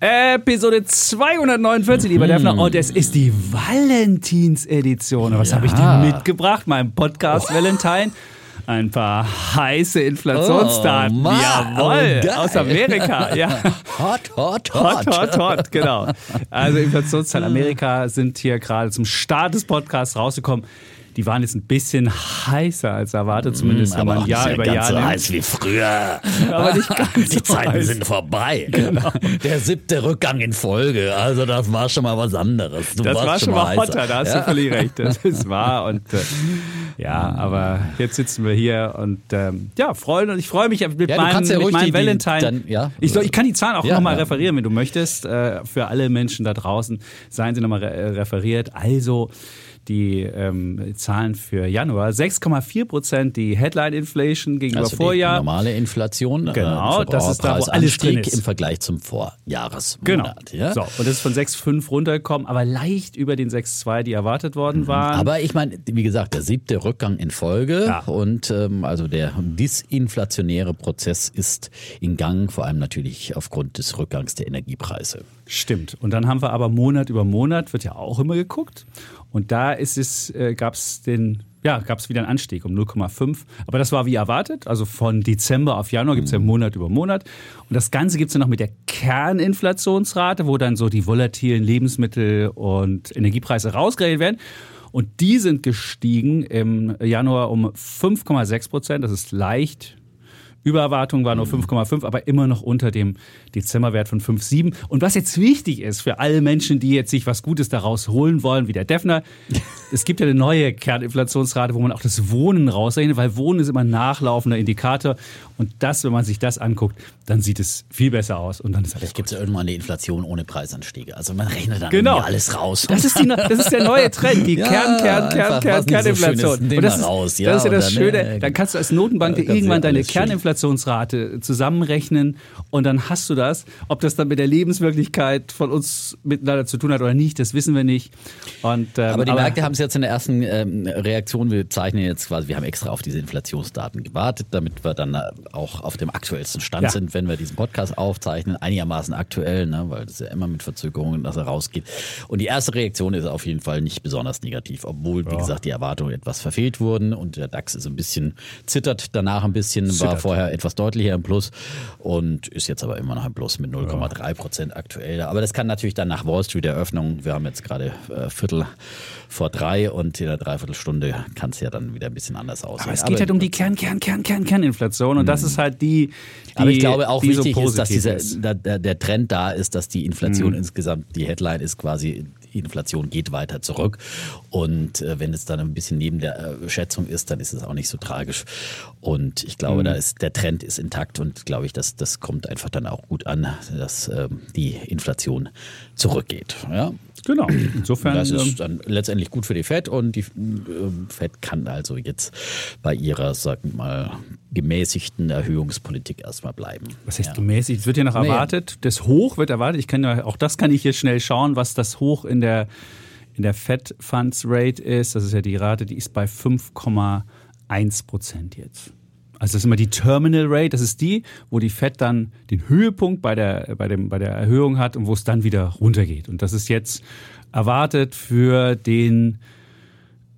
Episode 249, lieber Defner. Und es ist die Valentinsedition. Was habe ich dir mitgebracht? Mein Podcast Valentine. Ein paar heiße Inflationsdaten. Oh, Mann. Jawohl, Oh, aus Amerika. Ja. Hot, hot, Hot, hot. hot, hot, genau. Also Inflationszahlen Amerika sind hier gerade zum Start des Podcasts rausgekommen. Die waren jetzt ein bisschen heißer als erwartet, zumindest wenn Aber man Jahr nicht über ganz Jahr so nimmt. heiß wie früher. Aber nicht ganz Die so Zeiten heiß. sind vorbei. Genau. Der siebte Rückgang in Folge. Also das war schon mal was anderes. Du Das war schon mal hotter, da hast ja. du völlig recht. Das ist wahr. Und äh, ja, aber jetzt sitzen wir hier und ähm, ja, freuen und ich freue mich mit Ja, meinem, ja mit meinem Valentine. dann- ja. ich, soll, ich kann die Zahlen auch Ja, nochmal referieren, wenn du möchtest. Äh, für alle Menschen da draußen seien sie nochmal re äh, referiert. Also die ähm, Zahlen für Januar. 6,4 Prozent die Headline Inflation gegenüber Also die Vorjahr. normale Inflation. Genau, äh, das ist da, wo alles drin ist. im Vergleich zum Vorjahresmonat. Genau. Ja? So, und das ist von 6,5 runtergekommen, aber leicht über den 6,2, die erwartet worden waren. Mhm. Aber ich meine, wie gesagt, der siebte Rückgang in Folge Ja. und ähm, also der disinflationäre Prozess ist in Gang, vor allem natürlich aufgrund des Rückgangs der Energiepreise. Stimmt. Und dann haben wir aber Monat über Monat, wird ja auch immer geguckt. Und da ist es, äh, gab es den, ja, gab es wieder einen Anstieg um 0,5. Aber das war wie erwartet. Also von Dezember auf Januar gibt es ja Monat über Monat. Und das Ganze gibt es ja noch mit der Kerninflationsrate, wo dann so die volatilen Lebensmittel und Energiepreise rausgerechnet werden. Und die sind gestiegen im Januar um 5,6 Prozent. Das ist leicht Übererwartung war nur 5,5, aber immer noch unter dem Dezemberwert von 5,7. Und was jetzt wichtig ist für alle Menschen, die jetzt sich was Gutes daraus holen wollen, wie der Defner, es gibt ja eine neue Kerninflationsrate, wo man auch das Wohnen rausrechnet, weil Wohnen ist immer ein nachlaufender Indikator. Und das, wenn man sich das anguckt, dann sieht es viel besser aus. Und dann ist alles Vielleicht gibt es ja irgendwann eine Inflation ohne Preisanstiege. Also man rechnet dann Genau. alles raus. Das ist, die, das ist der neue Trend, die Ja, Kern, Kern, Kern, Kern, so Kerninflation. Und das ist, raus, ja, das ist ja das dann, Schöne. äh, Dann kannst du als Notenbank dir irgendwann deine. Kerninflationsrate zusammenrechnen und dann hast du das. Ob das dann mit der Lebenswirklichkeit von uns miteinander zu tun hat oder nicht, das wissen wir nicht. Und, ähm, Aber die Märkte haben es jetzt in der ersten ähm, Reaktion, wir zeichnen jetzt quasi, wir haben extra auf diese Inflationsdaten gewartet, damit wir dann äh, auch auf dem aktuellsten Stand Ja. sind, wenn wir diesen Podcast aufzeichnen, einigermaßen aktuell, ne, weil das ja immer mit Verzögerungen, dass er rausgeht. Und die erste Reaktion ist auf jeden Fall nicht besonders negativ, obwohl, wie gesagt, die Erwartungen etwas verfehlt wurden und der DAX ist ein bisschen, zittert danach ein bisschen, war Zittert. vorher etwas deutlicher im Plus und ist jetzt aber immer noch im Plus mit 0,3 Prozent aktuell. Aber das kann natürlich dann nach Wall Street Eröffnung, wir haben jetzt gerade äh, Viertel vor drei und in der Dreiviertelstunde kann es ja dann wieder ein bisschen anders aussehen. aber es geht halt um die Kern, Kern, Kern, Kern, Kerninflation und das ist halt die, die aber ich glaube auch die so wichtig ist, dass dieser, ist. Der, der, Trend da ist, dass die Inflation insgesamt, die Headline ist quasi, die Inflation geht weiter zurück. Und äh, wenn es dann ein bisschen neben der äh, Schätzung ist, dann ist es auch nicht so tragisch. Und ich glaube, da ist der Trend ist intakt und glaube ich, dass das kommt einfach dann auch gut an, dass ähm, die Inflation zurückgeht. Ja? Genau. Insofern. Das ähm, ist dann letztendlich gut für die Fed und die ähm, Fed kann also jetzt bei ihrer, sagen wir mal, gemäßigten Erhöhungspolitik erstmal bleiben. Was heißt Ja. gemäßigt? Es wird ja noch Nee. erwartet. Das Hoch wird erwartet. Ich kann ja, auch das kann ich hier schnell schauen, was das Hoch in der, in der Fed Funds Rate ist. Das ist ja die Rate, die ist bei 5,1 Prozent jetzt. Also das ist immer die Terminal Rate, das ist die, wo die Fed dann den Höhepunkt bei der, bei dem, bei der Erhöhung hat und wo es dann wieder runtergeht. Und das ist jetzt erwartet für den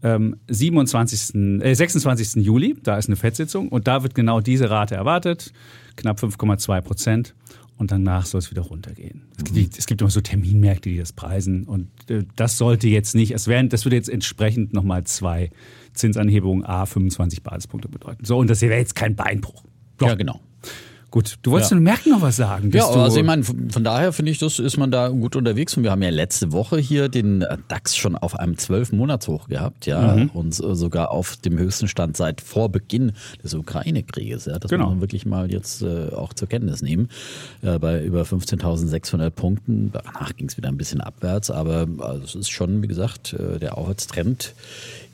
ähm, 27., äh, 26. Juli, da ist eine FED-Sitzung und da wird genau diese Rate erwartet, knapp 5,2 Prozent. Und danach soll es wieder runtergehen. Es gibt, es gibt immer so Terminmärkte, die das preisen. Und äh, das sollte jetzt nicht, es wären, das würde jetzt entsprechend nochmal zwei Zinsanhebungen A 25 Basispunkte bedeuten. So, und das wäre jetzt kein Beinbruch. Ja, genau. Gut, du wolltest Ja. ja. Merken noch was sagen. Ja, also ich meine, von daher finde ich, das ist man da gut unterwegs. Und wir haben ja letzte Woche hier den äh, DAX schon auf einem 12-Monats-Hoch gehabt, ja, Mhm. und äh, sogar auf dem höchsten Stand seit vor Beginn des Ukraine-Krieges. Ja. Das Genau. muss man wirklich mal jetzt äh, auch zur Kenntnis nehmen. Äh, bei über 15.600 Punkten. Danach ging es wieder ein bisschen abwärts, aber also, es ist schon, wie gesagt, äh, der Aufwärtstrend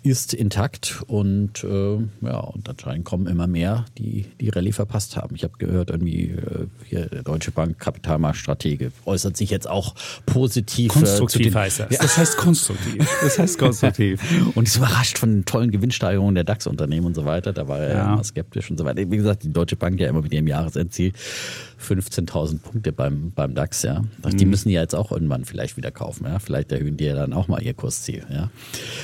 ist intakt und äh, ja, und anscheinend kommen immer mehr, die die Rallye verpasst haben. Ich habe gehört, irgendwie äh, hier der Deutsche Bank Kapitalmarktstratege äußert sich jetzt auch positiv. äh, konstruktiv den, heißt das. Das heißt konstruktiv. Das heißt konstruktiv. und ist überrascht von den tollen Gewinnsteigerungen der DAX-Unternehmen und so weiter. Da war er ja. Ja. immer skeptisch und so weiter. Wie gesagt, die Deutsche Bank ja immer mit ihrem Jahresendziel 15.000 Punkte beim, beim DAX. Ja. Die Mhm. müssen ja jetzt auch irgendwann vielleicht wieder kaufen. Ja. Vielleicht erhöhen die ja dann auch mal ihr Kursziel. Ja.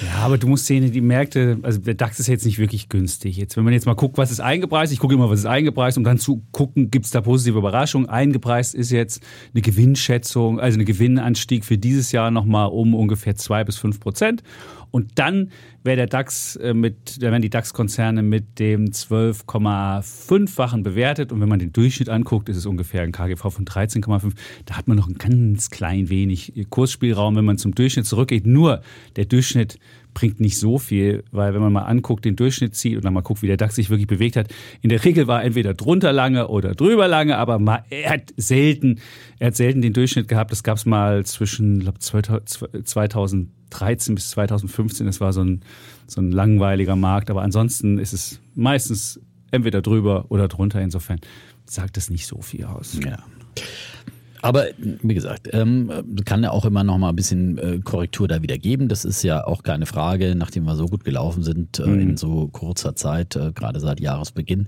Ja, aber du musst sehen, die Märkte, also der DAX ist jetzt nicht wirklich günstig. Jetzt, wenn man jetzt mal guckt, was ist eingepreist, ich gucke immer, was ist eingepreist, um dann zu gucken, gibt es da positive Überraschungen. Eingepreist ist jetzt eine Gewinnschätzung, also eine Gewinnanstieg für dieses Jahr nochmal um ungefähr zwei bis fünf Prozent. Und dann wäre der DAX äh, mit, da werden die DAX-Konzerne mit dem 12,5-fachen bewertet. Und wenn man den Durchschnitt anguckt, ist es ungefähr ein KGV von 13,5. Da hat man noch ein ganz klein wenig Kursspielraum, wenn man zum Durchschnitt zurückgeht. Nur der Durchschnitt bringt nicht so viel, weil wenn man mal anguckt, den Durchschnitt zieht und dann mal guckt, wie der DAX sich wirklich bewegt hat, in der Regel war er entweder drunter lange oder drüber lange, aber mal, er hat selten, er hat selten den Durchschnitt gehabt. Das gab es mal zwischen glaub, 2013 bis 2015. Das war so ein, so ein langweiliger Markt, aber ansonsten ist es meistens entweder drüber oder drunter. Insofern sagt das nicht so viel aus. Ja. Aber wie gesagt, ähm, kann ja auch immer noch mal ein bisschen äh, Korrektur da wieder geben. Das ist ja auch keine Frage, nachdem wir so gut gelaufen sind äh, in so kurzer Zeit, äh, gerade seit Jahresbeginn.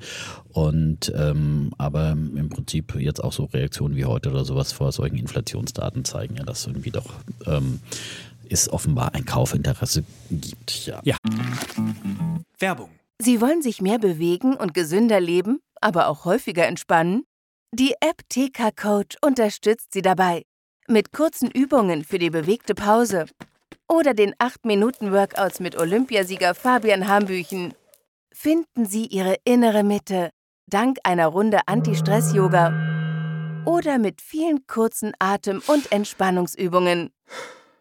Und ähm, aber im Prinzip jetzt auch so Reaktionen wie heute oder sowas vor solchen Inflationsdaten zeigen ja, dass irgendwie doch ähm, es offenbar ein Kaufinteresse gibt. Ja. Ja. Werbung. Sie wollen sich mehr bewegen und gesünder leben, aber auch häufiger entspannen? Die App TK Coach unterstützt Sie dabei. Mit kurzen Übungen für die bewegte Pause. Oder den 8-Minuten-Workouts mit Olympiasieger Fabian Hambüchen. Finden Sie Ihre innere Mitte dank einer Runde Anti-Stress-Yoga. Oder mit vielen kurzen Atem- und Entspannungsübungen.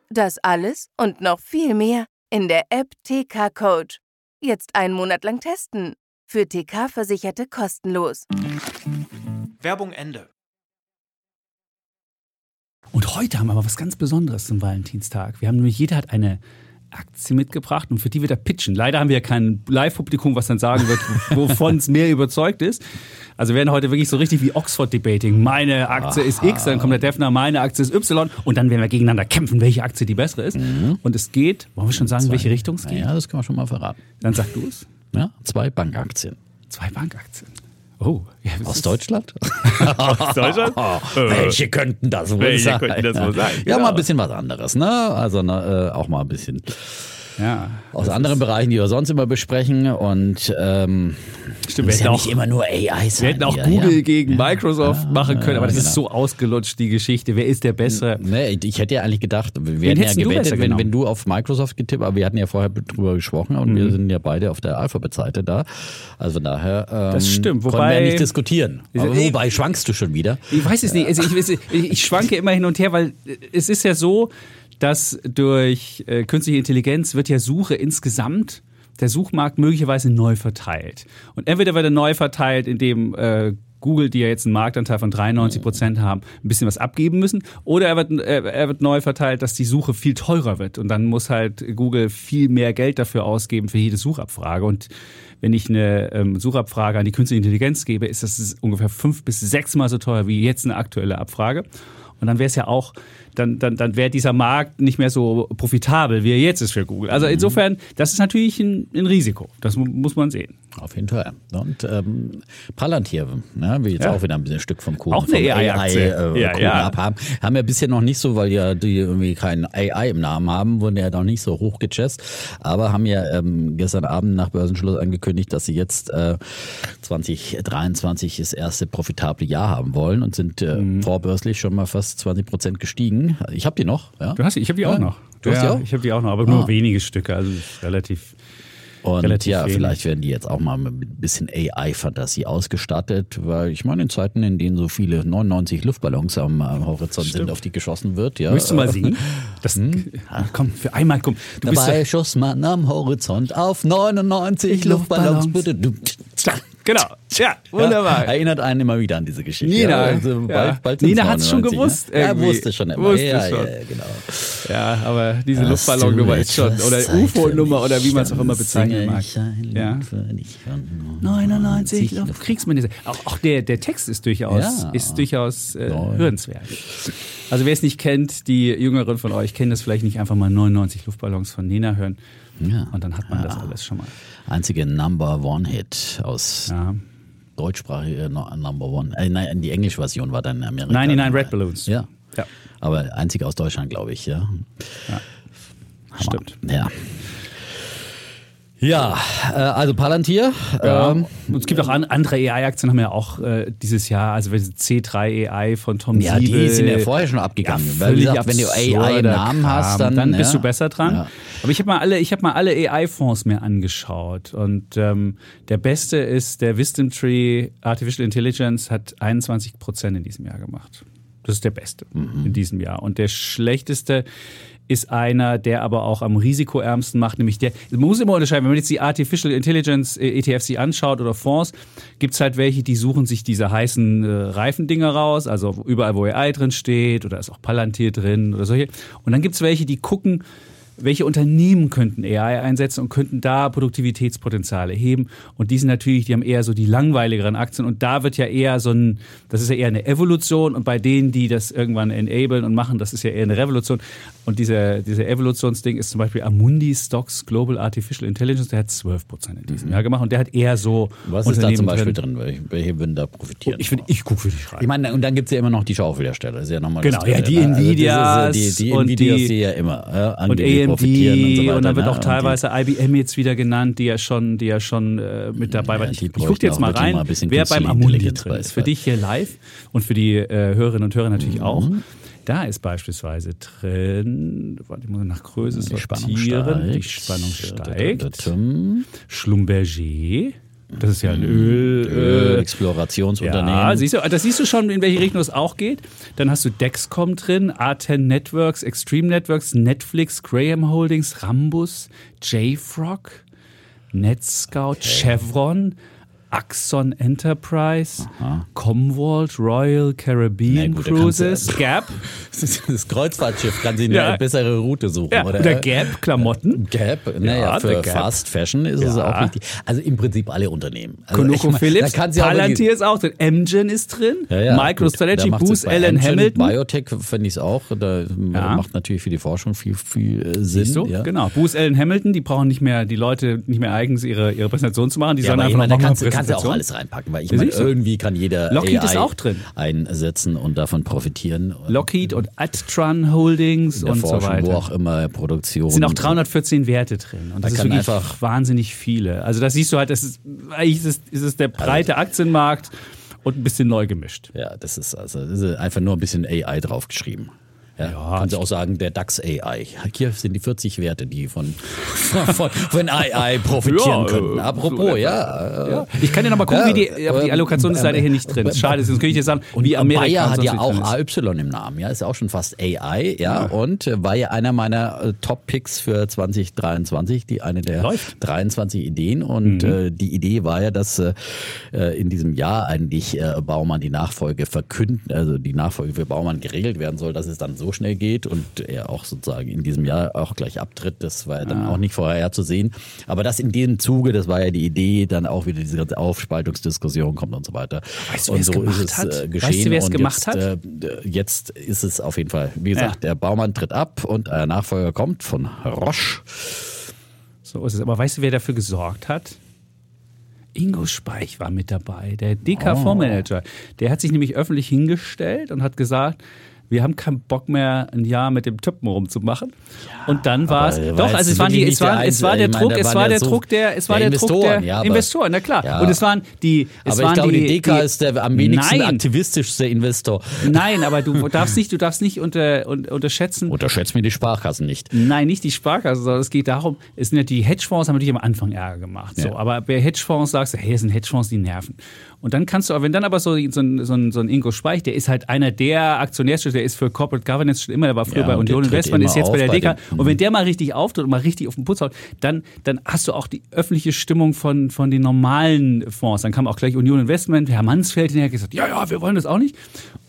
Das alles und noch viel mehr in der App TK Coach. Jetzt einen Monat lang testen. Für TK-Versicherte kostenlos. Werbung Ende. Und heute haben wir aber was ganz Besonderes zum Valentinstag. Wir haben nämlich, jeder hat eine Aktie mitgebracht und für die wir da pitchen. Leider haben wir ja kein Live-Publikum, was dann sagen wird, wovon es mehr überzeugt ist. Also wir werden heute wirklich so richtig wie Oxford-Debating. Meine Aktie ist X, dann kommt der Defner, meine Aktie ist Y und dann werden wir gegeneinander kämpfen, welche Aktie die bessere ist. Und es geht, wollen wir schon sagen, in welche Richtung es geht? Ja, das kann man schon mal verraten. Dann sag du es. Ja, zwei Bankaktien. Zwei Bankaktien. Oh, ja, Aus Deutschland? Aus Deutschland? welche könnten das wohl welche sein? könnten das wohl sein? Ja, Genau. mal ein bisschen was anderes, ne? Also ne, äh, auch mal ein bisschen Ja. aus anderen Bereichen, die wir sonst immer besprechen. Und ähm, Stimmt, wir ja hätten nicht auch, immer nur AI sein. wir hätten auch hier, Google ja. gegen Microsoft machen können, aber das ist genau. so ausgelutscht, die Geschichte. Wer ist der Bessere? Nee, ich- hätte ja eigentlich gedacht, wir Wen hätten ja gewettet, wenn, genommen? wenn du auf Microsoft getippt, aber wir hatten ja vorher drüber gesprochen und Mhm. wir sind ja beide auf der Alphabet-Seite da. Also von daher ähm, Das stimmt, wobei- wir ja nicht diskutieren. Aber Ich- wobei schwankst du schon wieder? Ich weiß es nicht. Also ich, ich, ich schwanke immer hin und her, weil es ist ja so, dass durch äh, künstliche Intelligenz wird ja Suche insgesamt der Suchmarkt möglicherweise neu verteilt. Und entweder wird er neu verteilt, indem äh, Google, die ja jetzt einen Marktanteil von 93 Prozent haben, ein bisschen was abgeben müssen. Oder er wird, äh, er wird neu verteilt, dass die Suche viel teurer wird. Und dann muss halt Google viel mehr Geld dafür ausgeben für jede Suchabfrage. Und wenn ich eine ähm, Suchabfrage an die künstliche Intelligenz gebe, ist das ungefähr fünf bis sechsmal so teuer wie jetzt eine aktuelle Abfrage. Und dann wäre es ja auch, dann, dann, dann wäre dieser Markt nicht mehr so profitabel, wie er jetzt ist für Google. Also insofern, das ist natürlich ein, ein Risiko. Das mu- muss man sehen. Auf jeden Fall. Und ähm, Palantir, ne, will jetzt Ja. auch wieder ein bisschen Stück vom Kuchen Auch eine vom AI-Aktie. äh, Ja, Kuchen ja. abhaben. Haben ja bisher noch nicht so, weil ja die irgendwie kein AI im Namen haben, wurden ja noch nicht so hoch gechest. Aber haben ja ähm, gestern Abend nach Börsenschluss angekündigt, dass sie jetzt äh, 2023 das erste profitable Jahr haben wollen und sind äh, Mhm. vorbörslich schon mal fast 20 Prozent gestiegen. Ich habe die noch. Ja. Du hast, die- ich habe die auch Ja. noch. Du hast die auch? Ich habe die auch noch, aber nur Ah. wenige Stücke, also relativ Und relativ ja, wenig. vielleicht werden die jetzt auch mal mit ein bisschen AI-Fantasie ausgestattet, weil ich meine, in Zeiten, in denen so viele 99 Luftballons am, am Horizont sind, auf die geschossen wird, ja. Möchtest du mal singen? Das, Komm, für einmal, komm. Du bist Dabei ja, schoss man am Horizont auf 99 Luftballons. Luftballons. Genau. Ja, wunderbar. Ja, erinnert einen immer wieder an diese Geschichte. Nina, also bald, bald Nina hat's schon 99, gewusst Ne? Ja, irgendwie. wusste schon immer. Wusste ja, schon. ja, genau. Ja, aber diese Luftballonnummer ist schon, oder UFO-Nummer oder wie man es auch immer bezeichnen mag. Ja. für dich von 99 Luft- Luft Kriegsminister. Auch, auch der, der Text ist durchaus, Ja. ist durchaus äh, hörenswert. Also wer es nicht kennt, die Jüngeren von euch kennen das vielleicht nicht einfach mal 99 Luftballons von Nina hören. Ja. Und dann hat man das alles schon mal. Einzige Number One Hit aus Ja. deutschsprachige no- Number One. Äh, nein, die englische Version war dann in Amerika. 99 Red Balloons. Ja. Ja. Aber einzig aus Deutschland, glaube ich, ja. Hammer. Stimmt. Ja. Ja, äh, also Palantir. Ja. Ähm, und es gibt auch an, andere AI-Aktien, haben ja auch äh, dieses Jahr, also C3 AI von Tom ja, die Siebel. sind ja vorher schon abgegangen. Ja, Weil, gesagt, wenn du absurder AI im Namen hast, Kram. dann, bist ja. du besser dran. Aber ich habe mal alle, ich habe mal alle AI-Fonds mir angeschaut und ähm, der beste ist der Wisdom Tree Artificial Intelligence hat 21 Prozent in diesem Jahr gemacht. Das ist der beste Mhm. in diesem Jahr. Und der schlechteste ist einer, der aber auch am risikoärmsten macht, nämlich der, man muss immer unterscheiden, wenn man jetzt die Artificial Intelligence äh, ETFs sich anschaut oder Fonds, gibt's halt welche, die suchen sich diese heißen äh, Reifendinger raus, also überall, wo AI drin steht oder ist auch Palantir drin oder solche. Und dann gibt's welche, die gucken, welche Unternehmen könnten AI einsetzen und könnten da Produktivitätspotenziale heben. Und die sind natürlich, die haben eher so die langweiligeren Aktien. Und da wird ja eher so ein, das ist ja eher eine Evolution. Und bei denen, die das irgendwann enablen und machen, das ist ja eher eine Revolution. Und dieser, dieser Evolutionsding ist zum Beispiel Amundi Stocks Global Artificial Intelligence, der hat 12 Prozent in diesem Jahr gemacht. Und der hat eher so Mhm. Was ist da zum Beispiel drin? Welche, welche würden da profitieren? Ich, find, ich gucke für dich rein. Ich meine, und dann gibt's ja immer noch die Schaufelhersteller. Das ist ja nochmal Genau, das ja, die ne? Also äh, die, die und Nvidias, die- die ja immer ja, und AMD und und dann wird ne? auch teilweise IBM jetzt wieder genannt, die ja schon, die ja schon äh, mit dabei war. Ja, Ich, die ich gucke jetzt mal rein, mal wer beim Amundi drin ist. Für dich hier live und für die äh, Hörerinnen und Hörer natürlich Mhm. auch. Da ist beispielsweise drin, warte, ich muss nach Größe Die Spannung sortieren, die steigt. Spannung steigt. Schlumberger, das ist ja ein Öl, Öl, äh, Explorationsunternehmen. ja, siehst du, das siehst du schon, in welche Richtung es auch geht. Dann hast du Dexcom drin, A10 Networks, Extreme Networks, Netflix, Graham Holdings, Rambus, JFrog, NetScout, Chevron, Axon Enterprise, Comvault, Royal Caribbean Na gut, da Cruises, Gap, Das Kreuzfahrtschiff kann sich eine Ja. bessere Route suchen, ja, oder? oder Gap Klamotten. Gap, naja, Ja, für der Gap. Fast Fashion ist es auch wichtig. Also im Prinzip alle Unternehmen. Also Conoco Phillips, da Palantir ist auch drin, Amgen ist drin, MicroStrategy. Da bei Allen Amgen, Hamilton. Biotech finde ich es auch. Da macht natürlich für die Forschung viel, viel äh, Sinn. Siehst du? Genau. Boost Allen Hamilton, die brauchen nicht mehr, die Leute nicht mehr eigens ihre, ihre Präsentation zu machen, die sollen einfach noch da kannst, du auch alles reinpacken, weil ich Ja, meine, irgendwie kann jeder Lockheed AI ist auch drin. einsetzen und davon profitieren. Lockheed und Adtran Holdings und so Forschung, weiter. wo auch immer Produktion. Es sind auch 314 Werte drin. Und Da das ist kann wirklich einfach- wahnsinnig viele. Also das siehst du halt, das ist, eigentlich ist es, ist es der breite Aktienmarkt und ein bisschen neu gemischt. Ja, das ist also das ist einfach nur ein bisschen AI draufgeschrieben. Ja, Ja, kannst du auch sagen, der DAX AI. Hier sind die 40 Werte, die von, von, von AI profitieren Ja, könnten. äh, Apropos, so ja. äh, Ja. Ich kann dir nochmal gucken, wie die, aber die ähm, Allokation ist leider hier nicht drin. Schade, sonst könnte ich dir sagen, wie Amerika Bayer und hat ja auch. AY im Namen, ja, ist ja auch schon fast AI, ja, und äh, war ja einer meiner äh, Top-Picks für 2023, die eine der Läuft. 23 Ideen und äh, die Idee war ja, dass äh, äh, in diesem Jahr eigentlich äh, Baumann die Nachfolge verkünden, also die Nachfolge für Baumann geregelt werden soll, dass es dann so schnell geht und er auch sozusagen in diesem Jahr auch gleich abtritt, das war ja dann auch nicht vorherzusehen, aber das in dem Zuge, das war ja die Idee, dann auch wieder diese ganze Aufspaltungsdiskussion kommt und so weiter. Weißt du, und wer es so gemacht ist es hat? äh, Weißt geschehen du, wer es gemacht jetzt, hat? Äh, jetzt ist es auf jeden Fall, wie gesagt, Ja. der Baumann tritt ab und ein Nachfolger kommt von Roche. So ist es. Aber weißt du, wer dafür gesorgt hat? Ingo Speich war mit dabei, der DK-Fondsmanager. Der hat sich nämlich öffentlich hingestellt und hat gesagt, wir haben keinen Bock mehr, ein Jahr mit dem Typen rumzumachen. und dann war es, doch, also es, waren die, es, war, es der war der. Druck, Ich meine, es war der ja so Druck der, es war der der Druck Investoren, der ja, Investoren, na klar. Ja. Und es waren die, es Aber ich waren glaube, die, DK die, ist der am wenigsten Nein. aktivistischste Investor. Nein, aber du darfst nicht, du darfst nicht unter, un, unterschätzen. Unterschätzt mir die Sparkassen nicht. Nein, nicht die Sparkasse, sondern es geht darum, es sind ja die Hedgefonds haben natürlich am Anfang Ärger gemacht. So, Ja. aber bei Hedgefonds sagst du, hey, das sind Hedgefonds, die nerven. Und dann kannst du, wenn dann aber so, so, ein, so, ein, so ein Ingo Speich, der ist halt einer der Aktionärschüler, der ist für Corporate Governance schon immer, der war früher Ja, bei der Union Investment, ist jetzt bei der DK. Und wenn der mal richtig auftritt und mal richtig auf den Putz haut, dann, dann hast du auch die öffentliche Stimmung von, von den normalen Fonds. Dann kam auch gleich Union Investment, Herr Mansfeld hinterher gesagt, ja, ja, wir wollen das auch nicht.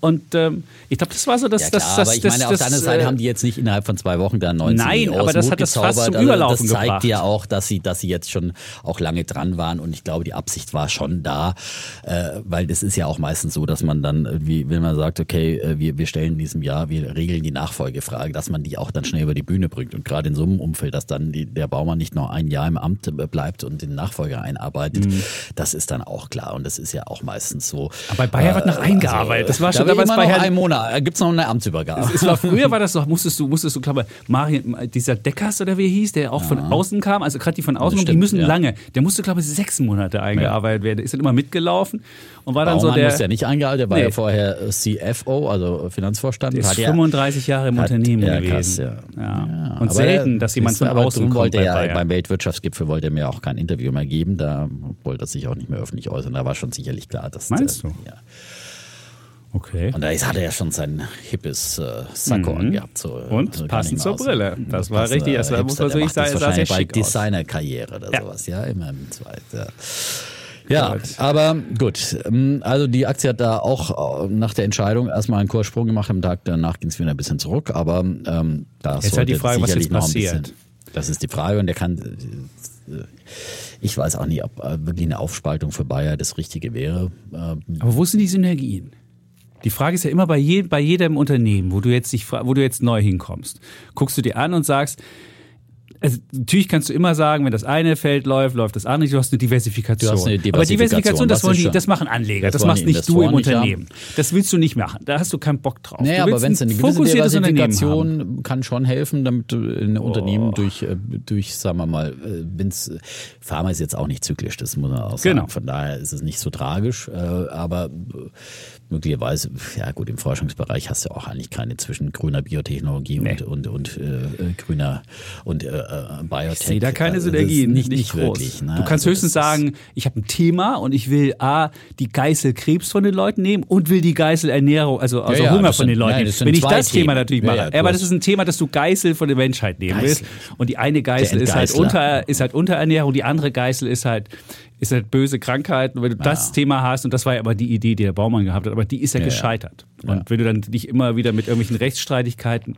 Und ähm, ich glaube, das war so das, Ja klar, das, das, aber ich das, meine, auf der anderen Seite äh, haben die jetzt nicht innerhalb von zwei Wochen da 19 Nein, Millionen aber das dem hat das fast zum Also Überlaufen Das zeigt gebracht. ja auch, dass sie, dass sie jetzt schon auch lange dran waren und ich glaube, die Absicht war schon da, äh, weil das ist ja auch meistens so, dass man dann irgendwie, wenn man sagt, okay, äh, wir, wir stellen in diesem Jahr, wir regeln die Nachfolgefrage, dass man die auch dann schnell über die Bühne bringt und gerade in so einem Umfeld, dass dann die, der Baumann nicht noch ein Jahr im Amt äh, bleibt und den Nachfolger einarbeitet, Mhm. das ist dann auch klar und das ist ja auch meistens so. Aber bei Bayer wird noch eingearbeitet. Das war schon damals immer bei noch Herrn- Monat, gibt es noch eine Amtsübergabe. Es war früher war das so, musstest du, musstest du, glaube Marien, dieser Deckers oder wie er hieß, der auch von außen kam, also gerade die von außen, kommen, die stimmt, müssen ja. lange. Der musste, glaube ich, sechs Monate eingearbeitet werden. Der ist dann immer mitgelaufen und war dann Baumann so der. muss ja nicht eingehalten, der war Nee. ja vorher äh, CFO, also Finanzvorstand. der ist Hat ja- 35 Jahre im hat- Unternehmen ja, gewesen. krass, ja. Ja. Und selten, dass jemand von außen kommt wollte bei Bayern. beim Weltwirtschaftsgipfel wollte er mir auch kein Interview mehr geben, da wollte er sich auch nicht mehr öffentlich äußern. Da war schon sicherlich klar, dass Meinst der, du? Ja. Okay. Und da ist, hat er ja schon sein hippes äh, Sakko angehabt. So, Mhm. Und also passend zur Brille. Das war richtig, das war- muss man wirklich macht das sagen, sah sehr schick aus. Designerkarriere oder Ja. sowas, ja, immer im Zweit. Ja. Aber gut. Ähm, Also die Aktie hat da auch äh, nach der Entscheidung erstmal einen Kurssprung gemacht. Am Tag danach ging es wieder ein bisschen zurück, aber ähm, da Jetzt halt die Frage, was jetzt passiert. bisschen. Das ist die Frage und der kann. äh, Ich weiß auch nicht, ob wirklich eine Aufspaltung für Bayer das Richtige wäre. Ähm, Aber wo sind die Synergien? Die Frage ist ja immer bei, je, bei jedem Unternehmen, wo du jetzt dich, wo du jetzt neu hinkommst, guckst du dir an und sagst, also natürlich kannst du immer sagen, wenn das eine Feld läuft, läuft das andere. Du hast eine Diversifikation. Hast eine Aber Diversifikation, Diversifikation, das, wollen die, das machen Anleger. das Das, machst nicht du im Unternehmen. Das willst du nicht machen. Da hast du keinen Bock drauf. Naja, aber wenn es ein eine gewisse. Oh. Diversifikation kann schon helfen, damit ein Unternehmen durch, äh, durch, sagen wir mal, äh, wenn's, Pharma ist jetzt auch nicht zyklisch, das muss man auch sagen. Genau. Von daher ist es nicht so tragisch, äh, aber äh, möglicherweise, ja gut, im Forschungsbereich hast du auch eigentlich keine zwischen grüner Biotechnologie Nee. und, und, und äh, äh, grüner und äh, äh, Biotech. Ich sehe da keine ist Synergien. Nicht, nicht, groß. wirklich. Ne? Du kannst Also höchstens sagen, ich habe ein Thema und ich will A, die Geißel Krebs von den Leuten nehmen und will die Geißel Ernährung, also, also ja, Hunger das von den sind- Leuten nein, Wenn ich das Thema Themen. natürlich Ja, mache. ja, aber das ist ein Thema, das du Geißel von der Menschheit nehmen willst. Geißel. Und die eine Geißel ist halt, unter, ist halt Unterernährung, die andere Geißel ist halt ist halt böse Krankheiten. Und wenn du das Thema hast, und das war ja aber die Idee, die der Baumann gehabt hat, aber die ist ja, Ja, ja. gescheitert. Und Ja. wenn du dann dich immer wieder mit irgendwelchen Rechtsstreitigkeiten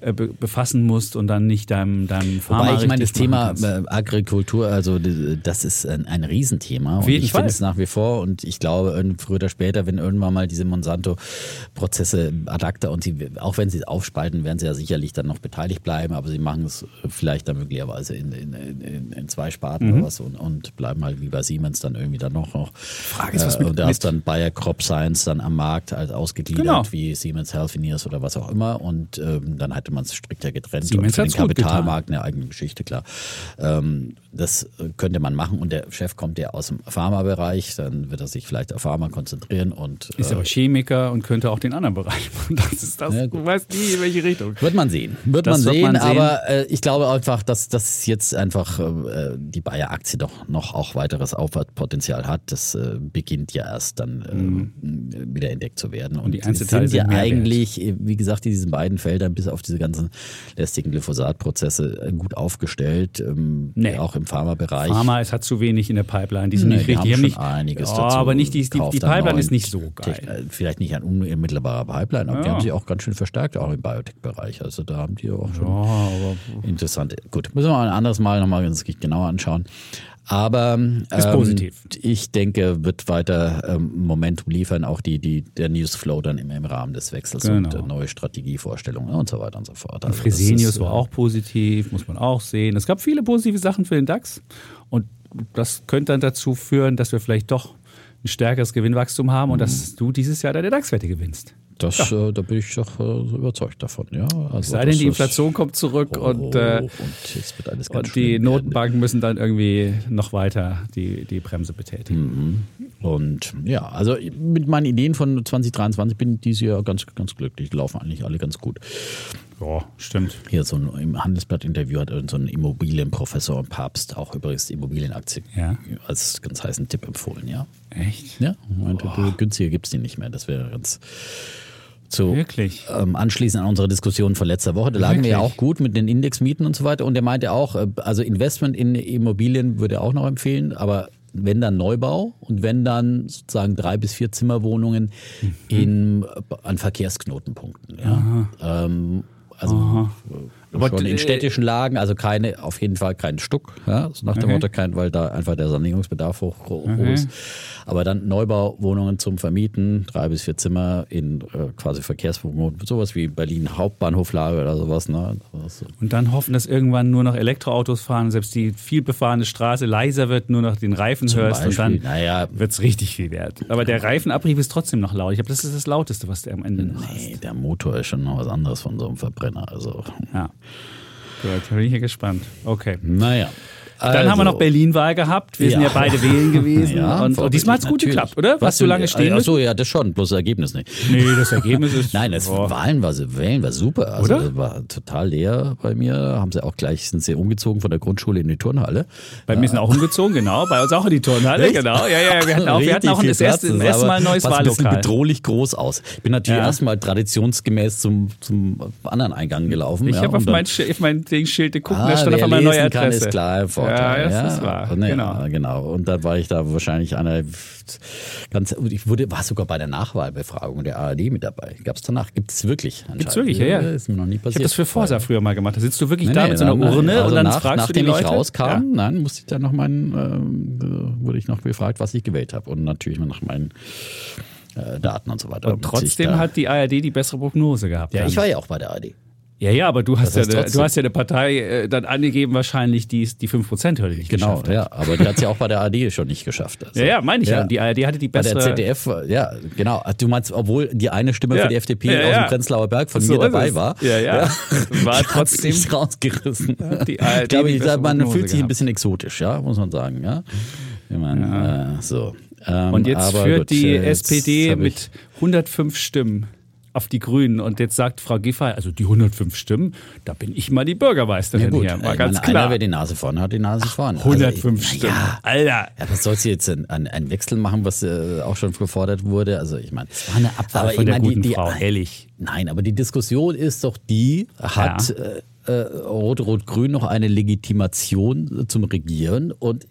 äh, be befassen musst und dann nicht deinem, deinem Pharma Wobei ich meine, das Thema kannst. äh, Agrikultur, also das ist ein, ein Riesenthema. Und jeden ich finde es nach wie vor und ich glaube, früher oder später, wenn irgendwann mal diese Monsanto-Prozesse ad acta und sie, auch wenn sie es aufspalten, werden sie ja sicherlich dann noch beteiligt bleiben, aber sie machen es vielleicht dann möglicherweise in, in, in, in zwei Sparten Mhm. oder was und, und bleiben halt wie bei Siemens dann irgendwie dann noch. noch Frage ist, was äh, mit- und da hast dann Bayer Crop Science dann am Markt als ausgegliedert, Genau. wie Siemens Healthineers oder was auch immer und ähm, dann hatte man es strikter getrennt Siemens und für den. Kapitalmarkt eine eigene Geschichte, klar. Ähm, das äh, könnte man machen und der Chef kommt ja aus dem Pharmabereich, dann wird er sich vielleicht auf Pharma konzentrieren und Ist äh, aber Chemiker und könnte auch den anderen Bereich machen. Das ist das. Ja, du weißt nie, in welche Richtung. wird man sehen. Wird, man, wird sehen, man sehen. aber äh, ich glaube einfach, dass das jetzt einfach äh, die Bayer-Aktie doch noch auch weiteres Aufwärtspotenzial hat. Das äh, beginnt ja erst dann äh, wieder entdeckt zu werden. Und, Mhm. die die Einzelteile sind ja sind mehr wert. eigentlich, äh, wie gesagt, in diesen beiden Feldern bis auf diese ganzen lästigen Glyphosat-Prozesse äh, gut aufgestellt, ähm, Nee. auch im Pharmabereich. Pharma, es hat zu wenig in der Pipeline. Die sind Nee, nicht die richtig. haben Die schon nicht, einiges ja, dazu. aber nicht die, die, die Pipeline ist nicht so Techn- geil. äh, Vielleicht nicht ein unmittelbarer Pipeline, aber die Ja. haben sich auch ganz schön verstärkt, auch im Biotech-Bereich. Also da haben die auch schon Ja, interessante. Gut, müssen wir mal ein anderes Mal nochmal ganz genauer anschauen. Aber Ist ähm, positiv. ich denke, wird weiter ähm, Momentum liefern, auch die, die, der Newsflow dann im, im Rahmen des Wechsels und Genau. äh, neue Strategievorstellungen und so weiter und so fort. Also Fresenius war äh, auch positiv, muss man auch sehen. Es gab viele positive Sachen für den DAX. Und das könnte dann dazu führen, dass wir vielleicht doch ein stärkeres Gewinnwachstum haben und dass du dieses Jahr deine DAX-Werte gewinnst. Das, äh, da bin ich doch äh, überzeugt davon. Ja, also Sei denn, die Inflation kommt zurück Oh, und, äh, und jetzt wird alles ganz und die. Notenbanken müssen dann irgendwie noch weiter die, die Bremse betätigen. Und ja, also mit meinen Ideen von 2023 bin ich dieses Jahr ganz, ganz glücklich. Die laufen eigentlich alle ganz gut. Ja, stimmt. Hier so ein im Handelsblatt-Interview hat so ein Immobilienprofessor und Papst auch übrigens Immobilienaktien Ja. als ganz heißen Tipp empfohlen, ja. Echt? Ja, meinte, du, günstiger gibt es die nicht mehr. Das wäre ganz zu Wirklich? ähm, anschließend an unsere Diskussion von letzter Woche. Da lagen wir ja Wirklich? auch gut mit den Indexmieten und so weiter. Und er meinte auch, äh, also Investment in Immobilien würde er auch noch empfehlen, aber wenn dann Neubau und wenn dann sozusagen drei bis vier Zimmerwohnungen Mhm. in, an Verkehrsknotenpunkten. Ja. Ähm, also äh, schon in städtischen Lagen, also keine, auf jeden Fall kein Stuck, ja, so nach dem Okay. Motto, kein, weil da einfach der Sanierungsbedarf hoch, hoch ist. Aber dann Neubauwohnungen zum Vermieten, drei bis vier Zimmer in äh, quasi Verkehrswohnungen, sowas wie Berlin Hauptbahnhoflage oder sowas. Ne? Und dann hoffen, dass irgendwann nur noch Elektroautos fahren, selbst die viel befahrene Straße leiser wird, nur noch den Reifen Zum hörst und Beispiel, dann naja. wird es richtig viel wert. Aber der Reifenabrieb ist trotzdem noch laut. Ich glaube, das ist das Lauteste, was der am Ende noch hast. nee, der Motor ist schon noch was anderes von so einem Verbrenner. Also, Ja. Gut, bin ich ja gespannt. Okay. naja. Dann haben wir noch Berlin-Wahl gehabt. Wir sind ja Ja. beide wählen gewesen. Ja, und, und diesmal hat es gut geklappt, oder? Was du lange stehen Achso, ja, das schon, bloß das Ergebnis nicht. Nee, das Ergebnis ist. Nein, das Boah. Wahlen war, Wählen war super. Also Oder? das war total leer bei mir. Haben sie auch gleich, sind sie umgezogen von der Grundschule in die Turnhalle. Bei mir sind auch umgezogen, genau. Bei uns auch in die Turnhalle, Echt? genau. Ja, ja, wir hatten auch, wir hatten auch das erste, das erste Mal ein neues was ein bisschen Wahllokal. bedrohlich groß aus. Ich bin natürlich Ja. erstmal traditionsgemäß zum, zum anderen Eingang gelaufen. Ich ja, habe auf mein, auf mein Ding Schild geguckt, Ah, da stand auf einmal eine neue lesen kann, Adresse. ist klar Vorteil. Ja, das ist wahr. Ja, Genau. genau. Und dann war ich da wahrscheinlich einer ganz, ich wurde, war sogar bei der Nachwahlbefragung der ARD mit dabei. Gab es danach? Gibt es wirklich? Gibt's wirklich, ja, ja. Ist mir noch nie Ich passiert. habe das für Forsa früher mal gemacht. Da sitzt du wirklich Nee, da nee, mit so einer nein, Urne also und dann nach, fragst du die nachdem Leute. ich rauskam, Ja. nein, musste ich dann noch meinen, ähm, wurde ich noch gefragt, was ich gewählt habe und natürlich nach meinen äh, Daten und so weiter. Und ich trotzdem hat die ARD die bessere Prognose gehabt. ja, dann. ich war ja auch bei der ARD. Ja, ja, aber du hast, ja, heißt eine, du hast ja eine Partei äh, dann angegeben, wahrscheinlich, die die 5%-Hürde nicht Genau, geschafft hat. ja, aber die hat es ja auch bei der ARD schon nicht geschafft. Also, Ja, ja, meine ich ja. Ja. Die ARD hatte die Bei der bessere. ZDF, ja, genau. Du meinst, obwohl die eine Stimme Ja. für die FDP Ja, aus dem Prenzlauer Berg von So mir ist dabei es. war. Ja, ja. War trotzdem- rausgerissen. die ARD ich glaube, die ich, bessere man Prognose fühlt sich ein gehabt. bisschen exotisch, ja, muss man sagen, ja. Ich meine, äh, so. Ähm, Und jetzt führt gut, die äh, jetzt SPD mit 105 Stimmen auf die Grünen. Und jetzt sagt Frau Giffey, also die 105 Stimmen, da bin ich mal die Bürgermeisterin Ja gut, hier. War ich ganz meine, klar. einer, wer die Nase vorne hat, die Nase vorne. 105 also, Stimmen. Ja, Alter. ja, was soll sie jetzt einen, einen Wechsel machen, was äh, auch schon gefordert wurde? Also ich meine, es war eine Abwahl von der guten Frau, herrlich. Nein, aber die Diskussion ist doch die, hat äh, äh, Rot-Rot-Grün noch eine Legitimation äh, zum Regieren? Und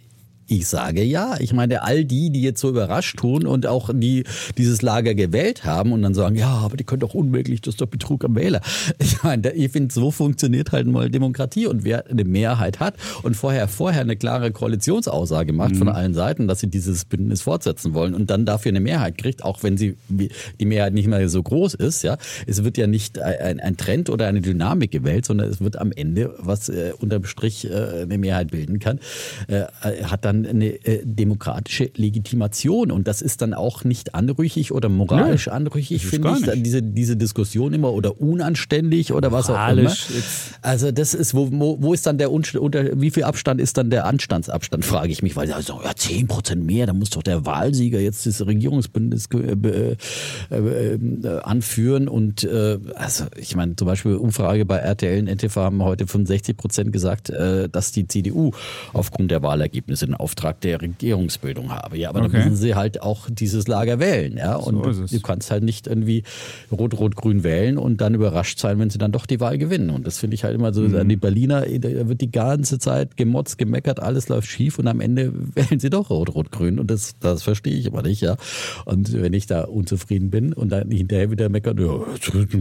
ich sage ja. Ich meine, all die, die jetzt so überrascht tun und auch die dieses Lager gewählt haben und dann sagen, ja, aber die können doch unmöglich, das ist doch Betrug am Wähler. Ich meine, ich finde, so funktioniert halt mal Demokratie und wer eine Mehrheit hat und vorher vorher eine klare Koalitionsaussage macht von allen Seiten, dass sie dieses Bündnis fortsetzen wollen und dann dafür eine Mehrheit kriegt, auch wenn sie die Mehrheit nicht mehr so groß ist, ja. Es wird ja nicht ein, ein Trend oder eine Dynamik gewählt, sondern es wird am Ende, was äh, unterm Strich äh, eine Mehrheit bilden kann, äh, äh, hat dann eine äh, demokratische Legitimation. Und das ist dann auch nicht anrüchig oder moralisch anrüchig, ist finde ich, diese, diese Diskussion immer oder unanständig oder was auch immer. Moralisch jetzt- Also das ist, wo, wo, wo ist dann der unter, wie viel Abstand ist dann der Anstandsabstand, frage ich mich, weil sie sagen, ja, 10 Prozent mehr, da muss doch der Wahlsieger jetzt das Regierungsbündnis äh, äh, äh, äh, anführen. Und äh, also ich meine zum Beispiel Umfrage bei RTL und NTV haben heute 65 Prozent gesagt, äh, dass die CDU aufgrund der Wahlergebnisse den Auftrag der Regierungsbildung habe. Ja, aber Okay. dann müssen sie halt auch dieses Lager wählen, ja und ist es. du kannst halt nicht irgendwie Rot-Rot-Grün wählen und dann überrascht sein, wenn sie dann doch die Wahl gewinnen. Und das finde ich halt immer so, Mhm. die Berliner, da wird die ganze Zeit gemotzt, gemeckert, alles läuft schief und am Ende wählen sie doch Rot-Rot-Grün. Und das, das verstehe ich aber nicht, ja. Und wenn ich da unzufrieden bin und dann hinterher wieder meckern, ja.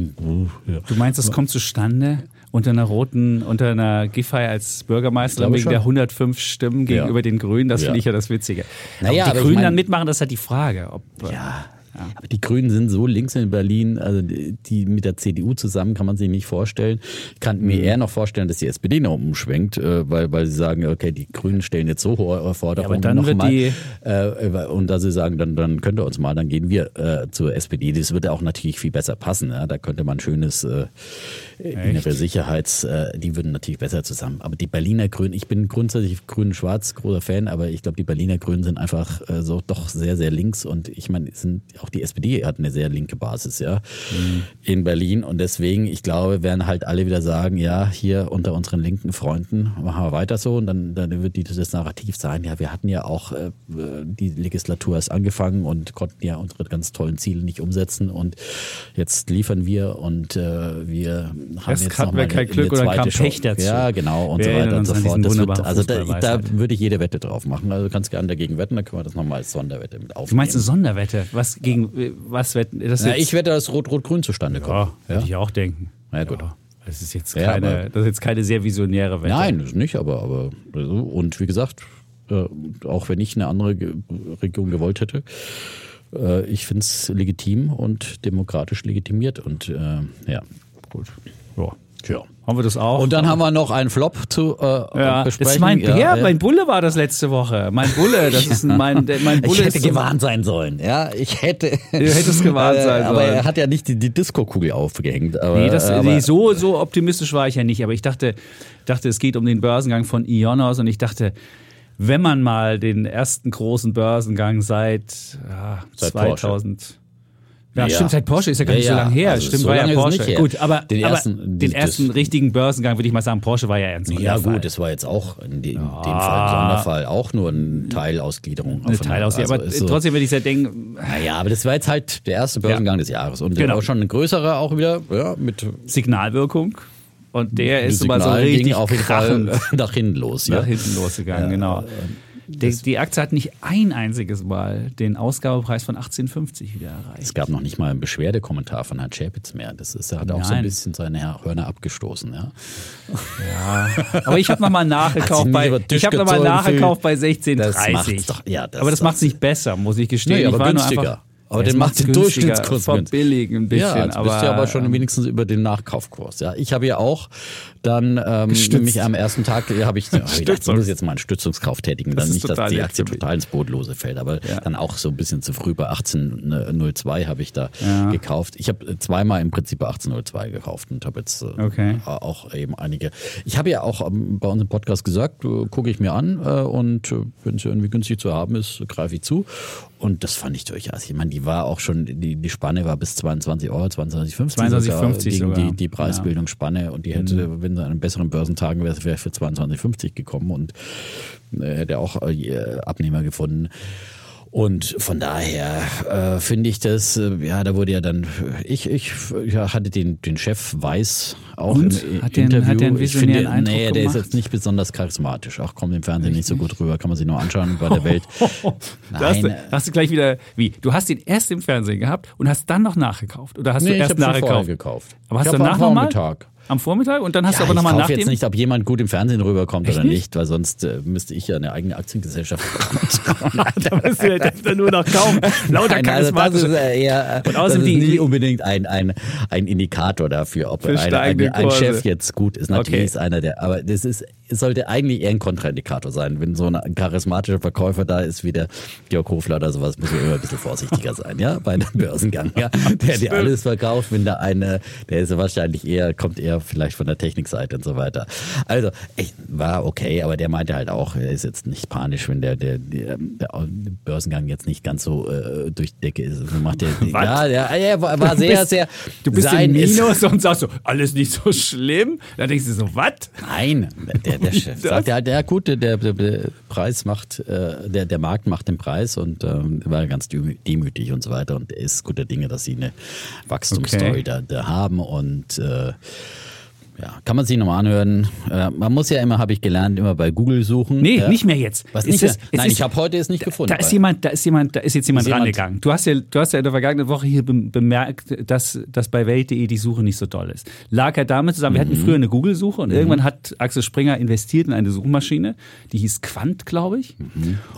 Du meinst, das kommt zustande unter einer roten, unter einer Giffey als Bürgermeisterin glaube wegen schon. der 105 Stimmen gegenüber Ja. den Grünen? Das Ja. finde ich ja das Witzige. Naja, ob die ich Grünen mein- dann mitmachen, das ist halt die Frage. Ob, Ja, Aber die Grünen sind so links in Berlin, also die, die mit der CDU zusammen kann man sich nicht vorstellen. Ich kann mir Mhm. eher noch vorstellen, dass die SPD noch umschwenkt, äh, weil, weil sie sagen, okay, die Grünen stellen jetzt so hohe Forderungen Ja, nochmal. die- Äh, und da sie sagen, dann, dann könnt ihr uns mal, dann gehen wir äh, zur SPD. Das würde auch natürlich viel besser passen. Ja? Da könnte man schönes äh, innere Sicherheits, äh, die würden natürlich besser zusammen. Aber die Berliner Grünen, ich bin grundsätzlich grün-schwarz großer Fan, aber ich glaube, die Berliner Grünen sind einfach äh, so doch sehr, sehr links. Und ich meine, sind auch die SPD hat eine sehr linke Basis, ja, in Berlin. Und deswegen, ich glaube, werden halt alle wieder sagen, ja, hier unter unseren linken Freunden machen wir weiter so. Und dann, dann wird die, das Narrativ sein, ja, wir hatten ja auch äh, die Legislatur erst angefangen und konnten ja unsere ganz tollen Ziele nicht umsetzen. Und jetzt liefern wir und äh, wir Erst hatten wir kein Glück dann kam Pech dazu. Ja, genau und Wir so weiter und so fort. Wird, also da, da würde ich jede Wette drauf machen. Also du kannst gerne dagegen wetten, dann können wir das nochmal als Sonderwette mit aufnehmen. Du meinst eine Sonderwette? Was gegen was wetten? Das ja, jetzt- ich wette, dass Rot-Rot-Grün zustande kommt. Ja, würde ich auch denken. Ja, gut. Das ist jetzt Ja, keine, aber- das ist jetzt keine sehr visionäre Wette. Nein, das nicht, aber, aber so. und wie gesagt, äh, auch wenn ich eine andere Ge Region gewollt hätte, äh, ich finde es legitim und demokratisch legitimiert und äh, ja, gut. Ja. Ja. Haben wir das auch? Und dann haben wir noch einen Flop zu äh, ja, besprechen. das ist mein Bär, ja. mein Bulle war das letzte Woche. Mein Bulle, das ist mein, mein Bulle Ich hätte so- gewarnt sein sollen, ja. Ich hätte. Du hättest gewarnt Äh, sein Aber sollen. er hat ja nicht die, die Disco-Kugel aufgehängt. Aber, Nee, das, aber, nee, so, so optimistisch war ich ja nicht, aber ich dachte, dachte, es geht um den Börsengang von Ionos und ich dachte, wenn man mal den ersten großen Börsengang seit, ja, Seit 2000. Ja, Ja. stimmt, seit Porsche ist ja gar Ja, nicht so ja, lange her. also stimmt, so war ja Porsche. Gut, aber Den aber ersten- den das- ersten richtigen Börsengang, würde ich mal sagen, Porsche war ja ernst. Ja, gut, das war jetzt auch in, de, in dem Fall, Sonderfall, auch nur eine Teilausgliederung. eine Teilaussicht. also aber so- trotzdem würde ich ja denken, Naja, aber das war jetzt halt der erste Börsengang des Jahres. Und der Genau. war schon ein größerer auch wieder, ja, mit Signalwirkung. Und der ist Signal mal so richtig auf jeden Fall nach hinten los. Ja. nach hinten losgegangen, genau. Die, die Aktie hat nicht ein einziges Mal den Ausgabepreis von 18,50 wieder erreicht. Es gab noch nicht mal einen Beschwerdekommentar von Herrn Schäpitz mehr. Das ist, er hat auch so ein Nein. bisschen seine Hörner abgestoßen. Ja. Aber ich habe nochmal nachgekauft bei ich habe nochmal nachgekauft bei Das 16,30. macht's doch- ja, das aber das macht es nicht besser, muss ich gestehen. Nee, ich aber war nur günstiger. einfach, Aber Ja, den macht den Durchschnittskurs günstiger. verbilligen ein bisschen. Ja, jetzt aber, bist du aber schon wenigstens über den Nachkaufkurs. Ja, ich habe ja auch dann ähm, nämlich am ersten Tag ja, habe ich, hab ich gedacht, ich muss jetzt mal einen Stützungskauf tätigen, Das dann nicht, dass die Aktie mich. total ins Bodenlose fällt. Aber Ja. dann auch so ein bisschen zu früh bei 1802 habe ich da Ja. gekauft. Ich habe zweimal im Prinzip bei 1802 gekauft und habe jetzt äh, Okay. auch eben einige. Ich habe ja auch ähm, bei unserem Podcast gesagt, äh, gucke ich mir an äh, und äh, wenn es irgendwie günstig zu haben ist, greife ich zu. Und das fand ich durchaus. Ich meine, die war auch schon, die, die Spanne war bis 22 Euro, 22,50 22,50 gegen sogar. die, die Preisbildungsspanne. Und die hätte, wenn sie an einem besseren Börsentagen wäre, wäre für 22,50 gekommen und äh, hätte auch äh, Abnehmer gefunden. Und von daher äh, finde ich das, äh, ja, da wurde ja dann, ich, ich ja, hatte den, den Chef Weiß auch Und? im Hat der- Interview. hat einen ich finde, Eindruck nee, der ist jetzt nicht besonders charismatisch. Auch kommt im Fernsehen nicht so gut rüber, kann man sich nur anschauen bei der Welt. Da hast, du, Nein. hast du gleich wieder, wie? Du hast ihn erst im Fernsehen gehabt und hast dann noch nachgekauft? Oder hast Nee, du erst nachgekauft? gekauft. Aber hast ich du danach nochmal? Am Vormittag? Und dann hast du Ja, aber nochmal ich nach kaufe jetzt nicht, ob jemand gut im Fernsehen rüberkommt oder nicht? nicht, weil sonst äh, müsste ich ja eine eigene Aktiengesellschaft da musst du ja dann nur noch kaufen. Lauter Nein, also das ist charismatische... äh, eher, Und das ist nie unbedingt ein, ein, ein Indikator dafür, ob Für ein, ein. Chef jetzt gut ist. Natürlich Okay. ist einer der, aber das ist, sollte eigentlich eher ein Kontraindikator sein. Wenn so ein charismatischer Verkäufer da ist wie der Georg Hofler oder sowas, muss man immer ein bisschen vorsichtiger sein, ja, bei einem Börsengang, ja. Der dir alles verkauft, wenn da eine, der ist ja wahrscheinlich eher, kommt eher vielleicht von der Technikseite und so weiter. Also, ich, war okay, aber der meinte halt auch, er ist jetzt nicht panisch, wenn der, der, der, der Börsengang jetzt nicht ganz so äh, durch die Decke ist. Also macht der, ja, ja, er war, war sehr, bist- sehr. Du bist sein im ist- Minus und sagst so, alles nicht so schlimm. Dann denkst du so, was? Nein, der, der Chef sagt ja halt, ja gut, der, der, der Preis macht, äh, der, der Markt macht den Preis und ähm, war ganz demü- demütig und so weiter. Und er ist guter Dinge, dass sie eine Wachstumsstory Okay. da, da haben. Und äh, Ja, kann man sich nochmal anhören. Äh, man muss ja immer, habe ich gelernt, immer bei Google suchen. Nee, ja. nicht mehr jetzt. Was nicht ist- mehr? es Nein, ist- ich habe heute es nicht gefunden. Da ist jemand, da ist jemand, da ist jetzt jemand Ist jemand- rangegangen. Du hast ja, du hast ja in der vergangenen Woche hier bem- bemerkt, dass, dass bei Welt.de die Suche nicht so toll ist. Lag ja damit zusammen, wir hatten Mhm. früher eine Google-Suche und irgendwann hat Axel Springer investiert in eine Suchmaschine, die hieß Quant, glaube ich.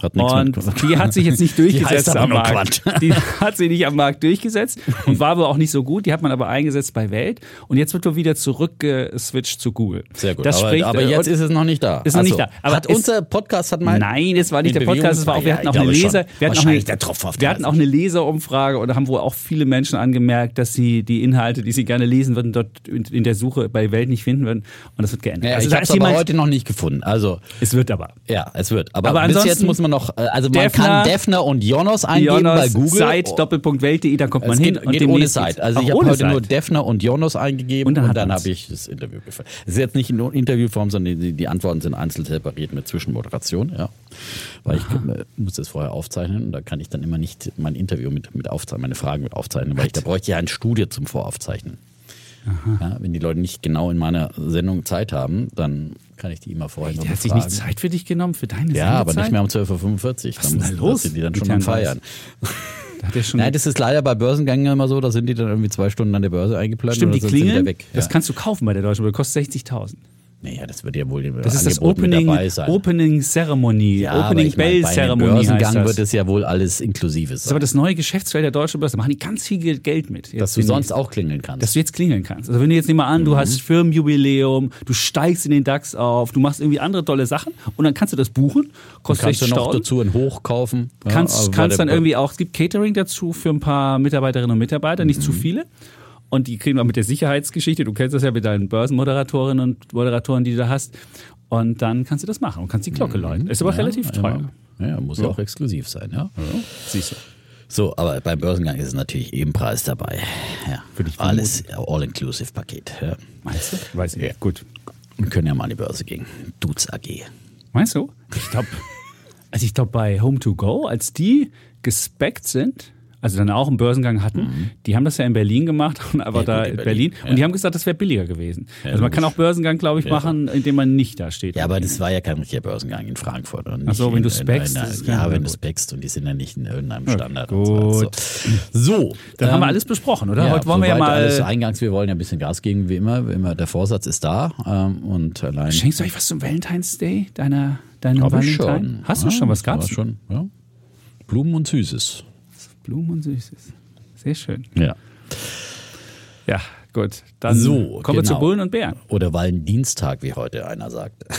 Hat nichts Und mit- die hat sich jetzt nicht Die durchgesetzt aber am Markt. Die hat sich nicht am Markt durchgesetzt und war aber auch nicht so gut. Die hat man aber eingesetzt bei Welt. Und jetzt wird er wieder zurückgeswitcht zu Google. Sehr gut. Das aber, spricht, aber jetzt ist es noch nicht da. Ist noch nicht Also, da. Aber hat es- unser Podcast hat mal. Nein, es war nicht der Podcast, es war auch, wir hatten auch eine. Leser, wir hatten auch eine, der Tropfen auf wir hatten auch eine Leserumfrage und da haben wohl auch viele Menschen angemerkt, dass sie die Inhalte, die sie gerne lesen würden, dort in der Suche bei Welt nicht finden würden und das wird geändert. Ja, also ich habe es aber heute noch nicht gefunden. Also es wird aber. ja, es wird. Aber, Aber bis jetzt muss man noch. äh, Also man Defner- kann Defner und Jonas eingeben bei Jonas, Google. Site, Doppelpunkt Welt.de, da kommt man es hin geht, und geht ohne geht's. Also ich habe heute nur Site. Defner und Jonas eingegeben Und dann dann, habe ich das Interview gefunden. Es ist jetzt nicht in Interviewform, sondern die, die Antworten sind einzeln separiert mit Zwischenmoderation. Ja, weil ich äh, muss das vorher aufzeichnen und da kann ich dann immer nicht mein Interview mit, mit aufzeichnen, meine Fragen mit aufzeichnen, weil ich da bräuchte ja ein Studio zum Voraufzeichnen. Ja, wenn die Leute nicht genau in meiner Sendung Zeit haben, dann kann ich die immer vorher noch Der hat sich nicht Zeit für dich genommen, für deine Ja, aber nicht mehr um 12.45 Uhr. Was ist denn da los sind die dann schon am Feiern. Hat er schon Nein, das ist leider bei Börsengängen immer so, da sind die dann irgendwie zwei Stunden an der Börse eingeplant Stimmt, und die klingeln, wieder weg. das ja. kannst du kaufen bei der Deutschen Börse, kostet 60.000. Naja, das wird ja wohl im Das ist das Opening, dabei sein. Opening Ceremony, ja, Opening ich meine, Bell bei Ceremony Börsengang das. wird es ja wohl alles inklusive Das ist aber sein. das neue Geschäftsfeld der Deutschen Börse. Da machen die ganz viel Geld mit. Jetzt Dass du sonst auch klingeln kannst. dass du jetzt klingeln kannst. Also wenn du jetzt nehmen wir an, Mhm. du hast Firmenjubiläum, du steigst in den DAX auf, du machst irgendwie andere tolle Sachen und dann kannst du das buchen, kostet kannst du noch 60.000. dazu ein Hoch kaufen. Ja, kannst, aber kannst bei dann irgendwie auch, es gibt Catering dazu für ein paar Mitarbeiterinnen und Mitarbeiter, nicht zu Mhm. viele. Und die kriegen wir mit der Sicherheitsgeschichte, du kennst das ja mit deinen Börsenmoderatorinnen und Moderatoren, die du hast. Und dann kannst du das machen und kannst die Glocke läuten. Ist aber Mhm. ja, relativ teuer. Ja, ja, muss ja auch exklusiv sein, ja. Siehst du. So, aber beim Börsengang ist es natürlich Ebenpreis dabei. Ja, Würde ich alles All-Inclusive-Paket. Ja. Meinst du? Weiß ich nicht. Gut. Wir können ja mal an die Börse gehen. Dudes AG. Meinst du? Ich glaube, also ich glaube bei Home to Go, als die gespeckt sind, also dann auch einen Börsengang hatten, die haben das ja in Berlin gemacht und aber Mhm. Ja, da gut, in in Berlin, Berlin, und ja. die haben gesagt, das wäre billiger gewesen. also man kann auch Börsengang, glaube ich, Ja. machen, indem man nicht da steht. Ja, aber das war ja kein richtiger Börsengang in Frankfurt. Und Ach so, wenn du in- in speckst, Ja, wenn du speckst und die sind ja nicht in irgendeinem Ja, Standard. und so. gut. So, dann haben wir ähm, alles besprochen, oder? Ja, Heute wollen wir ja mal. Alles eingangs, wir wollen ja ein bisschen Gas geben, wie immer. Wie immer der Vorsatz ist da. Ähm, und allein. Schenkst du euch was zum Valentine's Day? Deiner, deinem Valentine? schon. Hast du Ja, schon? Was gab's? schon? Ja. Blumen und Süßes. Blumen und Süßes. Sehr schön. Ja. Ja, gut. Dann So, kommen wir zu genau. Bullen und Bären. Oder Valentinstag, wie heute einer sagt.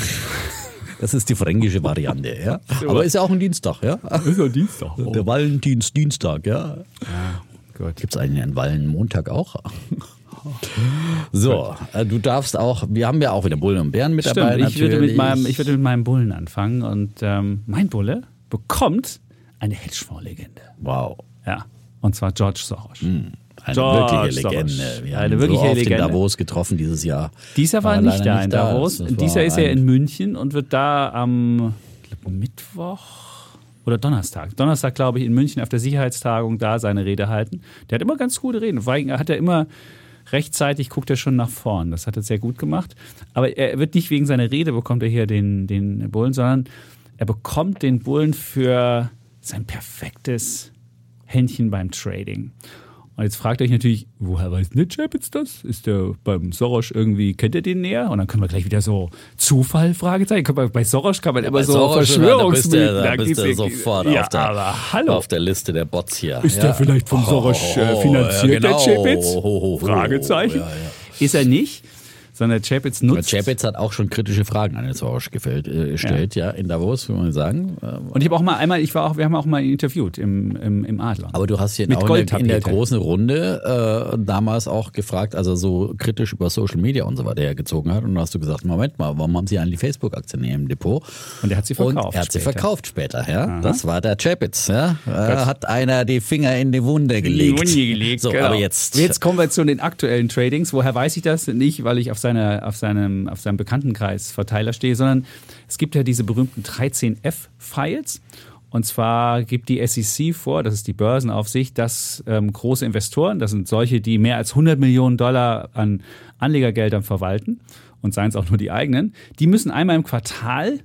Das ist die fränkische Variante, ja. Aber ist ja auch ein Dienstag, ja. Ist ja Dienstag. Der Valentinsdienstag, ja. Gut. Gibt es eigentlich einen Wallenmontag auch? So, äh, du darfst auch, wir haben ja auch wieder Bullen und Bären mit dabei. Stimmt, ich würde, mit natürlich. meinem, ich würde mit meinem Bullen anfangen und ähm, mein Bulle bekommt eine Hedgefonds-Legende. Wow. Ja, und zwar George Soros. Eine George wirkliche Legende. Soros. Wir Eine wirkliche so oft Legende. in Davos getroffen dieses Jahr. Dieser war, er nicht da in Davos. Das Dieser war ist er ein- in München und wird da am Mittwoch oder Donnerstag. Donnerstag, glaube ich, in München auf der Sicherheitstagung da seine Rede halten. Der hat immer ganz gute Reden. Vor allem hat er immer rechtzeitig, guckt er schon nach vorn. Das hat er sehr gut gemacht. Aber er wird nicht wegen seiner Rede bekommt er hier den, den Bullen, sondern er bekommt den Bullen für sein perfektes Händchen beim Trading. Und jetzt fragt ihr euch natürlich, woher weiß der Chapitz das? Ist der beim Soros irgendwie, kennt er den näher? Und dann können wir gleich wieder so Zufall, Fragezeichen. Bei Soros kann man immer Bei so Soros, Verschwörungsmythen. Da bist du ja- sofort ja, auf, der, aber hallo. auf der Liste der Bots hier. Ist ja. der vielleicht vom Soros äh, finanziert, der genau. Ho, ho. Fragezeichen. Ja, ja. Ist er nicht, sondern Chapitz nutzt. Chapitz hat auch schon kritische Fragen an den Soros gefällt, äh, gestellt, ja. in Davos, würde man sagen. Und ich habe auch mal einmal, ich war auch, wir haben auch mal interviewt im, im, im Adler. Aber du hast hier Mit auch in der, in der großen Runde äh, damals auch gefragt, also so kritisch über Social Media und so weiter hergezogen hat. Und dann hast du gesagt, Moment mal, warum haben Sie eigentlich Facebook-Aktien in Ihrem Depot? Und er hat sie Und verkauft er hat sie später. verkauft später, ja. Das war der Chapitz, ja. Da hat einer die Finger in die Wunde In die gelegt. Wunde gelegt, So, genau. aber jetzt. Jetzt kommen wir zu den aktuellen Tradings. Woher weiß ich das? Nicht, weil ich auf, seiner, auf, seinem, auf seinem Bekanntenkreis Verteiler stehe, sondern es gibt ja diese berühmten 13F-Files. Und zwar gibt die SEC vor, das ist die Börsenaufsicht, dass ähm, große Investoren, das sind solche, die mehr als 100 Millionen Dollar an Anlegergeldern verwalten und seien es auch nur die eigenen, die müssen einmal im Quartal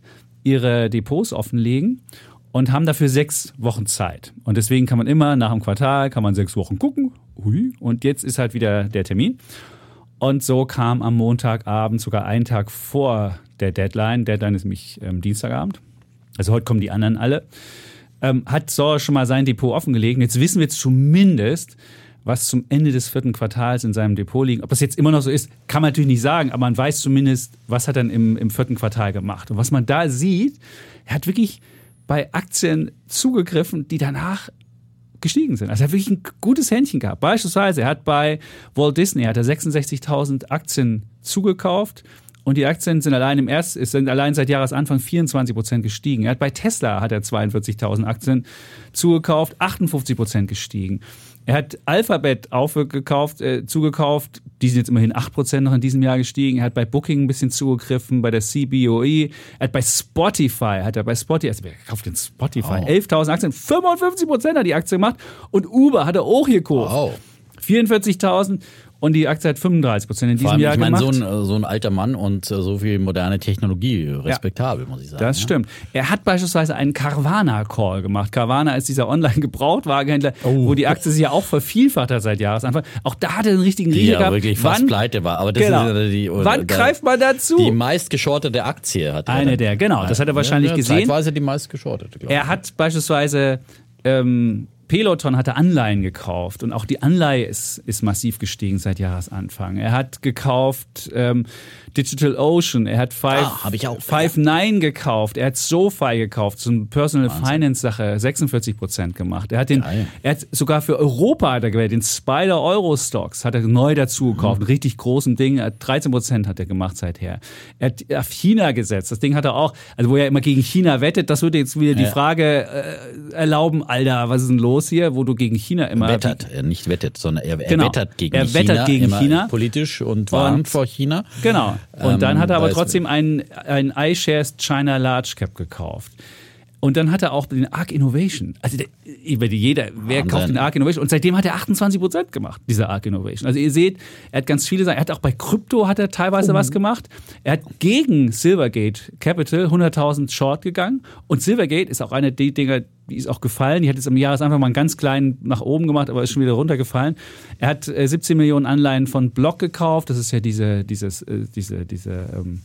ihre Depots offenlegen und haben dafür sechs Wochen Zeit. Und deswegen kann man immer nach dem Quartal, kann man sechs Wochen gucken. Hui, und jetzt ist halt wieder der Termin. Und so kam am Montagabend, sogar einen Tag vor der Deadline, Deadline ist nämlich ähm, Dienstagabend, also heute kommen die anderen alle, ähm, hat Sauer schon mal sein Depot offengelegt. Jetzt wissen wir zumindest, was zum Ende des vierten Quartals in seinem Depot liegt. Ob das jetzt immer noch so ist, kann man natürlich nicht sagen, aber man weiß zumindest, was hat er im, im vierten Quartal gemacht. Und was man da sieht, er hat wirklich bei Aktien zugegriffen, die danach gestiegen sind. Also er hat wirklich ein gutes Händchen gehabt. Beispielsweise, er hat bei Walt Disney hat er 66.000 Aktien zugekauft und die Aktien sind allein im Erst, sind allein seit Jahresanfang 24 Prozent gestiegen. Er hat bei Tesla hat er 42.000 Aktien zugekauft, 58 Prozent gestiegen. Er hat Alphabet aufgekauft, äh, zugekauft. Die sind jetzt immerhin 8% noch in diesem Jahr gestiegen. Er hat bei Booking ein bisschen zugegriffen, bei der CBOE. Er hat bei Spotify, hat er bei Spotify, also wer kauft denn Spotify? Oh. 11.000 Aktien, 55% hat die Aktie gemacht. Und Uber hat er auch gekauft. Wow. 44.000 und die Aktie hat 35 Prozent in diesem allem, Jahr ich meine, gemacht. So ein, so ein alter Mann und äh, so viel moderne Technologie, respektabel, ja, muss ich sagen. Das ja. stimmt. Er hat beispielsweise einen Carvana-Call gemacht. Carvana ist dieser Online-Gebrauchtwagenhändler, oh. wo die Aktie sich ja auch vervielfacht hat seit Jahresanfang. Auch da hat er einen richtigen Riecher gehabt. wirklich fast wann, pleite war. Aber das genau. ist die, oder, wann greift man dazu? Die meistgeschortete Aktie hat er. Eine der, genau. Das hat er wahrscheinlich ja, gesehen. Zeitweise die meistgeschortete, glaube ich. Er hat beispielsweise ähm, Peloton hatte Anleihen gekauft und auch die Anleihe ist, ist massiv gestiegen seit Jahresanfang. Er hat gekauft ähm, Digital Ocean, er hat Five, ah, ich auch, Five ja. Nine gekauft, er hat SoFi gekauft, so eine Personal Wahnsinn. Finance Sache, 46 Prozent gemacht. Er hat den, er hat sogar für Europa hat er gewählt, den Spider Euro Stocks hat er neu dazu gekauft, mhm. richtig großen Ding, 13 Prozent hat er gemacht seither. Er hat auf China gesetzt, das Ding hat er auch, also wo er immer gegen China wettet, das würde jetzt wieder die Frage äh, erlauben, Alter, was ist denn los? hier, wo du gegen China immer. Wettert, er nicht wettet, sondern er, er genau. wettert gegen er China. Er wettert gegen China. Politisch und warnt vor China. Genau. Und ähm, dann hat er aber trotzdem einen, einen iShares China Large Cap gekauft. Und dann hat er auch den Arc Innovation. Also der, jeder, wer Wahnsinn. kauft den Arc Innovation? Und seitdem hat er 28 Prozent gemacht, dieser Arc Innovation. Also ihr seht, er hat ganz viele Sachen. Er hat auch bei Krypto hat er teilweise oh. was gemacht. Er hat gegen Silvergate Capital 100.000 Short gegangen. Und Silvergate ist auch eine der Dinger, die ist auch gefallen. Die hat jetzt im Jahresanfang mal einen ganz kleinen nach oben gemacht, aber ist schon wieder runtergefallen. Er hat äh, 17 Millionen Anleihen von Block gekauft. Das ist ja diese, dieses, äh, diese, diese, ähm,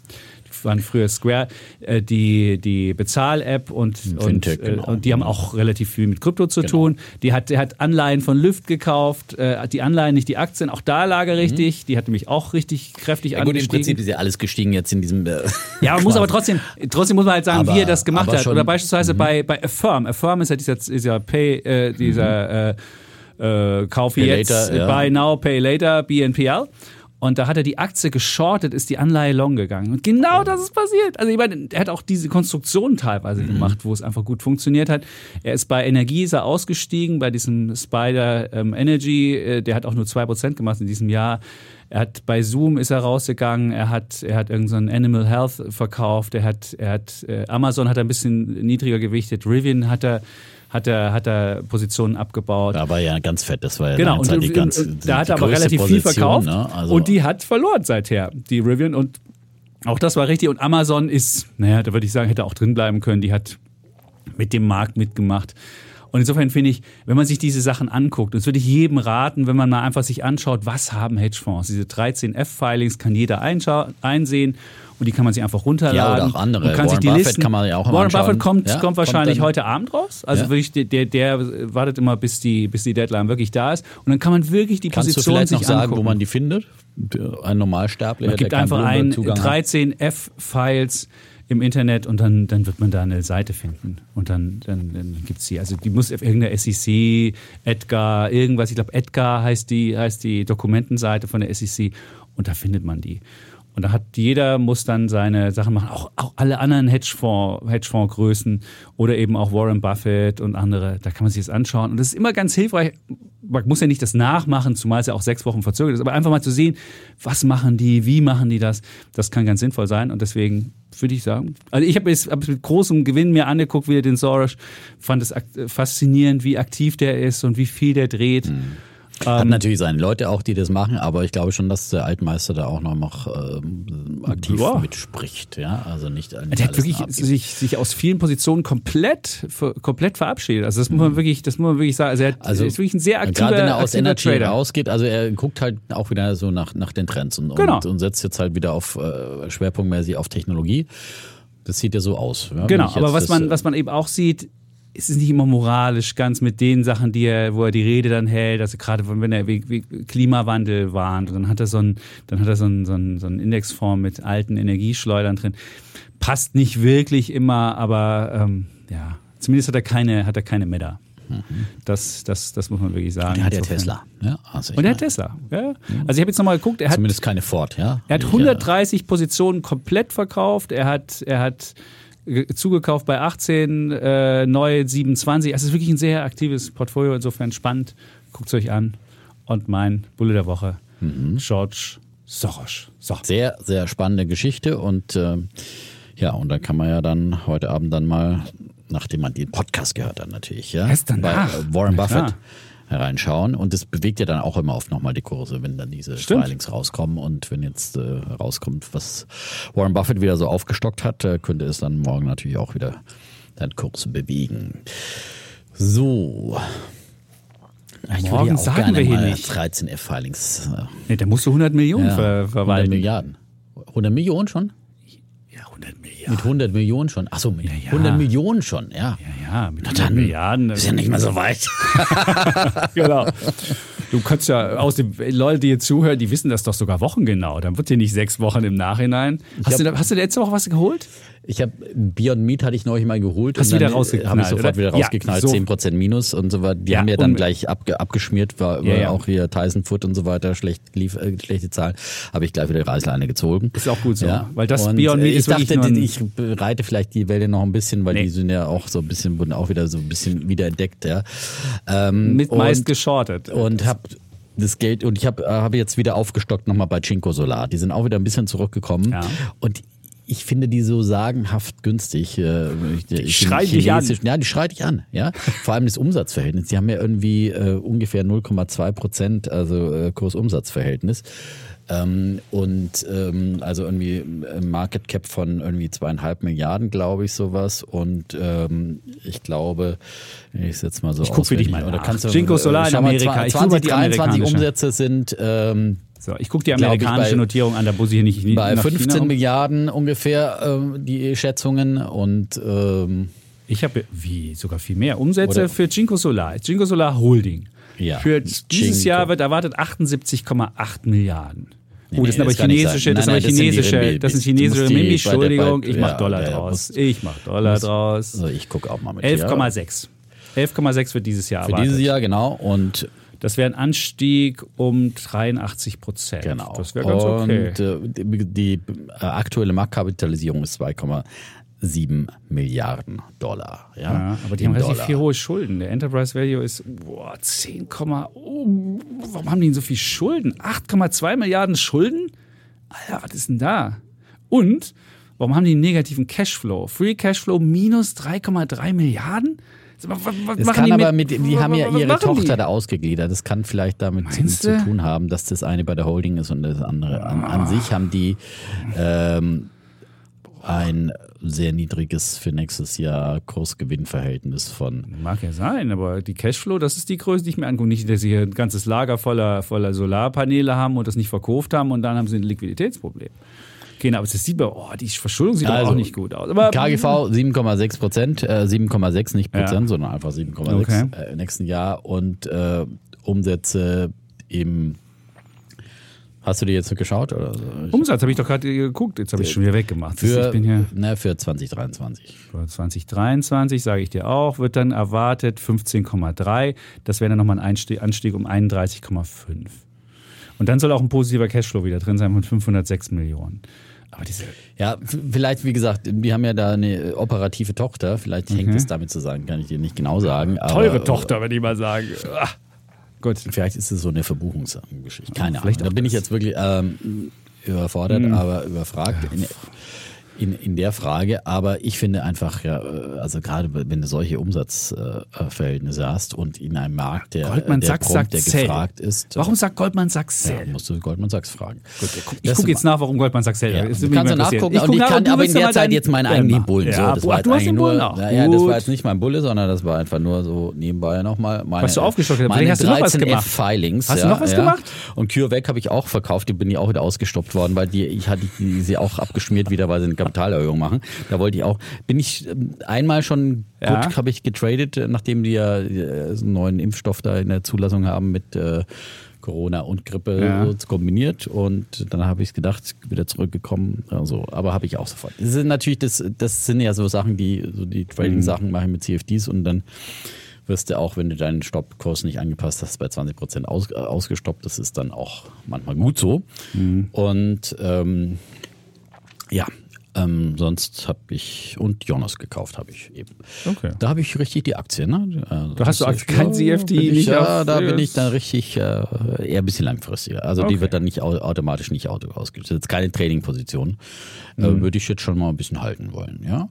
waren früher Square, äh, die, die Bezahl-App und, Fintech, und, äh, genau. und die haben auch relativ viel mit Krypto zu genau. tun. Die hat, der hat Anleihen von Lyft gekauft, äh, die Anleihen, nicht die Aktien, auch da lag er richtig. Mhm. Die hat nämlich auch richtig kräftig ja, gut, Im Prinzip ist ja alles gestiegen jetzt in diesem. Äh, ja, man muss aber trotzdem, trotzdem muss man halt sagen, aber, wie er das gemacht hat. Oder beispielsweise mhm. bei, bei Affirm. Affirm ist ja dieser, dieser Pay, äh, dieser mhm. äh, äh, Kauf pay jetzt, later, ja. Buy Now, Pay Later, BNPL. Und da hat er die Aktie geschortet, ist die Anleihe long gegangen. Und genau das ist passiert. Also ich meine, er hat auch diese Konstruktion teilweise mhm. gemacht, wo es einfach gut funktioniert hat. Er ist bei Energiesa ausgestiegen, bei diesem Spider ähm, Energy, äh, der hat auch nur 2% gemacht in diesem Jahr. Er hat bei Zoom ist er rausgegangen, er hat, er hat irgendein so Animal Health verkauft, er hat, er hat, äh, Amazon hat er ein bisschen niedriger gewichtet, Rivian hat er hat er, hat er Positionen abgebaut. Da war ja ganz fett, das war ja genau. und, die ganz, und, da hat er aber relativ Position, viel verkauft ne? also und die hat verloren seither, die Rivian und auch das war richtig und Amazon ist, naja, da würde ich sagen, hätte auch drin bleiben können, die hat mit dem Markt mitgemacht. Und insofern finde ich, wenn man sich diese Sachen anguckt, das würde ich jedem raten, wenn man mal einfach sich anschaut, was haben Hedgefonds? Diese 13F-Filings kann jeder einsehen und die kann man sich einfach runterladen. Ja, oder auch andere. kann Warren sich die Buffett Listen, kann man ja auch Warren Buffett kommt, ja, kommt wahrscheinlich kommt heute Abend raus. Also ja. wirklich, der, der wartet immer, bis die, bis die Deadline wirklich da ist. Und dann kann man wirklich die Kannst Position du vielleicht sich noch sagen, angucken. wo man die findet? Ein Normalsterblicher, Man gibt einfach ein 13F-Files im Internet und dann, dann wird man da eine Seite finden. Und dann, dann, dann gibt es die. Also die muss auf irgendeiner SEC, Edgar, irgendwas, ich glaube Edgar heißt die, heißt die Dokumentenseite von der SEC und da findet man die. Und da hat jeder muss dann seine Sachen machen, auch, auch alle anderen Hedgefonds, Hedgefondsgrößen oder eben auch Warren Buffett und andere. Da kann man sich das anschauen. Und das ist immer ganz hilfreich, man muss ja nicht das nachmachen, zumal es ja auch sechs Wochen verzögert ist, aber einfach mal zu sehen, was machen die, wie machen die das, das kann ganz sinnvoll sein und deswegen würde ich sagen, also ich habe es hab mit großem Gewinn mir angeguckt, wie er den Soros, fand es faszinierend, wie aktiv der ist und wie viel der dreht. Mhm. Hat ähm, natürlich seine Leute auch, die das machen, aber ich glaube schon, dass der Altmeister da auch noch, noch ähm, aktiv ja. mitspricht. Ja, also nicht. Der hat wirklich sich, sich aus vielen Positionen komplett, komplett verabschiedet. Also das muss man mhm. wirklich, das muss man wirklich sagen. Also er hat, also ist wirklich ein sehr aktiver Gerade wenn er aus Energy Trader. rausgeht, also er guckt halt auch wieder so nach, nach den Trends und, genau. und, und setzt jetzt halt wieder auf äh, schwerpunktmäßig auf Technologie. Das sieht ja so aus. Ja, genau, aber was man, was man eben auch sieht, es ist nicht immer moralisch ganz mit den Sachen, die er, wo er die Rede dann hält, also gerade wenn er Klimawandel warnt, dann hat er so ein, dann hat er so ein, so ein, so ein Indexform mit alten Energieschleudern drin. Passt nicht wirklich immer, aber ähm, ja, zumindest hat er keine, hat er keine. Mhm. Das, das, das muss man wirklich sagen. Und er hat ja Tesla. Ja, also und er hat Tesla. Ja. Also ich habe jetzt nochmal geguckt. Er hat, Zumindest keine Ford, ja. Er hat 130 Positionen komplett verkauft. Er hat, er hat zugekauft bei 18, äh, neu 27. Also es ist wirklich ein sehr aktives Portfolio, insofern spannend. Guckt es euch an. Und mein Bulle der Woche, mhm. George Soros. So. Sehr, sehr spannende Geschichte und äh, ja, und dann kann man ja dann heute Abend dann mal, nachdem man den Podcast gehört hat natürlich, ja, bei äh, Warren Buffett reinschauen. Und das bewegt ja dann auch immer oft nochmal die Kurse, wenn dann diese Stimmt. Filings rauskommen. Und wenn jetzt äh, rauskommt, was Warren Buffett wieder so aufgestockt hat, äh, könnte es dann morgen natürlich auch wieder den Kurs bewegen. So. Ich morgen ja sagen wir hier nicht. 13 F-Filings. Äh, nee, da musst du 100 Millionen ja, ver verwalten. 100 Milliarden. 100 Millionen schon? Ja, 100 Milliarden. Mit 100 Millionen schon. Achso, mit ja, ja. 100 Millionen schon, ja. Ja, mit 100 dann Milliarden. Ist ja nicht mehr so weit. genau. Du kannst ja aus den Leute, die jetzt zuhören, die wissen das doch sogar wochengenau. Dann wird dir nicht sechs Wochen im Nachhinein. Hast, hab, du, hast du letzte Woche was geholt? Ich habe Beyond Meat hatte ich neulich mal geholt. Hast du wieder rausgeknallt? Habe ich sofort oder? wieder rausgeknallt, ja, so. 10% Minus und so weiter. Die ja, haben ja dann gleich abge, abgeschmiert, war ja, ja. auch hier Tyson Foot und so weiter, schlecht, lief, äh, schlechte Zahlen. Habe ich gleich wieder die Reißleine gezogen. Ist auch gut so. Ja. Weil das und Beyond Meat ist ich dachte, ich reite vielleicht die Welle noch ein bisschen, weil nee. die sind ja auch so ein bisschen, wurden auch wieder so ein bisschen wiederentdeckt, ja. Ähm, Mit meist geschortet. Und habe das Geld und ich habe äh, hab jetzt wieder aufgestockt nochmal bei Cinco Solar. Die sind auch wieder ein bisschen zurückgekommen. Ja. Und ich finde die so sagenhaft günstig. Äh, die schreit dich an. Ja, die schreit dich an. Ja? Vor allem das Umsatzverhältnis. Die haben ja irgendwie äh, ungefähr 0,2 Prozent, also äh, Kursumsatzverhältnis. Ähm, und ähm, also irgendwie ein Market Cap von irgendwie zweieinhalb Milliarden, glaube ich, sowas. Und ähm, ich glaube, ich setze mal so ich guck für dich mal oder kannst du, Cinco Solar in Amerika. 20, 23 Umsätze sind ähm, so, ich gucke die amerikanische bei, Notierung an, da muss ich nicht, nicht Bei 15 China Milliarden ungefähr ähm, die Schätzungen und ähm, ich habe wie sogar viel mehr Umsätze für Cinco Solar, Cinco Solar Holding. Ja, Für dieses Cinco. Jahr wird erwartet 78,8 Milliarden. Oh, das sind aber chinesische, das sind aber chinesische, das sind chinesische Renminbi, Entschuldigung, ich mach Dollar ja, draus. Ich mach Dollar muss, draus. Also ich gucke auch mal mit 11,6. 11,6 wird dieses Jahr Für erwartet. dieses Jahr, genau. Und das wäre ein Anstieg um 83 Prozent. Genau. Das wäre ganz okay. Und äh, die, die äh, aktuelle Marktkapitalisierung ist 2,7 Milliarden Dollar. Ja, ja aber die haben relativ viel hohe Schulden. Der Enterprise Value ist boah, 10, oh, warum haben die denn so viel Schulden? 8,2 Milliarden Schulden? Alter, was ist denn da? Und warum haben die einen negativen Cashflow? Free Cashflow minus 3,3 Milliarden? Was, was das kann die aber mit, die haben ja ihre Tochter die? da ausgegliedert. Das kann vielleicht damit zu, zu, tun haben, dass das eine bei der Holding ist und das andere. An, an sich haben die ähm, ein sehr niedriges für nächstes Jahr Kursgewinnverhältnis von. Mag ja sein, aber die Cashflow, das ist die Größe, die ich mir angucke. Nicht, dass sie hier ein ganzes Lager voller, voller Solarpaneele haben und das nicht verkauft haben und dann haben sie ein Liquiditätsproblem gehen. Aber es sieht man, oh, die Verschuldung sieht also, auch nicht gut aus. Aber, KGV 7,6 Prozent, äh, 7,6 nicht Prozent, ja. sondern einfach 7,6 okay. äh, im nächsten Jahr und äh, Umsätze im Hast du dir jetzt geschaut? Oder Umsatz habe ich doch gerade geguckt, jetzt habe ich schon wieder weggemacht. Für, hier ne, für 2023. Für 2023, sage ich dir auch, wird dann erwartet 15,3. Das wäre dann nochmal ein Anstieg um 31,5. Und dann soll auch ein positiver Cashflow wieder drin sein von 506 Millionen. Aber diese. Ja, vielleicht, wie gesagt, die haben ja da eine operative Tochter. Vielleicht hängt es damit zusammen, kann ich dir nicht genau sagen. Teure Tochter, wenn ich mal sagen. Gut. Vielleicht ist es so eine Verbuchungsgeschichte. Keine Vielleicht Ahnung. Da bin ich das. jetzt wirklich ähm, überfordert, Hm. aber überfragt. In, in, in der Frage, aber ich finde einfach, ja, äh, also gerade wenn du solche Umsatzverhältnisse hast und in einem Markt, der, Goldman der Sachs prompt, der gefragt ist, Warum sagt Goldman Sachs ja, Sell? musst du Goldman Sachs fragen. Ich Das- gucke jetzt nach, warum Goldman Sachs Sell. Ja, Das du ist kannst du nachgucken, Ich ich nach, kann aber in ja der Zeit jetzt meinen eigenen. Bullen. Ja, so, das ach, war jetzt du hast den nur, Bullen auch. Ja, das Gut. war jetzt nicht mein Bulle, sondern das war einfach nur so nebenbei nochmal meine, Was du aufgestockt hast. meine hast du noch was 13 gemacht. F-Filings. Hast du ja, noch was ja. gemacht? Und CureVac habe ich auch verkauft, die bin ich auch wieder ausgestoppt worden, weil die, ich hatte die, sie auch abgeschmiert wieder, weil sie Kapitalerhöhung machen. Da wollte ich auch, bin ich ähm, einmal schon Ja. gut, habe ich getradet, äh, nachdem die ja äh, so einen neuen Impfstoff da in der Zulassung haben mit äh, Corona und Grippe Ja. kombiniert und dann habe ich gedacht, wieder zurückgekommen. Also, aber habe ich auch sofort. Das sind natürlich, das, das sind ja so Sachen, die, so die Trading-Sachen mache ich mit CFDs und dann wirst du auch, wenn du deinen Stoppkurs nicht angepasst hast, bei 20 Prozent aus, äh, ausgestoppt. Das ist dann auch manchmal gut so. Und ähm, ja, ähm, sonst habe ich und Jonas gekauft habe ich eben. Okay. Da habe ich richtig die Aktie. Ne? Also Da hast du also kein CFD, ich, nicht Ja, da bin ich dann richtig äh, eher ein bisschen langfristiger. Also Okay. die wird dann nicht au automatisch nicht auto ausgelöst. Jetzt keine Trading-Position. Mhm. Äh, würde ich jetzt schon mal ein bisschen halten wollen. Ja.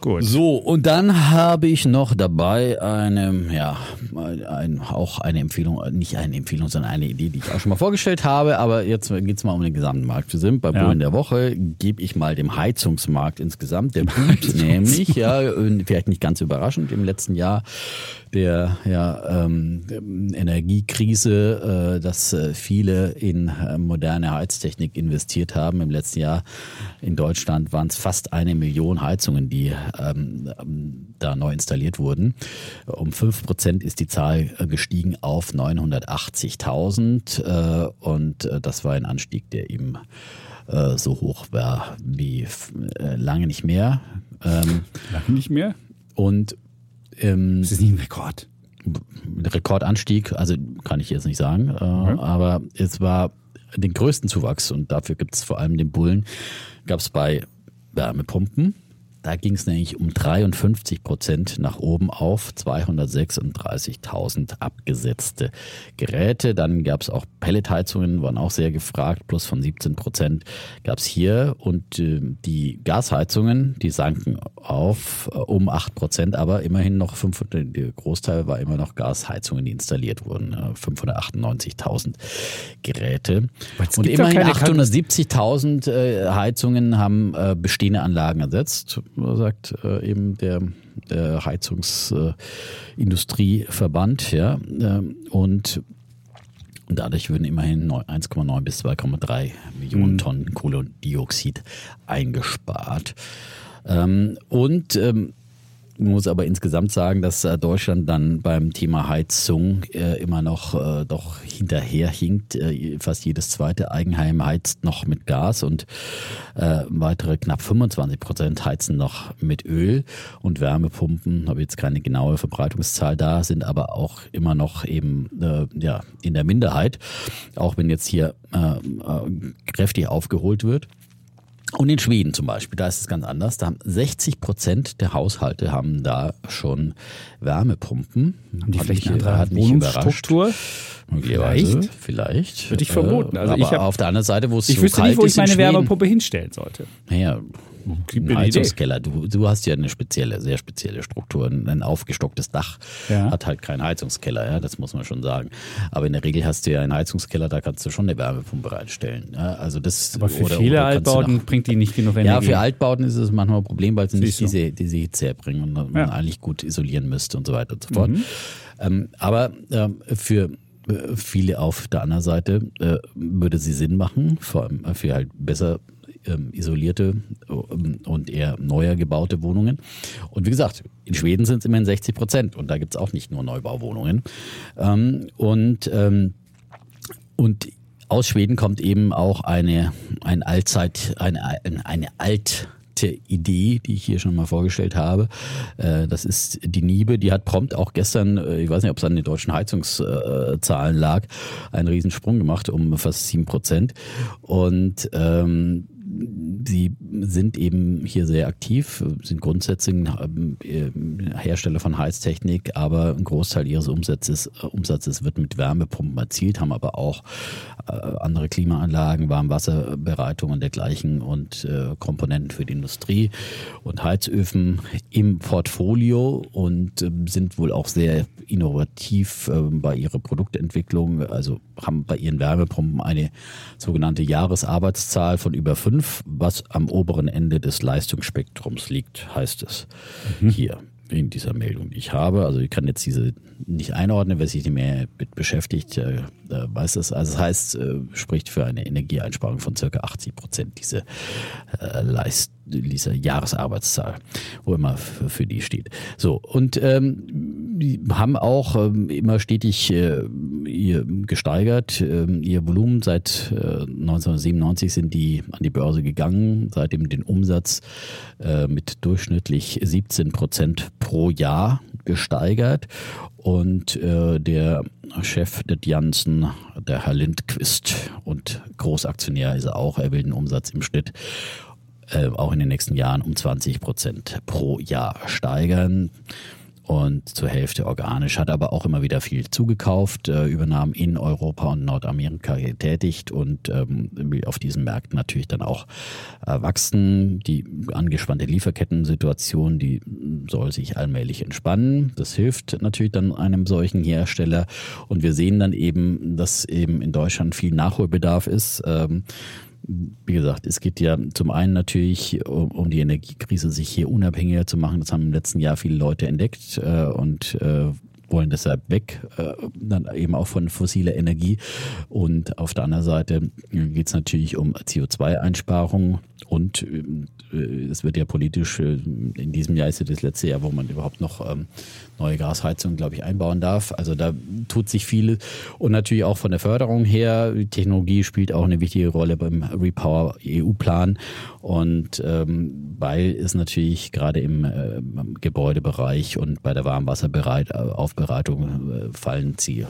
Gut. So, und dann habe ich noch dabei eine, ja, ein, auch eine Empfehlung, nicht eine Empfehlung, sondern eine Idee, die ich auch schon mal vorgestellt habe. Aber jetzt geht's mal um den gesamten Markt. Wir sind bei Ja. Bullen der Woche, gebe ich mal dem Heizungsmarkt insgesamt. Der boomt nämlich, ja, und vielleicht nicht ganz überraschend, im letzten Jahr der ja, ähm, Energiekrise, äh, dass äh, viele in äh, moderne Heiztechnik investiert haben. Im letzten Jahr in Deutschland waren es fast eine Million Heizungen, die ähm, ähm, da neu installiert wurden. Um fünf Prozent ist die Zahl äh, gestiegen auf 980.000 äh, und äh, das war ein Anstieg, der eben so hoch war wie lange nicht mehr. Ähm, Lange nicht mehr? und ähm, Das ist nicht ein Rekord. Rekordanstieg, also kann ich jetzt nicht sagen, äh, aber es war den größten Zuwachs und dafür gibt es vor allem den Bullen, gab es bei Wärmepumpen. Da ging es nämlich um 53 Prozent nach oben auf 236.000 abgesetzte Geräte. Dann gab es auch Pelletheizungen, waren auch sehr gefragt, plus von 17 Prozent gab es hier. Und äh, die Gasheizungen, die sanken auf äh, um 8 Prozent, aber immerhin noch 500, der Großteil war immer noch Gasheizungen, die installiert wurden. äh, 598.000 Geräte. Und immerhin keine Kalk- 870.000 äh, Heizungen haben äh, bestehende Anlagen ersetzt, sagt äh, eben der, der Heizungsindustrieverband. ja. Ähm, und dadurch würden immerhin neun- 1,9 bis 2,3 Millionen Tonnen Kohlendioxid eingespart. Ähm, und ähm, muss aber insgesamt sagen, dass äh, Deutschland dann beim Thema Heizung äh, immer noch äh, doch hinterherhinkt. Äh, fast jedes zweite Eigenheim heizt noch mit Gas und äh, weitere knapp 25 Prozent heizen noch mit Öl und Wärmepumpen. Habe jetzt keine genaue Verbreitungszahl da, sind aber auch immer noch eben äh, ja in der Minderheit, auch wenn jetzt hier kräftig aufgeholt wird. Und in Schweden zum Beispiel, da ist es ganz anders. Da haben 60 Prozent der Haushalte haben da schon Wärmepumpen. Haben die Hat vielleicht eine andere hat mich Wohnungsstruktur? Möglicherweise, vielleicht. Würde ich vermuten. Also aber ich hab- auf der anderen Seite, wo es Ich so wüsste nicht, wo ich meine in Schweden, Wärmepumpe hinstellen sollte. Naja, Gib mir. Heizungskeller. Du, du hast ja eine spezielle, sehr spezielle Struktur. Ein aufgestocktes Dach Ja. hat halt keinen Heizungskeller, ja, das muss man schon sagen. Aber in der Regel hast du ja einen Heizungskeller, da kannst du schon eine Wärmepumpe bereitstellen. Ja, also das, Aber für oder- viele oder Altbauten noch- bringt die nicht genug Energie. ja, für Altbauten ist es manchmal ein Problem, weil sie nicht diese, diese Hitze herbringen und man Ja. Mhm. eigentlich gut isolieren müsste und so weiter und so fort. Ähm, aber ähm, für äh, viele auf der anderen Seite äh, würde sie Sinn machen, vor allem für halt besser ähm, isolierte ähm, und eher neuer gebaute Wohnungen. Und wie gesagt, in Schweden sind es immerhin 60 Prozent und da gibt es auch nicht nur Neubauwohnungen. Ähm, und ähm, und aus Schweden kommt eben auch eine, ein Allzeit, eine, eine, alte Idee, die ich hier schon mal vorgestellt habe. Äh, Das ist die Niebe, die hat prompt auch gestern, äh, ich weiß nicht, ob es an den deutschen Heizungszahlen lag, einen Riesensprung gemacht um fast sieben Prozent. Und ähm, sie sind eben hier sehr aktiv, sind grundsätzlich äh, Hersteller von Heiztechnik, aber ein Großteil ihres Umsatzes, Umsatzes wird mit Wärmepumpen erzielt, haben aber auch äh, andere Klimaanlagen, Warmwasserbereitung und dergleichen und äh, Komponenten für die Industrie und Heizöfen im Portfolio und sind wohl auch sehr innovativ ähm, bei ihrer Produktentwicklung, also haben bei ihren Wärmepumpen eine sogenannte Jahresarbeitszahl von über fünf, was am oberen Ende des Leistungsspektrums liegt, heißt es mhm. hier in dieser Meldung, die ich habe. Also ich kann jetzt diese nicht einordnen, wer sich nicht mehr mit beschäftigt, äh, äh, weiß das. Also das heißt, äh, spricht für eine Energieeinsparung von circa 80 Prozent diese äh, Leist dieser Jahresarbeitszahl, wo immer für, für die steht. So und ähm, die haben auch ähm, immer stetig äh, ihr gesteigert ähm, ihr Volumen. Seit äh, 1997 sind die an die Börse gegangen, seitdem den Umsatz äh, mit durchschnittlich 17 Prozent pro Jahr gesteigert. Und äh, der Chef des Janssen, der Herr Lindquist und Großaktionär ist er auch, er will den Umsatz im Schnitt äh, auch in den nächsten Jahren um 20 Prozent pro Jahr steigern und zur Hälfte organisch, hat aber auch immer wieder viel zugekauft, äh, Übernahmen in Europa und Nordamerika getätigt und ähm, auf diesen Märkten natürlich dann auch äh, wachsen. Die angespannte Lieferkettensituation, die soll sich allmählich entspannen. Das hilft natürlich dann einem solchen Hersteller und wir sehen dann eben, dass eben in Deutschland viel Nachholbedarf ist. Ähm, wie gesagt, es geht ja zum einen natürlich um, um, die Energiekrise, sich hier unabhängiger zu machen. Das haben im letzten Jahr viele Leute entdeckt äh, und äh, wollen deshalb weg, äh, dann eben auch von fossiler Energie. Und auf der anderen Seite geht es natürlich um CO2-Einsparungen und äh, es wird ja politisch, äh, in diesem Jahr ist ja das letzte Jahr, wo man überhaupt noch ähm, neue Gasheizungen, glaube ich, einbauen darf. Also da tut sich viel. Und natürlich auch von der Förderung her, Technologie spielt auch eine wichtige Rolle beim Repower EU-Plan. Und ähm, weil es natürlich gerade im äh, Gebäudebereich und bei der Warmwasseraufbereitung äh, fallen sie, äh,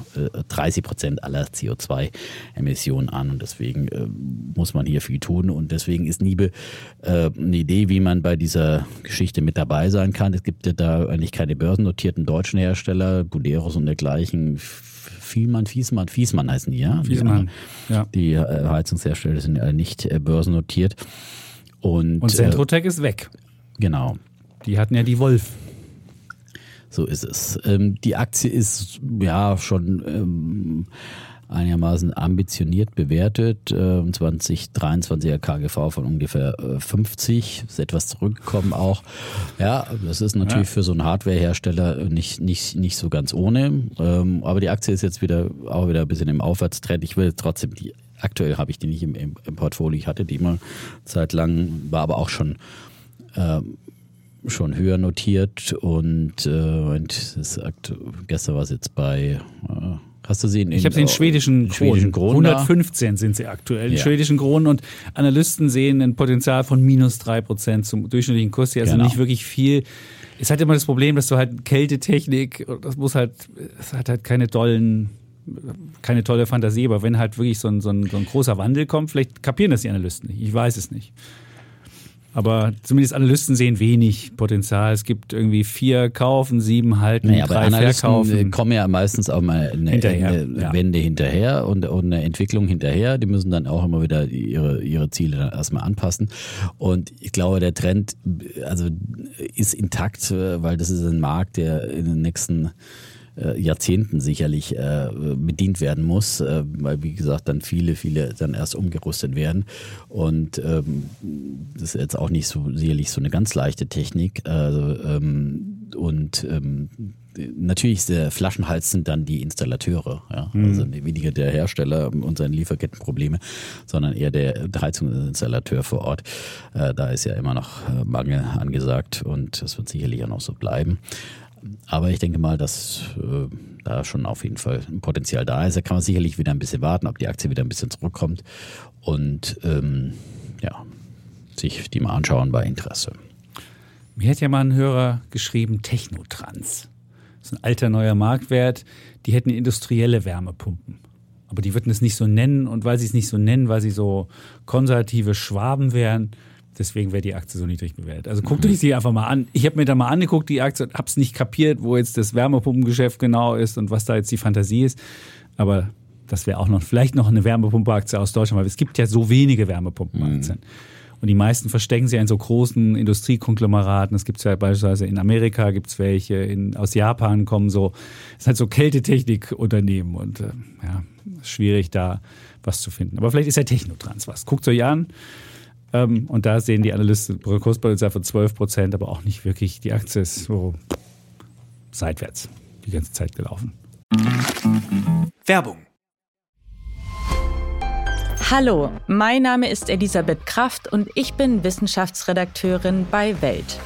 30 Prozent aller CO2-Emissionen an. Und deswegen äh, muss man hier viel tun. Und deswegen ist Niebe äh, eine Idee, wie man bei dieser Geschichte mit dabei sein kann. Es gibt ja da eigentlich keine börsennotierten deutschen Hersteller, Buderus und dergleichen. Vielmann, Fiesmann, Fiesmann heißen die, ja? Fiesmann, die, ja. Die äh, Heizungshersteller sind ja nicht äh, börsennotiert. Und, und Centrotech äh, ist weg. Genau. Die hatten ja die Wolf. So ist es. Ähm, die Aktie ist ja schon ähm, einigermaßen ambitioniert bewertet. Äh, 2023er KGV von ungefähr 50, äh, ist etwas zurückgekommen auch. Ja, das ist natürlich ja. für so einen Hardwarehersteller nicht, nicht, nicht so ganz ohne. Ähm, aber die Aktie ist jetzt wieder auch wieder ein bisschen im Aufwärtstrend. Ich will trotzdem die aktuell habe ich die nicht im, im, im, Portfolio. Ich hatte die immer zeitlang, war aber auch schon äh, schon höher notiert und, äh, und das, gestern war es jetzt bei äh, Hast du sie in, Ich habe sie in schwedischen, schwedischen Kronen. 115 sind sie aktuell in ja. schwedischen Kronen und Analysten sehen ein Potenzial von minus drei Prozent zum durchschnittlichen Kurs. Also genau. nicht wirklich viel. Es hat immer das Problem, dass du halt Kältetechnik, das muss halt, es hat halt keine tollen keine tolle Fantasie, aber wenn halt wirklich so ein, so ein, so ein großer Wandel kommt, vielleicht kapieren das die Analysten nicht. Ich weiß es nicht. Aber zumindest Analysten sehen wenig Potenzial. Es gibt irgendwie vier kaufen, sieben halten, naja, drei verkaufen. kommen ja meistens auch mal eine, hinterher, eine ja. Wende hinterher und, und, eine Entwicklung hinterher. Die müssen dann auch immer wieder ihre, ihre Ziele dann erstmal anpassen. Und ich glaube, der Trend also ist intakt, weil das ist ein Markt, der in den nächsten äh, Jahrzehnten sicherlich äh, bedient werden muss, äh, weil wie gesagt dann viele, viele dann erst umgerüstet werden. Und ähm, das ist jetzt auch nicht so sicherlich so eine ganz leichte Technik. Also, ähm, und ähm, natürlich der Flaschenhals sind dann die Installateure, ja. Mhm. Also weniger der Hersteller und seine Lieferkettenprobleme, sondern eher der Heizungsinstallateur vor Ort. Äh, da ist ja immer noch äh, Mangel angesagt und das wird sicherlich auch noch so bleiben. Aber ich denke mal, dass äh, da schon auf jeden Fall ein Potenzial da ist. Da kann man sicherlich wieder ein bisschen warten, ob die Aktie wieder ein bisschen zurückkommt und ähm, ja, sich die mal anschauen bei Interesse. Mir hat ja mal ein Hörer geschrieben, Technotrans. Das ist ein alter neuer Marktwert. Die hätten industrielle Wärmepumpen. Aber die würden es nicht so nennen und weil sie es nicht so nennen, weil sie so konservative Schwaben wären, deswegen wäre die Aktie so niedrig bewertet. Also guckt euch die einfach mal an. Ich habe mir da mal angeguckt, die Aktie, habe es nicht kapiert, wo jetzt das Wärmepumpengeschäft genau ist und was da jetzt die Fantasie ist. Aber das wäre auch noch, vielleicht noch eine Wärmepumpenaktie aus Deutschland, weil es gibt ja so wenige Wärmepumpenaktien. Mhm. Und die meisten verstecken sie in so großen Industriekonglomeraten. Es gibt ja beispielsweise in Amerika gibt es welche, in, aus Japan kommen so, es ist halt so Kältetechnikunternehmen und äh, ja, schwierig da was zu finden. Aber vielleicht ist ja Technotrans was. Guckt euch an. Ähm, und da sehen die Analysten Kurspotenzial von 12 Prozent, aber auch nicht wirklich. Die Aktie ist so seitwärts die ganze Zeit gelaufen. Werbung Hallo, mein Name ist Elisabeth Kraft und ich bin Wissenschaftsredakteurin bei Welt.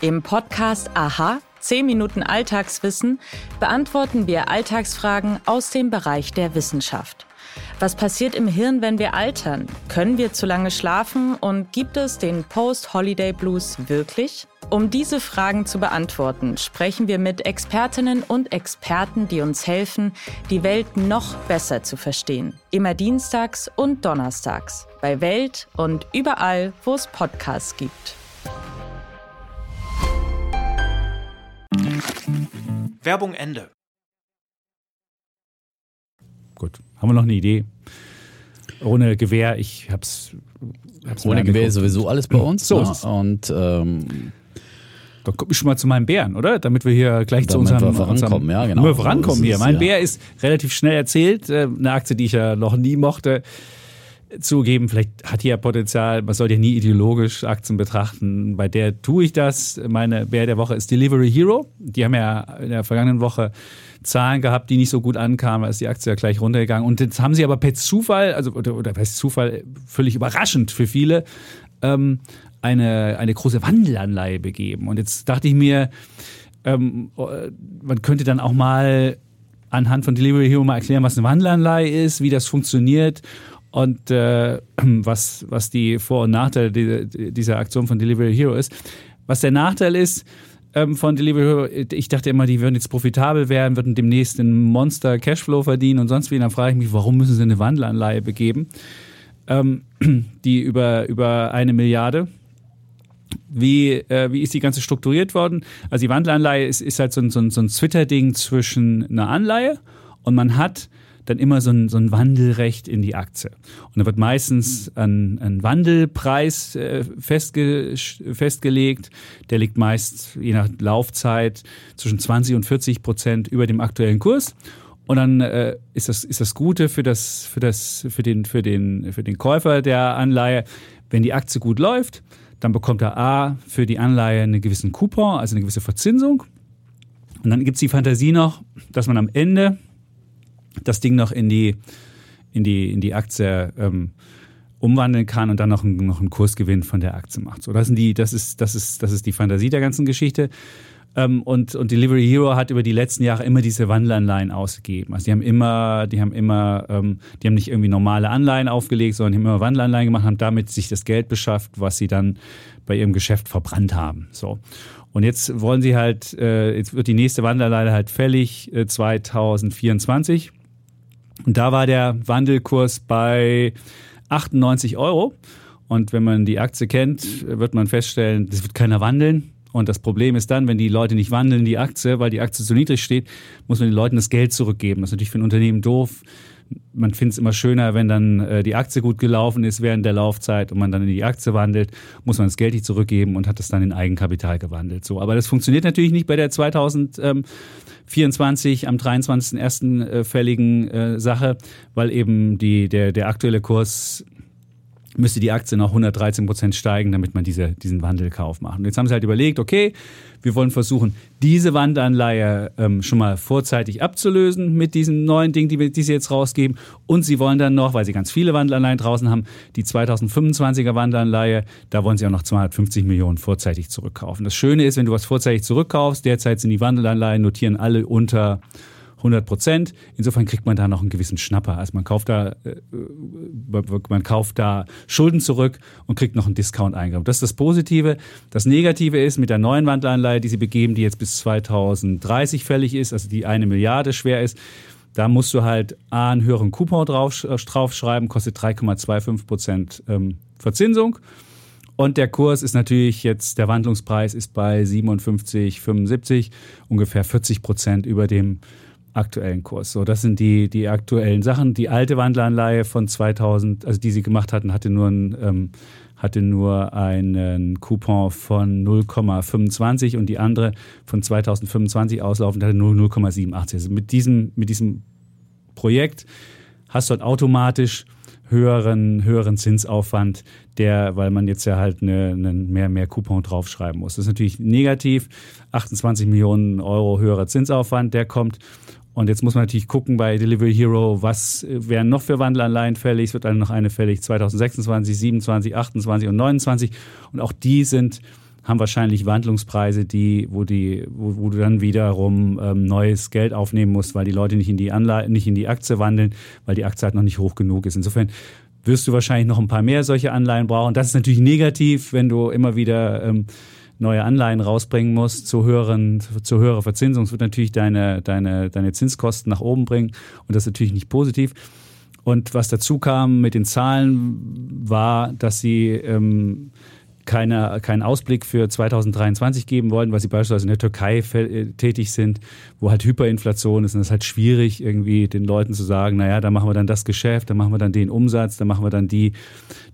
Im Podcast Aha, 10 Minuten Alltagswissen, beantworten wir Alltagsfragen aus dem Bereich der Wissenschaft. Was passiert im Hirn, wenn wir altern? Können wir zu lange schlafen und gibt es den Post-Holiday Blues wirklich? Um diese Fragen zu beantworten, sprechen wir mit Expertinnen und Experten, die uns helfen, die Welt noch besser zu verstehen. Immer dienstags und donnerstags bei Welt und überall, wo es Podcasts gibt. Werbung Ende. Gut, haben wir noch eine Idee? Ohne Gewehr, ich hab's. hab's Ohne Gewehr ist sowieso alles bei uns. So ne? Und ähm, dann komme ich schon mal zu meinem Bären, oder? Damit wir hier gleich Damit zu unserem. wir vorankommen, unserem, ja, genau. Wir vorankommen So hier. Mein ja. Bär ist relativ schnell erzählt. äh, Eine Aktie, die ich ja noch nie mochte. Zugeben, vielleicht hat die ja Potenzial. Man sollte ja nie ideologisch Aktien betrachten. Bei der tue ich das. Meine Bär der Woche ist Delivery Hero. Die haben ja in der vergangenen Woche Zahlen gehabt, die nicht so gut ankamen, ist die Aktie ja gleich runtergegangen. Und jetzt haben sie aber per Zufall, also oder, oder heißt Zufall, völlig überraschend für viele, ähm, eine, eine große Wandelanleihe begeben. Und jetzt dachte ich mir, ähm, man könnte dann auch mal anhand von Delivery Hero mal erklären, was eine Wandelanleihe ist, wie das funktioniert und äh, was, was die Vor- und Nachteile dieser Aktion von Delivery Hero ist. Was der Nachteil ist ähm, von Delivery Hero, ich dachte immer, die würden jetzt profitabel werden, würden demnächst einen Monster Cashflow verdienen und sonst wie. Dann frage ich mich, warum müssen sie eine Wandelanleihe begeben, ähm, die über, über eine Milliarde wie, äh, wie ist die ganze strukturiert worden? Also die Wandelanleihe ist, ist halt so ein, so ein, so ein Twitter-Ding zwischen einer Anleihe und man hat dann immer so ein, so ein Wandelrecht in die Aktie. Und da wird meistens ein, ein Wandelpreis äh, festge festgelegt. Der liegt meist je nach Laufzeit zwischen 20 und 40 Prozent über dem aktuellen Kurs. Und dann äh, ist, das, ist das Gute für, das, für, das, für, den, für, den, für den Käufer der Anleihe, wenn die Aktie gut läuft, dann bekommt er A für die Anleihe einen gewissen Coupon, also eine gewisse Verzinsung. Und dann gibt es die Fantasie noch, dass man am Ende das Ding noch in die, in die, in die Aktie ähm, umwandeln kann und dann noch einen, noch einen Kursgewinn von der Aktie macht. So, das, sind die, das, ist, das, ist, das ist die Fantasie der ganzen Geschichte. Ähm, und, und Delivery Hero hat über die letzten Jahre immer diese Wandelanleihen ausgegeben. Also die haben immer, die haben immer, ähm, die haben nicht irgendwie normale Anleihen aufgelegt, sondern die haben immer Wandelanleihen gemacht, haben damit sich das Geld beschafft, was sie dann bei ihrem Geschäft verbrannt haben. So. Und jetzt wollen sie halt, äh, jetzt wird die nächste Wandelanleihe halt fällig äh, 2024. Und da war der Wandelkurs bei 98 Euro. Und wenn man die Aktie kennt, wird man feststellen, das wird keiner wandeln. Und das Problem ist dann, wenn die Leute nicht wandeln die Aktie, weil die Aktie zu niedrig steht, muss man den Leuten das Geld zurückgeben. Das ist natürlich für ein Unternehmen doof. Man findet es immer schöner, wenn dann äh, die Aktie gut gelaufen ist während der Laufzeit und man dann in die Aktie wandelt, muss man das Geld nicht zurückgeben und hat es dann in Eigenkapital gewandelt. So, aber das funktioniert natürlich nicht bei der 2024 am 23.01. Äh, fälligen äh, Sache, weil eben die, der, der aktuelle Kurs müsste die Aktie noch 113 Prozent steigen, damit man diese, diesen Wandelkauf macht. Und jetzt haben sie halt überlegt, okay, wir wollen versuchen, diese Wandanleihe ähm, schon mal vorzeitig abzulösen mit diesem neuen Ding, die, die sie jetzt rausgeben. Und sie wollen dann noch, weil sie ganz viele Wandanleihen draußen haben, die 2025er Wandanleihe, da wollen sie auch noch 250 Millionen vorzeitig zurückkaufen. Das Schöne ist, wenn du was vorzeitig zurückkaufst, derzeit sind die Wandelanleihen, notieren alle unter 100 Prozent. Insofern kriegt man da noch einen gewissen Schnapper. Also man kauft da, äh, man kauft da Schulden zurück und kriegt noch einen Discount eingeräumt. Das ist das Positive. Das Negative ist mit der neuen Wandelanleihe, die sie begeben, die jetzt bis 2030 fällig ist, also die eine Milliarde schwer ist. Da musst du halt A, einen höheren Coupon drauf, draufschreiben, kostet 3,25 Prozent ähm, Verzinsung. Und der Kurs ist natürlich jetzt, der Wandlungspreis ist bei 57,75, ungefähr 40 Prozent über dem aktuellen Kurs. So, das sind die, die aktuellen Sachen. Die alte Wandleranleihe von 2000, also die sie gemacht hatten, hatte nur ein, ähm, hatte nur einen Coupon von 0,25 und die andere von 2025 auslaufend hatte nur 0,87. Also mit diesem, mit diesem Projekt hast du halt automatisch höheren, höheren Zinsaufwand, der, weil man jetzt ja halt eine, eine mehr, mehr Coupon draufschreiben muss. Das ist natürlich negativ. 28 Millionen Euro höherer Zinsaufwand, der kommt. Und jetzt muss man natürlich gucken bei Delivery Hero, was wären noch für Wandelanleihen fällig. Es wird dann noch eine fällig 2026, 27, 28 und 29. Und auch die sind haben wahrscheinlich Wandlungspreise, die, wo, die, wo, wo du dann wiederum ähm, neues Geld aufnehmen musst, weil die Leute nicht in die Anleihe, nicht in die Aktie wandeln, weil die Aktie halt noch nicht hoch genug ist. Insofern wirst du wahrscheinlich noch ein paar mehr solche Anleihen brauchen. Das ist natürlich negativ, wenn du immer wieder ähm, neue Anleihen rausbringen musst zu höheren, zu höherer Verzinsung. Es wird natürlich deine, deine, deine Zinskosten nach oben bringen und das ist natürlich nicht positiv. Und was dazu kam mit den Zahlen, war, dass sie ähm, keine, keinen Ausblick für 2023 geben wollten, weil sie beispielsweise in der Türkei äh, tätig sind, wo halt Hyperinflation ist und es ist halt schwierig, irgendwie den Leuten zu sagen, naja, da machen wir dann das Geschäft, da machen wir dann den Umsatz, da machen wir dann die,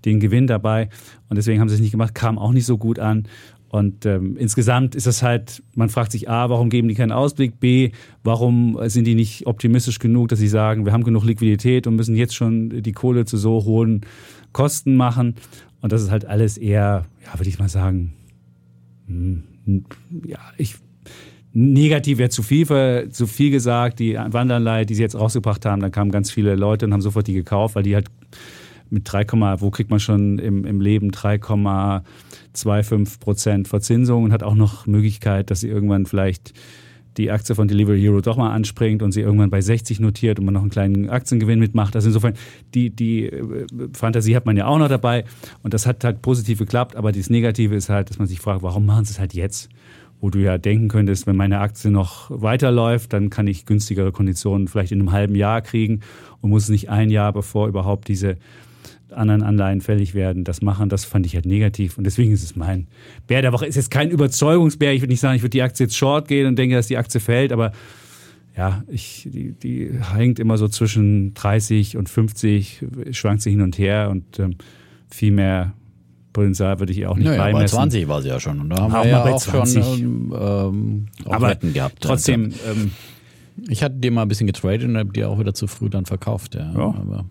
den Gewinn dabei. Und deswegen haben sie es nicht gemacht, kam auch nicht so gut an. Und ähm, insgesamt ist das halt, man fragt sich A, warum geben die keinen Ausblick? B, warum sind die nicht optimistisch genug, dass sie sagen, wir haben genug Liquidität und müssen jetzt schon die Kohle zu so hohen Kosten machen? Und das ist halt alles eher, ja, würde ich mal sagen, hm, ja, ich, negativ wäre zu viel, zu viel gesagt. Die Wanderlei, die sie jetzt rausgebracht haben, da kamen ganz viele Leute und haben sofort die gekauft, weil die halt mit 3, wo kriegt man schon im, im Leben 3,25 Prozent Verzinsung und hat auch noch Möglichkeit, dass sie irgendwann vielleicht die Aktie von Delivery Hero doch mal anspringt und sie irgendwann bei 60 notiert und man noch einen kleinen Aktiengewinn mitmacht. Also insofern, die, die äh, Fantasie hat man ja auch noch dabei und das hat halt positiv geklappt, aber das Negative ist halt, dass man sich fragt, warum machen sie es halt jetzt? Wo du ja denken könntest, wenn meine Aktie noch weiterläuft, dann kann ich günstigere Konditionen vielleicht in einem halben Jahr kriegen und muss nicht ein Jahr, bevor überhaupt diese anderen Anleihen fällig werden, das machen, das fand ich halt negativ. Und deswegen ist es mein Bär der Woche. Ist jetzt kein Überzeugungsbär. Ich würde nicht sagen, ich würde die Aktie jetzt short gehen und denke, dass die Aktie fällt, aber ja, ich, die, die hängt immer so zwischen 30 und 50, schwankt sie hin und her und ähm, viel mehr Potenzial würde ich auch nicht naja, beimessen. Bei 20 war sie ja schon. Und da haben auch wir ja auch 20. schon ähm, ähm, auch aber Wetten gehabt. Trotzdem, ähm, ich hatte dir mal ein bisschen getradet und habe dir auch wieder zu früh dann verkauft. Ja. ja. Aber,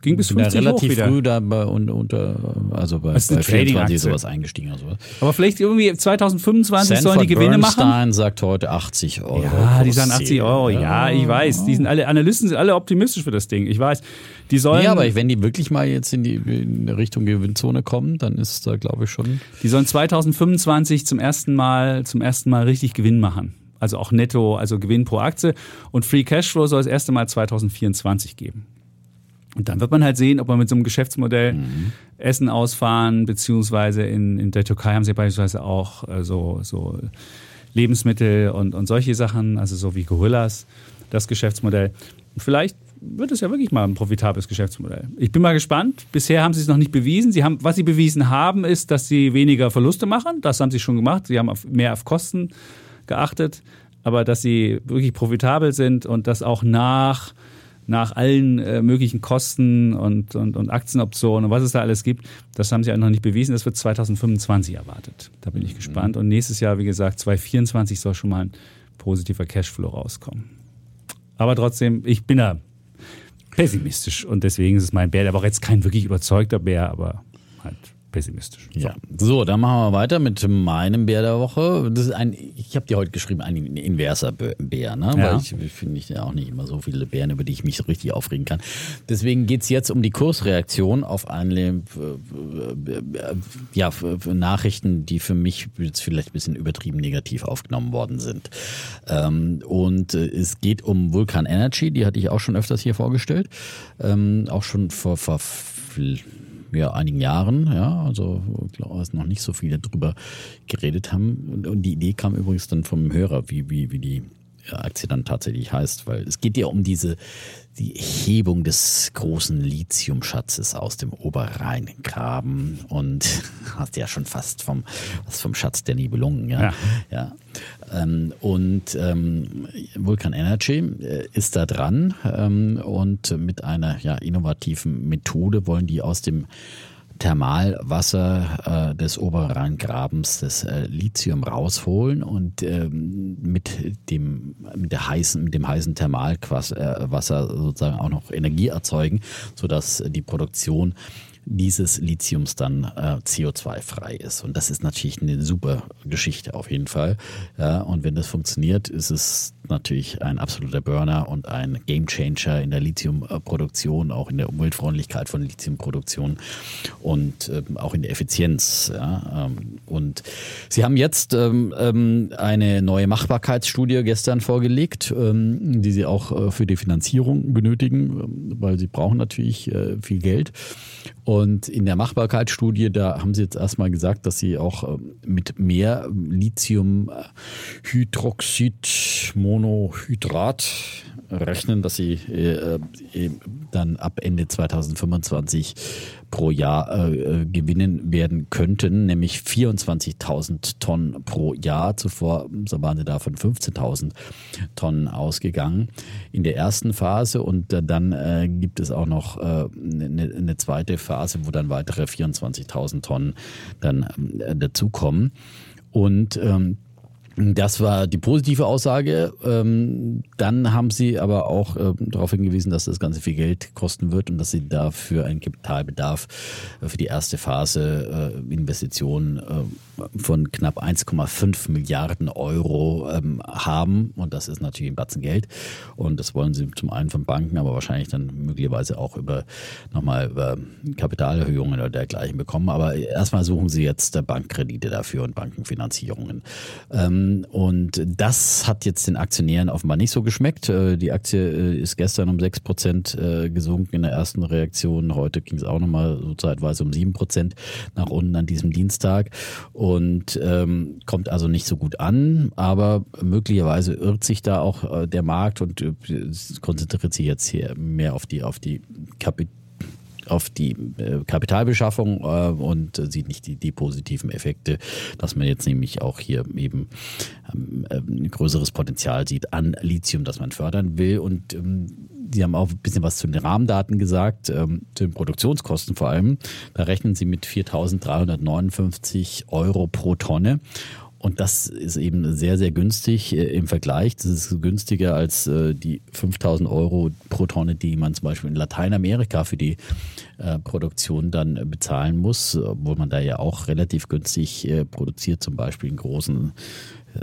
Ging bis 50 ja relativ früh da bei, unter, also bei, bei 24 sowas eingestiegen oder sowas. Aber vielleicht irgendwie 2025 Sanford sollen die Gewinne Bernstein machen. sagt heute 80 Euro. Ja, die sagen 80 Euro. Ja, ich weiß. Die sind alle Analysten sind alle optimistisch für das Ding. Ich weiß. Die sollen. Ja, aber wenn die wirklich mal jetzt in die in Richtung Gewinnzone kommen, dann ist da glaube ich schon. Die sollen 2025 zum ersten Mal zum ersten Mal richtig Gewinn machen also auch netto, also Gewinn pro Aktie. Und Free Cashflow soll das erste Mal 2024 geben. Und dann wird man halt sehen, ob man mit so einem Geschäftsmodell mhm. Essen ausfahren, beziehungsweise in, in der Türkei haben sie beispielsweise auch äh, so, so Lebensmittel und, und solche Sachen, also so wie Gorillas, das Geschäftsmodell. Vielleicht wird es ja wirklich mal ein profitables Geschäftsmodell. Ich bin mal gespannt. Bisher haben sie es noch nicht bewiesen. Sie haben, was sie bewiesen haben, ist, dass sie weniger Verluste machen. Das haben sie schon gemacht. Sie haben auf, mehr auf Kosten geachtet, aber dass sie wirklich profitabel sind und das auch nach, nach allen äh, möglichen Kosten und, und, und Aktienoptionen und was es da alles gibt, das haben sie auch noch nicht bewiesen. Das wird 2025 erwartet. Da bin ich mhm. gespannt. Und nächstes Jahr, wie gesagt, 2024 soll schon mal ein positiver Cashflow rauskommen. Aber trotzdem, ich bin da pessimistisch und deswegen ist es mein Bär. Der war auch jetzt kein wirklich überzeugter Bär, aber halt pessimistisch. So. Ja. So, dann machen wir weiter mit meinem Bär der Woche. Das ist ein, ich habe dir heute geschrieben, ein inverser Bär, ne? Ja. Weil ich finde ich ja auch nicht immer so viele Bären, über die ich mich so richtig aufregen kann. Deswegen geht es jetzt um die Kursreaktion auf eine äh, ja, Nachrichten, die für mich jetzt vielleicht ein bisschen übertrieben negativ aufgenommen worden sind. Ähm, und äh, es geht um Vulkan Energy, die hatte ich auch schon öfters hier vorgestellt. Ähm, auch schon vor, vor ja, einigen Jahren, ja, also glaube ich, noch nicht so viele drüber geredet haben. Und die Idee kam übrigens dann vom Hörer, wie, wie, wie die Aktie dann tatsächlich heißt, weil es geht ja um diese die Hebung des großen Lithiumschatzes aus dem Oberrheingraben und hast ja schon fast vom, was vom Schatz der Nibelungen, ja. ja. ja. Ähm, und ähm, Vulcan Energy äh, ist da dran ähm, und mit einer ja, innovativen Methode wollen die aus dem Thermalwasser äh, des Oberrheingrabens das äh, Lithium rausholen und ähm, mit dem mit der heißen mit dem heißen Thermalwasser äh, sozusagen auch noch Energie erzeugen, sodass die Produktion dieses Lithiums dann äh, CO2-frei ist. Und das ist natürlich eine super Geschichte auf jeden Fall. Ja, und wenn das funktioniert, ist es natürlich ein absoluter Burner und ein Gamechanger in der Lithiumproduktion, auch in der Umweltfreundlichkeit von Lithiumproduktion und ähm, auch in der Effizienz. Ja. Ähm, und Sie haben jetzt ähm, ähm eine neue Machbarkeitsstudie gestern vorgelegt, ähm, die Sie auch äh, für die Finanzierung benötigen, weil Sie brauchen natürlich äh, viel Geld. Und in der Machbarkeitsstudie, da haben Sie jetzt erstmal gesagt, dass Sie auch mit mehr Lithiumhydroxid, Monohydrat rechnen, dass sie äh, äh, dann ab Ende 2025 pro Jahr äh, gewinnen werden könnten, nämlich 24.000 Tonnen pro Jahr. Zuvor so waren sie da von 15.000 Tonnen ausgegangen in der ersten Phase und äh, dann äh, gibt es auch noch eine, äh, eine zweite Phase, wo dann weitere 24.000 Tonnen dann äh, dazukommen. Und ähm, das war die positive Aussage. Ähm, dann haben sie aber auch ähm, darauf hingewiesen, dass das Ganze viel Geld kosten wird und dass sie dafür einen Kapitalbedarf für die erste Phase äh, Investitionen äh, von knapp 1,5 Milliarden Euro ähm, haben. Und das ist natürlich ein Batzen Geld. Und das wollen sie zum einen von Banken, aber wahrscheinlich dann möglicherweise auch über nochmal über Kapitalerhöhungen oder dergleichen bekommen. Aber erstmal suchen sie jetzt Bankkredite dafür und Bankenfinanzierungen. Ähm, und das hat jetzt den Aktionären offenbar nicht so geschmeckt. Äh, die Aktie äh, ist gestern um sechs Prozent äh, gesunken in der ersten Reaktion. Heute ging es auch nochmal so zeitweise um sieben Prozent nach unten an diesem Dienstag und ähm, kommt also nicht so gut an. Aber möglicherweise irrt sich da auch der Markt und konzentriert sich jetzt hier mehr auf die, auf die Kapital auf die äh, Kapitalbeschaffung äh, und sieht nicht die, die positiven Effekte, dass man jetzt nämlich auch hier eben ähm, äh, ein größeres Potenzial sieht an Lithium, das man fördern will. Und ähm, Sie haben auch ein bisschen was zu den Rahmendaten gesagt, ähm, zu den Produktionskosten vor allem. Da rechnen Sie mit 4.359 Euro pro Tonne. Und das ist eben sehr, sehr günstig äh, im Vergleich. Das ist günstiger als äh, die 5000 Euro pro Tonne, die man zum Beispiel in Lateinamerika für die äh, Produktion dann bezahlen muss, obwohl man da ja auch relativ günstig produziert, zum Beispiel in großen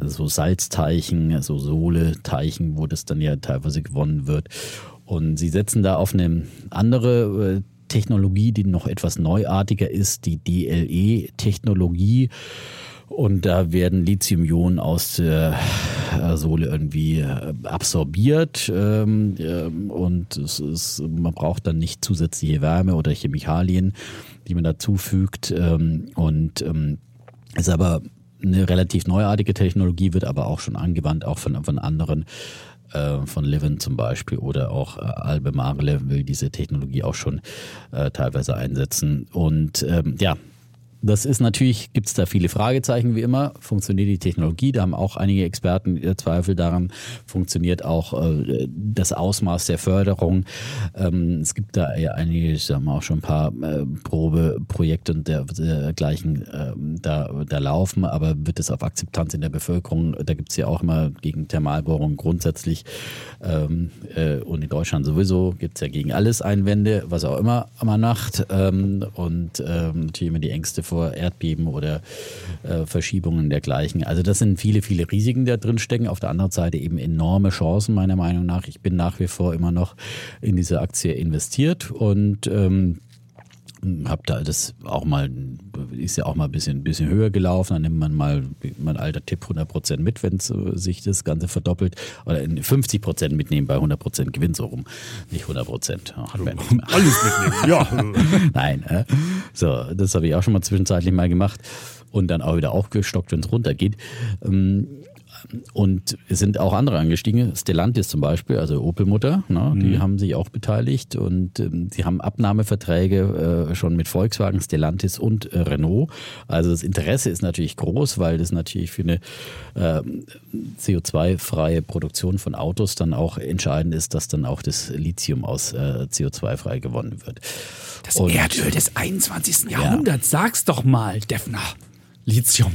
so Salzteichen, so Sohle-Teichen, wo das dann ja teilweise gewonnen wird. Und sie setzen da auf eine andere Technologie, die noch etwas neuartiger ist, die DLE-Technologie. Und da werden Lithium-Ionen aus der äh, Sohle irgendwie äh, absorbiert ähm, und es ist, man braucht dann nicht zusätzliche Wärme oder Chemikalien, die man dazufügt ähm, und ähm, ist aber eine relativ neuartige Technologie, wird aber auch schon angewandt, auch von, von anderen äh, von Livin zum Beispiel oder auch Albemarle will diese Technologie auch schon äh, teilweise einsetzen. Und ähm, ja, das ist natürlich, gibt es da viele Fragezeichen wie immer. Funktioniert die Technologie? Da haben auch einige Experten Zweifel daran. Funktioniert auch äh, das Ausmaß der Förderung? Ähm, es gibt da ja einige, ich sag mal auch schon ein paar äh, Probeprojekte und dergleichen äh, da, da laufen, aber wird es auf Akzeptanz in der Bevölkerung? Da gibt es ja auch immer gegen Thermalbohrungen grundsätzlich ähm, äh, und in Deutschland sowieso gibt es ja gegen alles Einwände, was auch immer man macht ähm, und ähm, natürlich immer die Ängste vor vor Erdbeben oder äh, Verschiebungen dergleichen. Also das sind viele, viele Risiken, die da drin stecken. Auf der anderen Seite eben enorme Chancen, meiner Meinung nach. Ich bin nach wie vor immer noch in diese Aktie investiert und ähm, habe da das auch mal, ist ja auch mal ein bisschen, bisschen höher gelaufen. Dann nimmt man mal, mein alter Tipp, 100 Prozent mit, wenn sich das Ganze verdoppelt. Oder 50 Prozent mitnehmen bei 100 Prozent Gewinn so rum. Nicht 100 Prozent. Alles mitnehmen, ja. Nein, äh? so, das habe ich auch schon mal zwischenzeitlich mal gemacht und dann auch wieder aufgestockt, wenn es runtergeht. Ähm, und es sind auch andere angestiegen. Stellantis zum Beispiel, also Opel-Mutter, ne, Mhm. die haben sich auch beteiligt und ähm, sie haben Abnahmeverträge äh, schon mit Volkswagen, Stellantis und äh, Renault. Also das Interesse ist natürlich groß, weil das natürlich für eine ähm, CO2-freie Produktion von Autos dann auch entscheidend ist, dass dann auch das Lithium aus äh, CO2-frei gewonnen wird. Das Und- Erdöl des 21. Jahrhunderts, sag's doch mal, Defner. Lithium.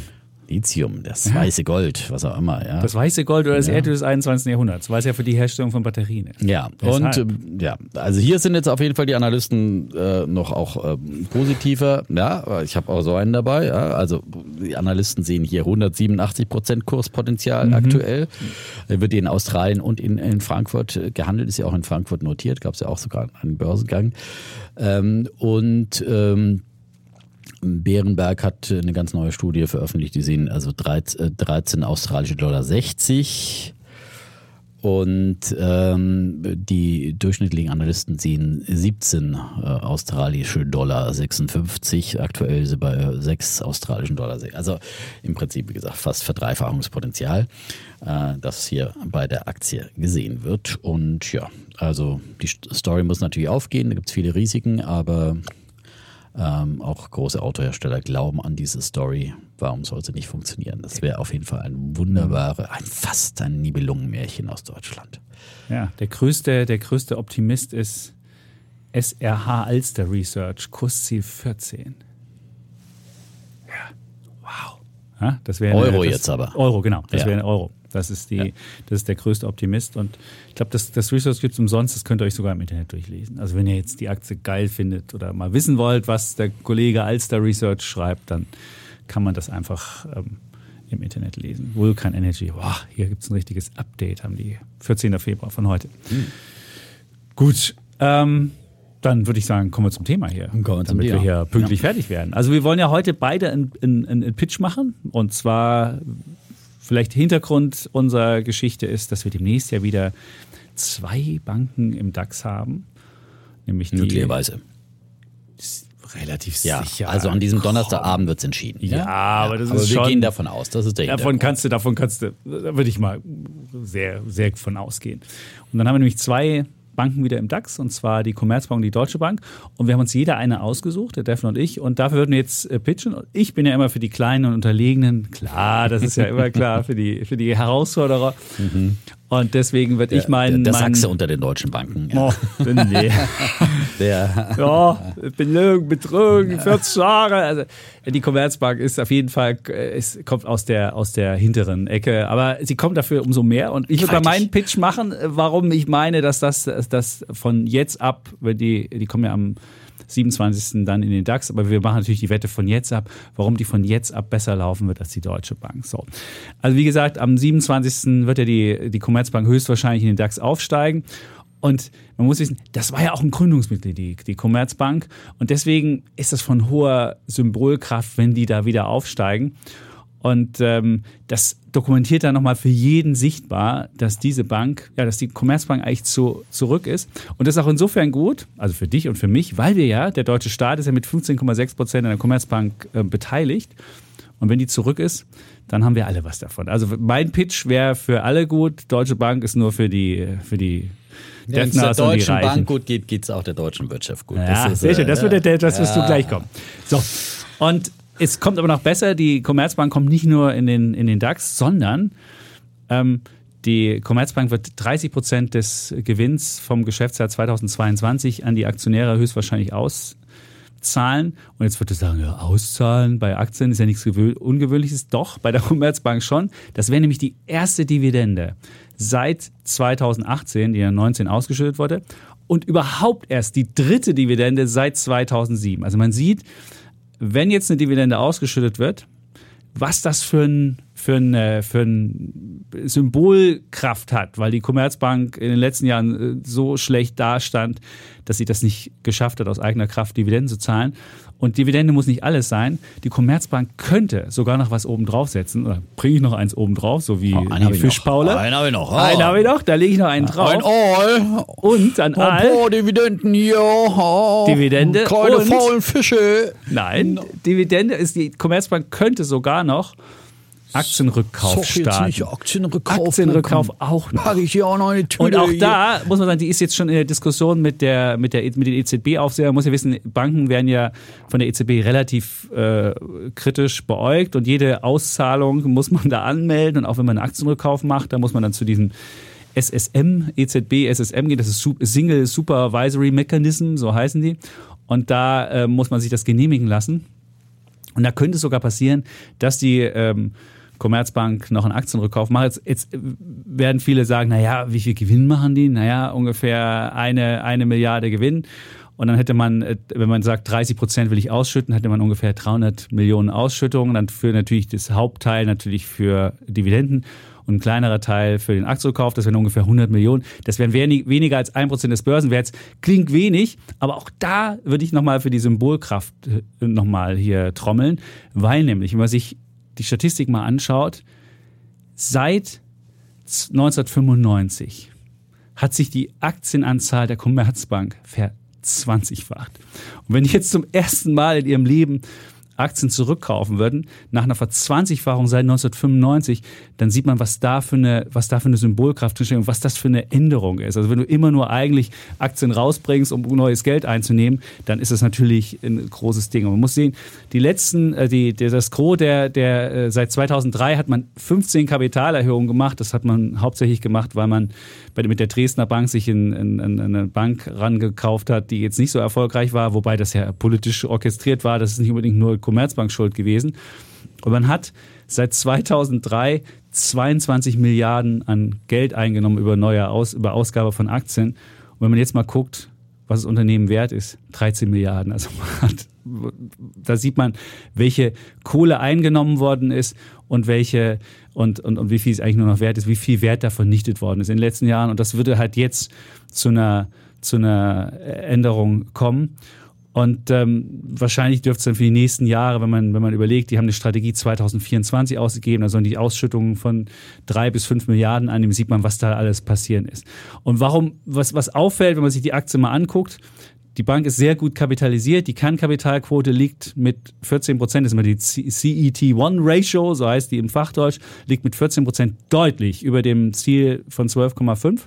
Lithium, das weiße Gold, was auch immer. Ja. Das weiße Gold oder das Erdöl des 21. Jahrhunderts, weil es ja für die Herstellung von Batterien ist. Ja, Deshalb. und ähm, ja, also hier sind jetzt auf jeden Fall die Analysten äh, noch auch ähm, positiver. Ja, ich habe auch so einen dabei. Ja, also die Analysten sehen hier 187 Prozent Kurspotenzial Mhm. aktuell. Wird in Australien und in, in Frankfurt äh, gehandelt, ist ja auch in Frankfurt notiert, gab es ja auch sogar einen Börsengang. Ähm, und ähm, Bärenberg hat eine ganz neue Studie veröffentlicht, die sehen also 13, äh, 13 australische Dollar 60 und ähm, die durchschnittlichen Analysten sehen 17 äh, australische Dollar 56. Aktuell sind bei 6 australischen Dollar. Also im Prinzip, wie gesagt, fast Verdreifachungspotenzial, äh, das hier bei der Aktie gesehen wird. Und ja, also die St- Story muss natürlich aufgehen. Da gibt es viele Risiken, aber ähm, auch große Autohersteller glauben an diese Story. Warum soll sie nicht funktionieren? Das wäre auf jeden Fall ein wunderbare, ein fast ein Nibelungenmärchen aus Deutschland. Ja, der größte, der größte Optimist ist SRH Alster Research, Kursziel 14. Ja, wow. Ja, das wäre Euro das, jetzt aber. Euro, genau. Das Ja. wäre ein Euro. Das ist, die, das ist der größte Optimist. Und ich glaube, das, das Research gibt es umsonst. Das könnt ihr euch sogar im Internet durchlesen. Also wenn ihr jetzt die Aktie geil findet oder mal wissen wollt, was der Kollege Alster Research schreibt, dann kann man das einfach ähm, im Internet lesen. Vulkan Energy, boah, hier gibt es ein richtiges Update, haben die 14. Februar von heute. Gut, ähm, dann würde ich sagen, kommen wir zum Thema hier, zum damit wir hier pünktlich fertig werden. Also wir wollen ja heute beide einen, einen Pitch machen und zwar vielleicht Hintergrund unserer Geschichte ist, dass wir demnächst ja wieder zwei Banken im DAX haben, nämlich die Möglicherweise. relativ Ja, sicher. also an diesem Donnerstagabend wird es entschieden. Ja, aber das aber ist wir schon- gehen davon aus, das ist der Davon kannst du, davon kannst du, da würde ich mal sehr, sehr von ausgehen. Und dann haben wir nämlich zwei Banken wieder im DAX, und zwar die Commerzbank und die Deutsche Bank. Und wir haben uns jeder eine ausgesucht, der Devin und ich. Und dafür würden wir jetzt äh, pitchen. Ich bin ja immer für die Kleinen und Unterlegenen. Klar, das ist ja immer klar für die, für die Herausforderer. Und deswegen würde ich meinen. der, der Sachse unter den deutschen Banken. Ja. Oh, nee. Der, Ja, Belügen, Betrügen, 40 Jahre. Also die Commerzbank ist auf jeden Fall, äh, ist, kommt aus der, aus der hinteren Ecke, aber sie kommt dafür umso mehr. Und ich würde mal meinen Pitch machen, äh, warum ich meine, dass das, dass das von jetzt ab, wenn die, die kommen ja am 27. dann in den DAX, aber wir machen natürlich die Wette von jetzt ab, warum die von jetzt ab besser laufen wird als die Deutsche Bank. So. Also wie gesagt, am 27. wird ja die, die Commerzbank höchstwahrscheinlich in den DAX aufsteigen. Und man muss wissen, das war ja auch ein Gründungsmitglied, die, die Commerzbank. Und deswegen ist das von hoher Symbolkraft, wenn die da wieder aufsteigen. Und ähm, das dokumentiert dann nochmal für jeden sichtbar, dass diese Bank, ja, dass die Commerzbank eigentlich zu, zurück ist. Und das ist auch insofern gut, also für dich und für mich, weil wir ja, der deutsche Staat ist ja mit 15,6 Prozent an der Commerzbank äh, beteiligt. Und wenn die zurück ist, dann haben wir alle was davon. Also mein Pitch wäre für alle gut. Deutsche Bank ist nur für die, für die Wenn es der deutschen. Bank gut geht, geht es auch der deutschen Wirtschaft gut. Ja, ist, sehr äh, schön. Das, ja. wird der, das wirst du gleich kommen. So. Und es kommt aber noch besser. Die Commerzbank kommt nicht nur in den, in den DAX, sondern ähm, die Commerzbank wird 30 Prozent des Gewinns vom Geschäftsjahr 2022 an die Aktionäre höchstwahrscheinlich auszahlen. Und jetzt würdest du sagen, ja, auszahlen bei Aktien ist ja nichts gewö- Ungewöhnliches. Doch, bei der Commerzbank schon. Das wäre nämlich die erste Dividende seit 2018, die ja 19 ausgeschüttet wurde. Und überhaupt erst die dritte Dividende seit 2007. Also man sieht, wenn jetzt eine Dividende ausgeschüttet wird, was das für ein, für ein, äh, für ein Symbolkraft hat, weil die Commerzbank in den letzten Jahren äh, so schlecht dastand, dass sie das nicht geschafft hat, aus eigener Kraft Dividenden zu zahlen. Und Dividende muss nicht alles sein. Die Commerzbank könnte sogar noch was oben draufsetzen. Oder bringe ich noch eins oben drauf, so wie, Oh, wie. Fischpaule. Einen habe ich noch. Oh. Einen habe ich noch, da lege ich noch einen drauf. Ein All. Und an Ein Aal. paar Dividenden hier. Oh. Dividende Keine und- faulen Fische. Nein, Dividende ist, die Commerzbank könnte sogar noch Aktienrückkauf jetzt starten. Aktienrückkauf. Aktienrückkauf auch noch. Pack ich hier auch noch eine Tüte. Und auch hier. da muss man sagen, die ist jetzt schon in der Diskussion mit, der, mit, der, mit den EZB-Aufsehern. Man muss ja wissen, Banken werden ja von der EZB relativ äh, kritisch beäugt und jede Auszahlung muss man da anmelden. Und auch wenn man einen Aktienrückkauf macht, da muss man dann zu diesem SSM, EZB, SSM gehen. Das ist Single Supervisory Mechanism, so heißen die. Und da äh, muss man sich das genehmigen lassen. Und da könnte es sogar passieren, dass die ähm, Commerzbank noch einen Aktienrückkauf macht. Jetzt, jetzt werden viele sagen, naja, wie viel Gewinn machen die? Naja, ungefähr eine, eine Milliarde Gewinn. Und dann hätte man, äh, wenn man sagt, 30 Prozent will ich ausschütten, hätte man ungefähr 300 Millionen Ausschüttungen. Dann für natürlich das Hauptteil natürlich für Dividenden und ein kleinerer Teil für den Aktienkauf. Das wären ungefähr 100 Millionen. Das wären wenig, weniger als ein Prozent des Börsenwerts. Klingt wenig, aber auch da würde ich nochmal für die Symbolkraft äh, nochmal hier trommeln, weil nämlich, wenn man sich die Statistik mal anschaut, seit 1995 hat sich die Aktienanzahl der Commerzbank verzwanzigfacht. Und wenn die jetzt zum ersten Mal in ihrem Leben Aktien zurückkaufen würden, nach einer Verzwanzigfachung seit 1995, dann sieht man, was da für eine, was da für eine Symbolkraft drinsteht und was das für eine Änderung ist. Also wenn du immer nur eigentlich Aktien rausbringst, um neues Geld einzunehmen, dann ist das natürlich ein großes Ding. Und man muss sehen, die letzten, äh, die, der, das Gros der, der, äh, seit 2003 hat man 15 Kapitalerhöhungen gemacht. Das hat man hauptsächlich gemacht, weil man mit der Dresdner Bank sich in, in, in eine Bank rangekauft hat, die jetzt nicht so erfolgreich war, wobei das ja politisch orchestriert war. Das ist nicht unbedingt nur Commerzbank schuld gewesen. Und man hat seit 2003 22 Milliarden an Geld eingenommen über neue Aus, über Ausgabe von Aktien. Und wenn man jetzt mal guckt, was das Unternehmen wert ist, 13 Milliarden. Also hat, da sieht man, welche Kohle eingenommen worden ist und welche und, und, und wie viel es eigentlich nur noch wert ist, wie viel Wert da vernichtet worden ist in den letzten Jahren. Und das würde halt jetzt zu einer, zu einer Änderung kommen. Und ähm, wahrscheinlich dürfte es dann für die nächsten Jahre, wenn man, wenn man überlegt, die haben eine Strategie 2024 ausgegeben, da sollen die Ausschüttungen von drei bis fünf Milliarden annehmen, sieht man, was da alles passieren ist. Und warum, was, was auffällt, wenn man sich die Aktie mal anguckt, die Bank ist sehr gut kapitalisiert. Die Kernkapitalquote liegt mit 14 Prozent, das ist immer die CET1-Ratio, so heißt die im Fachdeutsch, liegt mit 14 Prozent deutlich über dem Ziel von 12,5.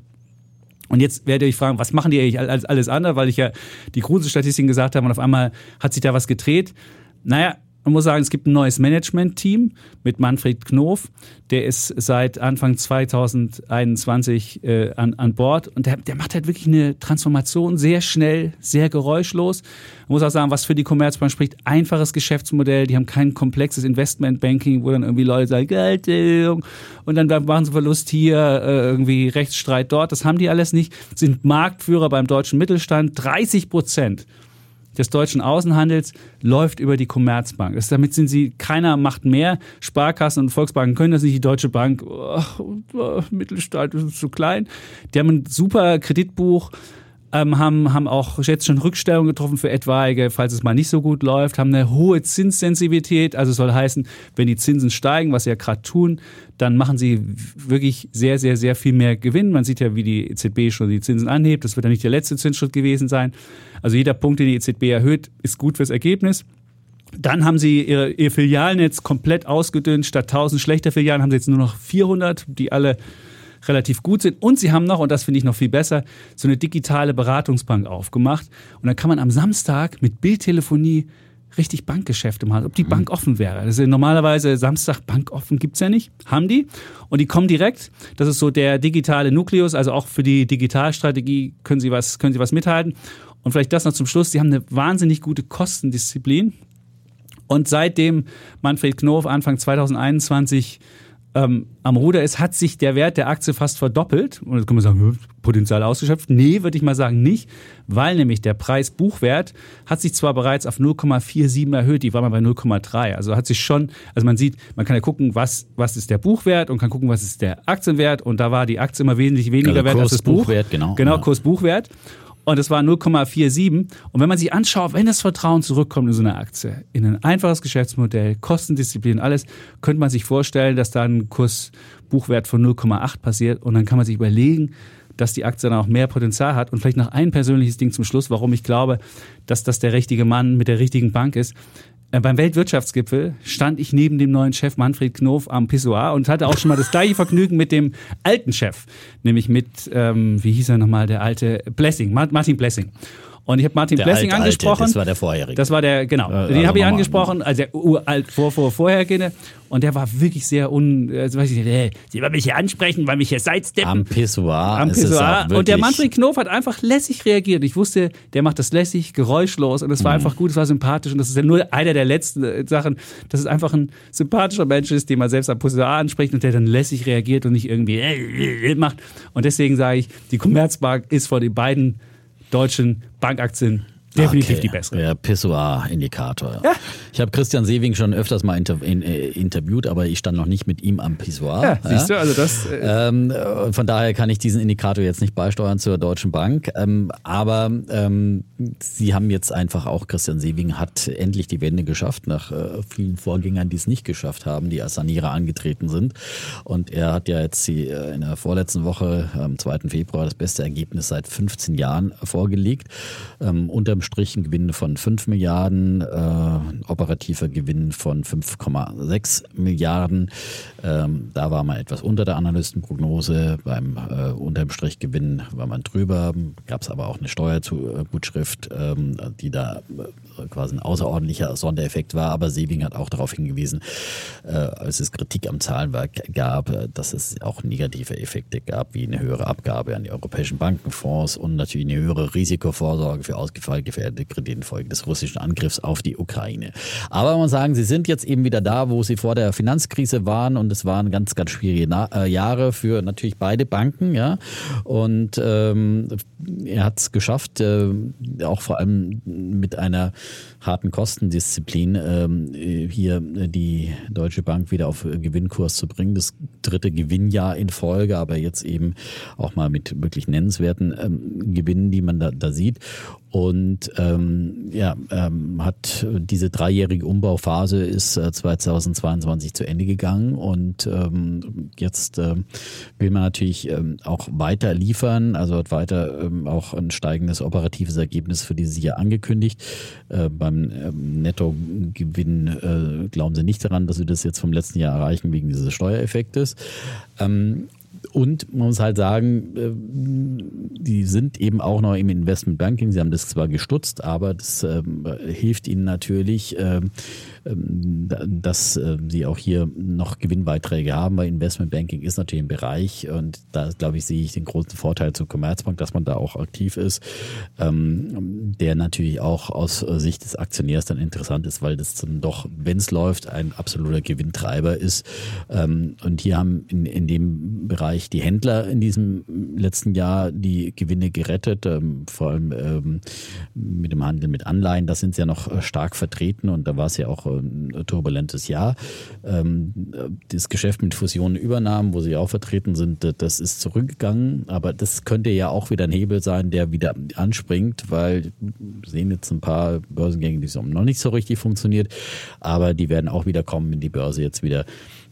Und jetzt werdet ihr euch fragen, was machen die eigentlich alles, andere, weil ich ja die Kruse-Statistiken gesagt habe und auf einmal hat sich da was gedreht. Naja, man muss sagen, es gibt ein neues Management-Team mit Manfred Knof. Der ist seit Anfang 2021 äh, an, an Bord und der, der macht halt wirklich eine Transformation sehr schnell, sehr geräuschlos. Man muss auch sagen, was für die Commerzbank spricht, einfaches Geschäftsmodell. Die haben kein komplexes Investmentbanking, wo dann irgendwie Leute sagen, Geld und dann machen sie Verlust hier, äh, irgendwie Rechtsstreit dort. Das haben die alles nicht. Sind Marktführer beim deutschen Mittelstand. 30 Prozent des deutschen Außenhandels läuft über die Commerzbank. Das, damit sind sie, keiner macht mehr. Sparkassen und Volksbanken können das nicht. Die Deutsche Bank, oh, oh, Mittelstand ist zu klein. Die haben ein super Kreditbuch, ähm, haben, haben auch jetzt schon Rückstellungen getroffen für etwaige, falls es mal nicht so gut läuft, haben eine hohe Zinssensibilität. Also soll heißen, wenn die Zinsen steigen, was sie ja gerade tun, dann machen sie wirklich sehr, sehr, sehr viel mehr Gewinn. Man sieht ja, wie die EZB schon die Zinsen anhebt. Das wird ja nicht der letzte Zinsschritt gewesen sein. Also jeder Punkt, den die EZB erhöht, ist gut fürs Ergebnis. Dann haben sie ihr, ihr Filialnetz komplett ausgedünnt. Statt 1000 schlechter Filialen haben sie jetzt nur noch 400, die alle relativ gut sind. Und sie haben noch, und das finde ich noch viel besser, so eine digitale Beratungsbank aufgemacht. Und dann kann man am Samstag mit Bildtelefonie richtig Bankgeschäfte machen, ob die Bank offen wäre. Das ist normalerweise Samstag Bank offen gibt's ja nicht. Haben die. Und die kommen direkt. Das ist so der digitale Nukleus. Also auch für die Digitalstrategie können sie was, können sie was mithalten. Und vielleicht das noch zum Schluss. Sie haben eine wahnsinnig gute Kostendisziplin. Und seitdem Manfred Knof Anfang 2021 ähm, am Ruder ist, hat sich der Wert der Aktie fast verdoppelt. Und jetzt kann man sagen, hm, Potenzial ausgeschöpft. Nee, würde ich mal sagen, nicht, weil nämlich der Preis-Buchwert hat sich zwar bereits auf 0,47 erhöht, die war mal bei 0,3. Also hat sich schon, also man sieht, man kann ja gucken, was, was ist der Buchwert und kann gucken, was ist der Aktienwert. Und da war die Aktie immer wesentlich weniger Also wert als das Buch. Kursbuchwert, genau. Genau, Ja. Kurs-Buchwert. Und es war 0,47. Und wenn man sich anschaut, wenn das Vertrauen zurückkommt in so eine Aktie, in ein einfaches Geschäftsmodell, Kostendisziplin, alles, könnte man sich vorstellen, dass da ein Kursbuchwert von 0,8 passiert. Und dann kann man sich überlegen, dass die Aktie dann auch mehr Potenzial hat. Und vielleicht noch ein persönliches Ding zum Schluss, warum ich glaube, dass das der richtige Mann mit der richtigen Bank ist. Äh, beim Weltwirtschaftsgipfel stand ich neben dem neuen Chef Manfred Knof am Pissoir und hatte auch schon mal das gleiche Vergnügen mit dem alten Chef, nämlich mit, ähm, wie hieß er nochmal, der alte Blessing, Martin Blessing. Und ich habe Martin Der Blessing alte, alte, angesprochen. das war der vorherige. Das war der, genau. Äh, den also habe ich angesprochen, also der uralt vor, vor, vorhergehende. Und der war wirklich sehr un, also weiß ich äh, Sie wollen mich hier ansprechen, weil mich hier sidesteppen. Am Pissoir. Am Pissoir. Und der Manfred Knof hat einfach lässig reagiert. Ich wusste, der macht das lässig, geräuschlos und es war Mhm. einfach gut, es war sympathisch und das ist ja nur einer der letzten äh, Sachen, dass es einfach ein sympathischer Mensch ist, den man selbst am Pissoir anspricht und der dann lässig reagiert und nicht irgendwie äh, äh, macht. Und deswegen sage ich, die Commerzbank ist von den beiden deutschen Bankaktien definitiv Okay, die bessere. Der Pissoir-Indikator. Ich habe Christian Sewing schon öfters mal inter in, äh, interviewt, aber ich stand noch nicht mit ihm am Pissoir. Ja, siehst du, also das. Äh, Ähm, äh, von daher kann ich diesen Indikator jetzt nicht beisteuern zur Deutschen Bank. Ähm, aber ähm, sie haben jetzt einfach auch, Christian Sewing hat endlich die Wende geschafft, nach äh, vielen Vorgängern, die es nicht geschafft haben, die als Sanierer angetreten sind. Und er hat ja jetzt die, äh, in der vorletzten Woche, am 2. Februar, das beste Ergebnis seit 15 Jahren vorgelegt. Ähm, unterm Strich ein Gewinn von 5 Milliarden, äh, operativer Gewinn von 5,6 Milliarden. Ähm, da war man etwas unter der Analystenprognose. Beim äh, unterm Strich Gewinn war man drüber. Gab es aber auch eine Steuergutschrift, ähm, die da äh, quasi ein außerordentlicher Sondereffekt war. Aber Sewing hat auch darauf hingewiesen, äh, als es Kritik am Zahlenwerk gab, äh, dass es auch negative Effekte gab, wie eine höhere Abgabe an die europäischen Bankenfonds und natürlich eine höhere Risikovorsorge für ausgefallen gefährdete Kredite infolge des russischen Angriffs auf die Ukraine. Aber man sagen, sie sind jetzt eben wieder da, wo sie vor der Finanzkrise waren und es waren ganz, ganz schwierige Na äh, Jahre für natürlich beide Banken, ja. Und ähm, er hat es geschafft, äh, auch vor allem mit einer harten Kostendisziplin ähm, hier die Deutsche Bank wieder auf Gewinnkurs zu bringen. Das dritte Gewinnjahr in Folge, aber jetzt eben auch mal mit wirklich nennenswerten ähm, Gewinnen, die man da, da sieht. Und ähm, ja, ähm, hat diese dreijährige Umbauphase ist äh, 2022 zu Ende gegangen und ähm, jetzt ähm, will man natürlich ähm, auch weiter liefern, also hat weiter ähm, auch ein steigendes operatives Ergebnis für dieses Jahr angekündigt. Äh, beim ähm, Nettogewinn äh, glauben sie nicht daran, dass sie das jetzt vom letzten Jahr erreichen wegen dieses Steuereffektes. Ähm, und man muss halt sagen, äh, die sind eben auch noch im Investment Banking. Sie haben das zwar gestutzt, aber das ähm, hilft ihnen natürlich, ähm, dass äh, sie auch hier noch Gewinnbeiträge haben, weil Investment Banking ist natürlich ein Bereich und da, glaube ich, sehe ich den großen Vorteil zur Commerzbank, dass man da auch aktiv ist, ähm, der natürlich auch aus Sicht des Aktionärs dann interessant ist, weil das dann doch, wenn es läuft, ein absoluter Gewinntreiber ist. Ähm, und hier haben in, in dem Bereich die Händler in diesem letzten Jahr die Gewinne gerettet, ähm, vor allem ähm, mit dem Handel mit Anleihen. Da sind sie ja noch äh, stark vertreten und da war es ja auch ein turbulentes Jahr. Ähm, das Geschäft mit Fusionen, Übernahmen, wo sie auch vertreten sind, äh, das ist zurückgegangen. Aber das könnte ja auch wieder ein Hebel sein, der wieder anspringt, weil wir sehen jetzt ein paar Börsengänge, die haben noch nicht so richtig funktioniert, aber die werden auch wieder kommen, wenn die Börse jetzt wieder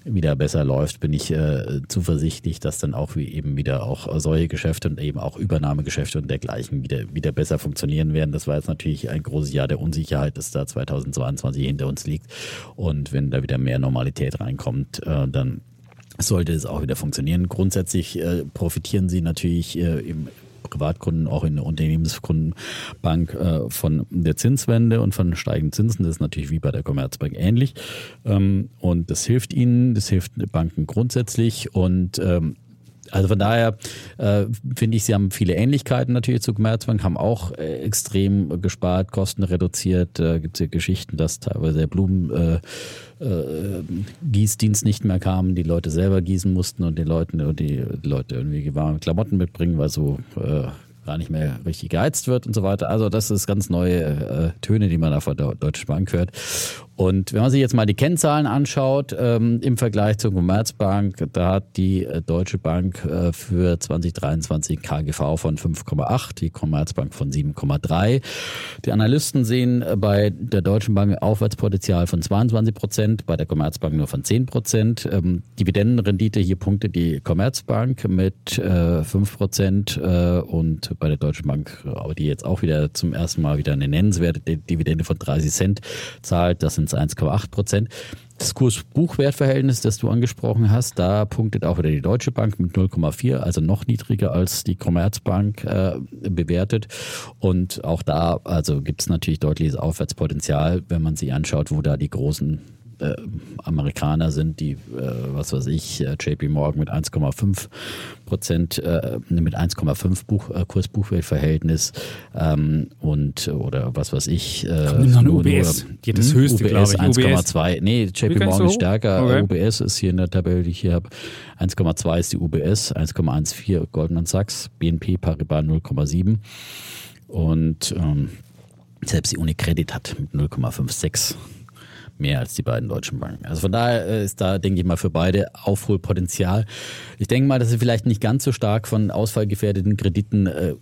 wieder besser läuft, bin ich äh, zuversichtlich, dass dann auch wie eben wieder auch solche Geschäfte und eben auch Übernahmegeschäfte und dergleichen wieder, wieder besser funktionieren werden. Das war jetzt natürlich ein großes Jahr der Unsicherheit, das da 2022 hinter uns liegt. Und wenn da wieder mehr Normalität reinkommt, äh, dann sollte es auch wieder funktionieren. Grundsätzlich äh, profitieren sie natürlich äh, im Privatkunden, auch in der Unternehmenskundenbank äh, von der Zinswende und von steigenden Zinsen. Das ist natürlich wie bei der Commerzbank ähnlich. Ähm, und das hilft ihnen, das hilft Banken grundsätzlich und ähm, also von daher äh, finde ich, sie haben viele Ähnlichkeiten natürlich zur Commerzbank, haben auch äh, extrem gespart, Kosten reduziert. Äh, Gibt es ja Geschichten, dass teilweise der Blumen äh, äh, Gießdienst nicht mehr kam, die Leute selber gießen mussten und den Leuten die Leute irgendwie warme Klamotten mitbringen, weil so äh, gar nicht mehr richtig geheizt wird und so weiter. Also das ist ganz neue äh, Töne, die man da von der Deutschen Bank hört. Und wenn man sich jetzt mal die Kennzahlen anschaut ähm, im Vergleich zur Commerzbank, da hat die äh, Deutsche Bank äh, für 2023 KGV von 5,8, die Commerzbank von 7,3. Die Analysten sehen äh, bei der Deutschen Bank Aufwärtspotenzial von 22 Prozent, bei der Commerzbank nur von 10 Prozent. Ähm, Dividendenrendite hier punktet die Commerzbank mit äh, 5 Prozent äh, und bei der Deutschen Bank, aber die jetzt auch wieder zum ersten Mal wieder eine nennenswerte Dividende von 30 Cent zahlt. Das sind uns 1,8 Prozent. Das Kurs-Buchwert-Verhältnis, das du angesprochen hast, da punktet auch wieder die Deutsche Bank mit 0,4, also noch niedriger als die Commerzbank äh, bewertet. Und auch da also gibt es natürlich deutliches Aufwärtspotenzial, wenn man sich anschaut, wo da die großen äh, Amerikaner sind, die, äh, was weiß ich, äh, JP Morgan mit 1,5 Prozent, äh, mit 1,5 Buch, äh, Kurs-Buchwert-Verhältnis ähm, und oder was weiß ich. Äh, eine UBS, nur, die hat das hm, höchste, UBS 1,2. Nee, JP Morgan ist stärker. Okay. UBS ist hier in der Tabelle, die ich hier habe. 1,2 ist die UBS, 1,14 Goldman Sachs, BNP Paribas 0,7 und ähm, selbst die Unicredit hat mit 0,56 mehr als die beiden deutschen Banken. Also von daher äh, ist da, denke ich mal, für beide Aufholpotenzial. Ich denke mal, dass sie vielleicht nicht ganz so stark von ausfallgefährdeten Krediten äh,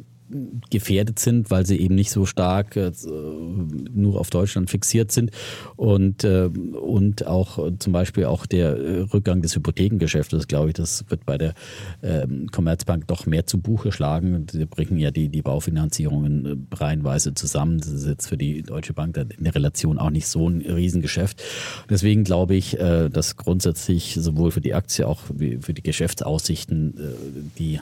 gefährdet sind, weil sie eben nicht so stark äh, nur auf Deutschland fixiert sind und äh, und auch zum Beispiel auch der äh, Rückgang des Hypothekengeschäftes, glaube ich, das wird bei der ähm, Commerzbank doch mehr zu Buche schlagen. Sie bringen ja die die Baufinanzierungen äh, reihenweise zusammen. Das ist jetzt für die Deutsche Bank in der Relation auch nicht so ein Riesengeschäft. Deswegen glaube ich, äh, dass grundsätzlich sowohl für die Aktie auch wie für die Geschäftsaussichten äh, die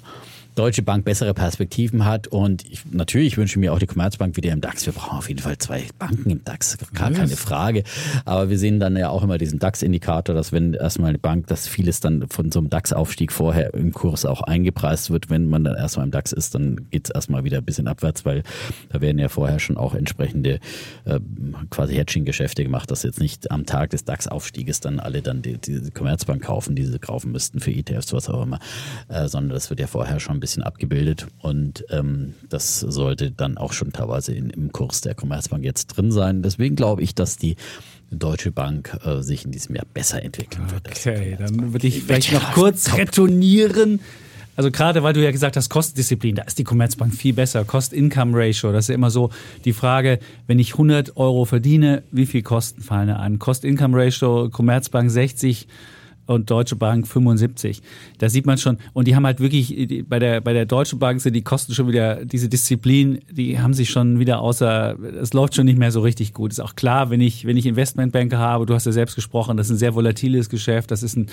Deutsche Bank bessere Perspektiven hat. Und ich, natürlich wünsche ich mir auch die Commerzbank wieder im DAX. Wir brauchen auf jeden Fall zwei Banken im DAX, gar keine Frage. Aber wir sehen dann ja auch immer diesen DAX-Indikator, dass wenn erstmal eine Bank, dass vieles dann von so einem DAX-Aufstieg vorher im Kurs auch eingepreist wird. Wenn man dann erstmal im DAX ist, dann geht es erstmal wieder ein bisschen abwärts, weil da werden ja vorher schon auch entsprechende äh, quasi Hedging-Geschäfte gemacht, dass jetzt nicht am Tag des DAX-Aufstieges dann alle dann die, die Commerzbank kaufen, die sie kaufen müssten für ETFs, was auch immer, äh, sondern das wird ja vorher schon ein bisschen bisschen abgebildet und ähm, das sollte dann auch schon teilweise in, im Kurs der Commerzbank jetzt drin sein. Deswegen glaube ich, dass die Deutsche Bank äh, sich in diesem Jahr besser entwickeln wird. Okay, dann würde ich vielleicht noch kurz retournieren. Also gerade weil du ja gesagt hast, Kostendisziplin, da ist die Commerzbank viel besser. Cost-Income-Ratio, das ist ja immer so die Frage, wenn ich 100 Euro verdiene, wie viel Kosten fallen da an? Cost-Income-Ratio, Commerzbank 60 und Deutsche Bank 75. Da sieht man schon, und die haben halt wirklich, bei der, bei der Deutschen Bank sind die Kosten schon wieder, diese Disziplin, die haben sich schon wieder außer, es läuft schon nicht mehr so richtig gut. Ist auch klar, wenn ich, wenn ich Investmentbanker habe, du hast ja selbst gesprochen, das ist ein sehr volatiles Geschäft, das ist ein,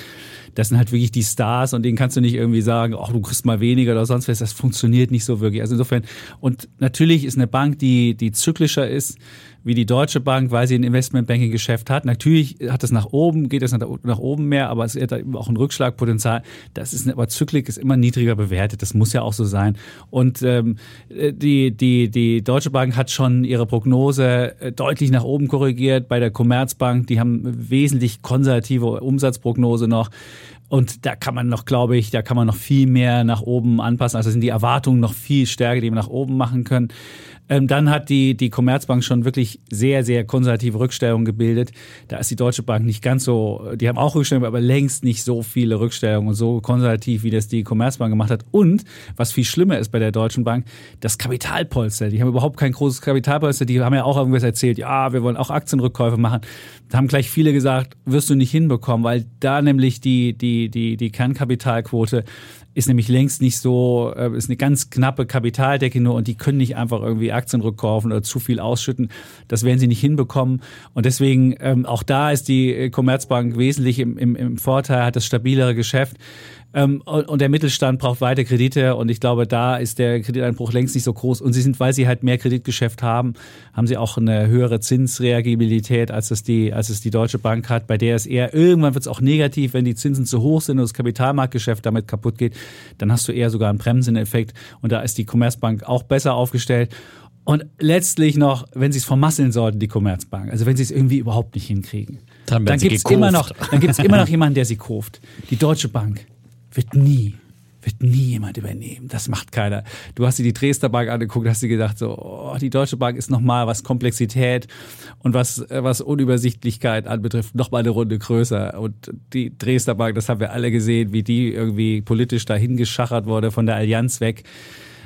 das sind halt wirklich die Stars und denen kannst du nicht irgendwie sagen, ach, du kriegst mal weniger oder sonst was, das funktioniert nicht so wirklich. Also insofern, und natürlich ist eine Bank, die, die zyklischer ist, wie die Deutsche Bank, weil sie ein Investmentbanking-Geschäft hat. Natürlich hat es nach oben, geht es nach oben mehr, aber es hat auch ein Rückschlagpotenzial. Das ist aber Zyklik ist immer niedriger bewertet. Das muss ja auch so sein. Und ähm, die, die, die Deutsche Bank hat schon ihre Prognose äh, deutlich nach oben korrigiert. Bei der Commerzbank, die haben wesentlich konservative Umsatzprognose noch. Und da kann man noch, glaube ich, da kann man noch viel mehr nach oben anpassen. Also sind die Erwartungen noch viel stärker, die wir nach oben machen können. Ähm, dann hat die, die Commerzbank schon wirklich sehr, sehr konservative Rückstellungen gebildet. Da ist die Deutsche Bank nicht ganz so, die haben auch Rückstellungen, aber längst nicht so viele Rückstellungen und so konservativ, wie das die Commerzbank gemacht hat. Und was viel schlimmer ist bei der Deutschen Bank, das Kapitalpolster. Die haben überhaupt kein großes Kapitalpolster. Die haben ja auch irgendwas erzählt, ja, wir wollen auch Aktienrückkäufe machen. Da haben gleich viele gesagt, wirst du nicht hinbekommen, weil da nämlich die, die, die, die Kernkapitalquote ist nämlich längst nicht so, äh, ist eine ganz knappe Kapitaldecke nur und die können nicht einfach irgendwie Aktien rückkaufen oder zu viel ausschütten. Das werden sie nicht hinbekommen. Und deswegen, ähm, auch da ist die Commerzbank wesentlich im, im, im Vorteil, hat das stabilere Geschäft. Ähm, und der Mittelstand braucht weiter Kredite und ich glaube, da ist der Krediteinbruch längst nicht so groß. Und sie sind, weil sie halt mehr Kreditgeschäft haben, haben sie auch eine höhere Zinsreagibilität, als es die, als es die Deutsche Bank hat, bei der es eher, irgendwann wird es auch negativ, wenn die Zinsen zu hoch sind und das Kapitalmarktgeschäft damit kaputt geht, dann hast du eher sogar einen Bremseneffekt. Und da ist die Commerzbank auch besser aufgestellt. Und letztlich noch, wenn sie es vermasseln sollten, die Commerzbank, also wenn sie es irgendwie überhaupt nicht hinkriegen, dann, dann gibt es immer noch, dann gibt es immer noch jemanden, der sie kauft. Die Deutsche Bank wird nie, wird nie jemand übernehmen. Das macht keiner. Du hast dir die Dresdner Bank angeguckt, hast dir gedacht, so, oh, die Deutsche Bank ist nochmal, was Komplexität und was, was Unübersichtlichkeit anbetrifft, nochmal eine Runde größer. Und die Dresdner Bank, das haben wir alle gesehen, wie die irgendwie politisch dahin geschachert wurde von der Allianz weg.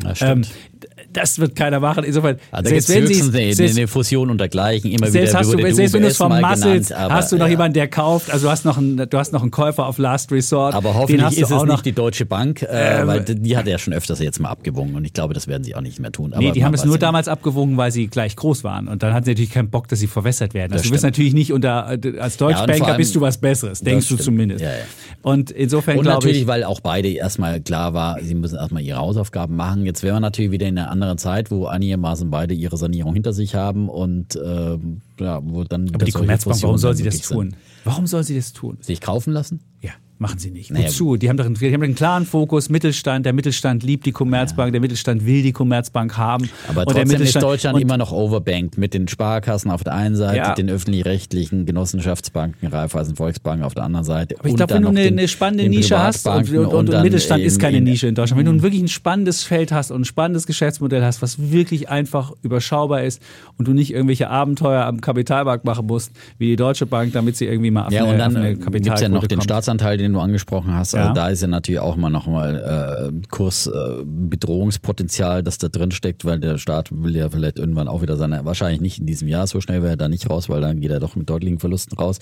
Ja, stimmt. Ähm, das wird keiner machen. Insofern, Also selbst wenn sie eine, selbst, eine Fusion und dergleichen immer selbst, wieder hast du, selbst wenn du es vermasselst, hast du noch ja. jemanden, der kauft. Also du hast noch einen, du hast noch einen Käufer auf Last Resort. Aber hoffentlich ist es auch noch. nicht die Deutsche Bank, äh, Ähm, weil die die hat ja schon öfters jetzt mal abgewogen und ich glaube, das werden sie auch nicht mehr tun. Nee, Aber die man haben es nur ja damals abgewogen, weil sie gleich groß waren. Und dann hatten sie natürlich keinen Bock, dass sie verwässert werden. Also Das du bist stimmt. natürlich nicht unter, äh, als Deutschbanker allem- bist du was Besseres, denkst du zumindest. Ja, ja. Und insofern Und natürlich, ich, weil auch beide erstmal klar war, sie müssen erstmal ihre Hausaufgaben machen. Jetzt wären wir natürlich wieder in einer anderen Zeit, wo einigermaßen beide ihre Sanierung hinter sich haben und ähm, ja, wo dann aber die Commerzbank, warum soll sie das tun? tun? Warum soll sie das tun? Sich kaufen lassen? Ja, machen sie nicht. Naja, Wozu? Die haben doch einen, die haben einen klaren Fokus, Mittelstand, der Mittelstand liebt die Commerzbank, der Mittelstand will die Commerzbank haben. Aber und der trotzdem ist Deutschland und immer noch overbanked mit den Sparkassen auf der einen Seite, Ja. den öffentlich-rechtlichen Genossenschaftsbanken, Raiffeisen Volksbanken auf der anderen Seite. Aber ich und glaube, wenn du eine, den- spannende Nische hast und, und, und, dann Mittelstand ist in- keine in- Nische in Deutschland, wenn du ein wirklich ein spannendes Feld hast und ein spannendes Geschäftsmodell hast, was wirklich einfach überschaubar ist und du nicht irgendwelche Abenteuer am Kapitalmarkt machen musst, wie die Deutsche Bank, damit sie irgendwie mal auf Ja, eine, und dann eine gibt es ja noch den kommt. Staatsanteil, den du angesprochen hast. Ja. Also da ist ja natürlich auch mal nochmal äh, Kursbedrohungspotenzial, das da drin steckt, weil der Staat will ja vielleicht irgendwann auch wieder seine, wahrscheinlich nicht in diesem Jahr, so schnell wäre er da nicht raus, weil dann geht er doch mit deutlichen Verlusten raus.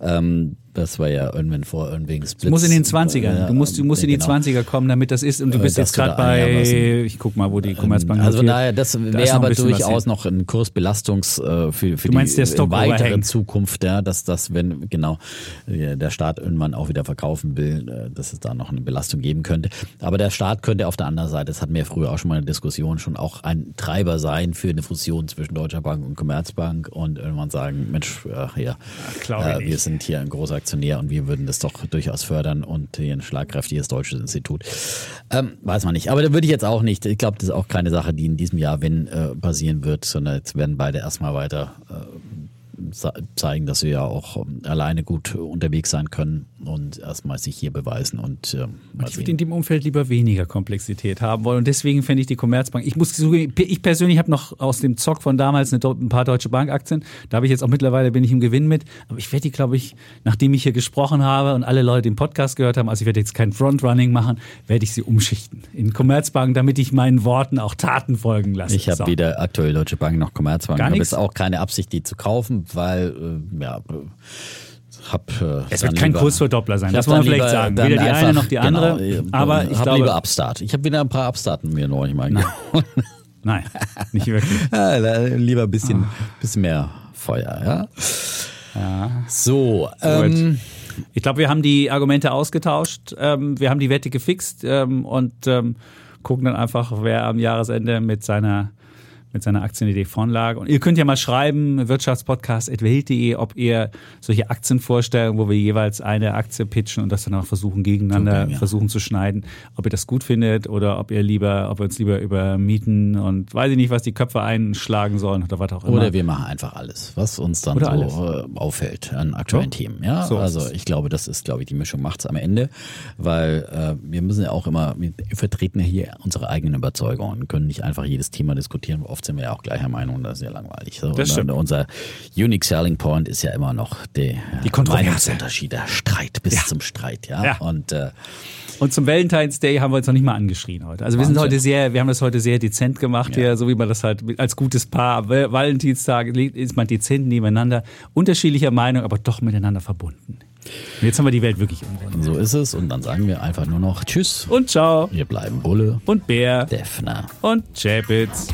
Ähm, das war ja irgendwann vor irgendwegen Splits. Du musst in den 20ern. Ja, du musst, du musst in die genau. 20er kommen, damit das ist. Und du Äh, bist dass jetzt gerade bei, ich guck mal, wo die Commerzbank Also von daher, das Da wäre aber durchaus noch ein Kursbelastungs äh, für, für meinst, die weitere overhang. Zukunft, ja, dass das, wenn genau äh, der Staat irgendwann auch wieder verkaufen will, dass es da noch eine Belastung geben könnte. Aber der Staat könnte auf der anderen Seite, das hatten wir früher auch schon mal in der Diskussion, schon auch ein Treiber sein für eine Fusion zwischen Deutscher Bank und Commerzbank und irgendwann sagen, Mensch, ach ja, glaube äh, wir sind hier ein großer Aktionär und wir würden das doch durchaus fördern und hier ein schlagkräftiges deutsches Institut. Ähm, weiß man nicht. Aber da würde ich jetzt auch nicht. Ich glaube, das ist auch keine Sache, die in diesem Jahr, wenn, äh, passieren wird, sondern jetzt werden beide erstmal weiter äh, ze- zeigen, dass sie ja auch ähm, alleine gut unterwegs sein können und erstmal sich hier beweisen und ähm, mal Ich würde in dem Umfeld lieber weniger Komplexität haben wollen. Und deswegen fände ich die Commerzbank. Ich muss zugeben, ich persönlich habe noch aus dem Zock von damals eine, ein paar deutsche Bankaktien. Da habe ich jetzt auch mittlerweile bin ich im Gewinn mit. Aber ich werde die, glaube ich, nachdem ich hier gesprochen habe und alle Leute den Podcast gehört haben, also ich werde jetzt kein Frontrunning machen, werde ich sie umschichten in Commerzbank, damit ich meinen Worten auch Taten folgen lasse. Ich habe So. weder aktuell Deutsche Bank noch Commerzbank. Ich Gar habe nichts? jetzt auch keine Absicht, die zu kaufen, weil äh, ja, äh, Es wird kein lieber- Kursverdoppler sein, das hab muss man vielleicht sagen. Weder die eine einfach- noch die andere. Genau, aber ich hab glaube, lieber Upstart. Ich habe wieder ein paar Upstarten mir neulich mal geholt. nein, nicht wirklich. Ja, lieber ein bisschen, Ah. bisschen mehr Feuer, ja. So, ähm, Ich glaube, wir haben die Argumente ausgetauscht. Ähm, wir haben die Wette gefixt ähm, und ähm, gucken dann einfach, wer am Jahresende mit seiner mit seiner Aktienidee vorn lag. Und ihr könnt ja mal schreiben, wirtschaftspodcast.welt.de, ob ihr solche Aktienvorstellungen, wo wir jeweils eine Aktie pitchen und das dann auch versuchen, gegeneinander Super, ja. versuchen zu schneiden, ob ihr das gut findet oder ob ihr lieber, ob wir uns lieber über Mieten und weiß ich nicht, was die Köpfe einschlagen sollen oder was auch immer. oder wir machen einfach alles, was uns dann Oder so äh, auffällt an aktuellen So. Themen. Ja, So also es. ich glaube, das ist, glaube ich, die Mischung macht's am Ende, weil äh, wir müssen ja auch immer, wir vertreten ja hier unsere eigenen Überzeugungen und können nicht einfach jedes Thema diskutieren. Oft sind wir ja auch gleicher Meinung, das ist ja langweilig. So, Das und, stimmt. Unser Unique Selling Point ist ja immer noch die, Die. Meinungsunterschied, der Streit bis zum Streit, ja. Ja. Und äh, Und zum Valentine's Day haben wir uns noch nicht mal angeschrien heute. Also wir sind heute sehr, wir haben das heute sehr dezent gemacht Ja. hier, so wie man das halt als gutes Paar Valentinstag ist man dezent nebeneinander, unterschiedlicher Meinung, aber doch miteinander verbunden. Und jetzt haben wir die Welt wirklich umrundet. so ist es. Und dann sagen wir einfach nur noch Tschüss. Und ciao Wir bleiben Bulle. und Bär Defner. und Chapitz.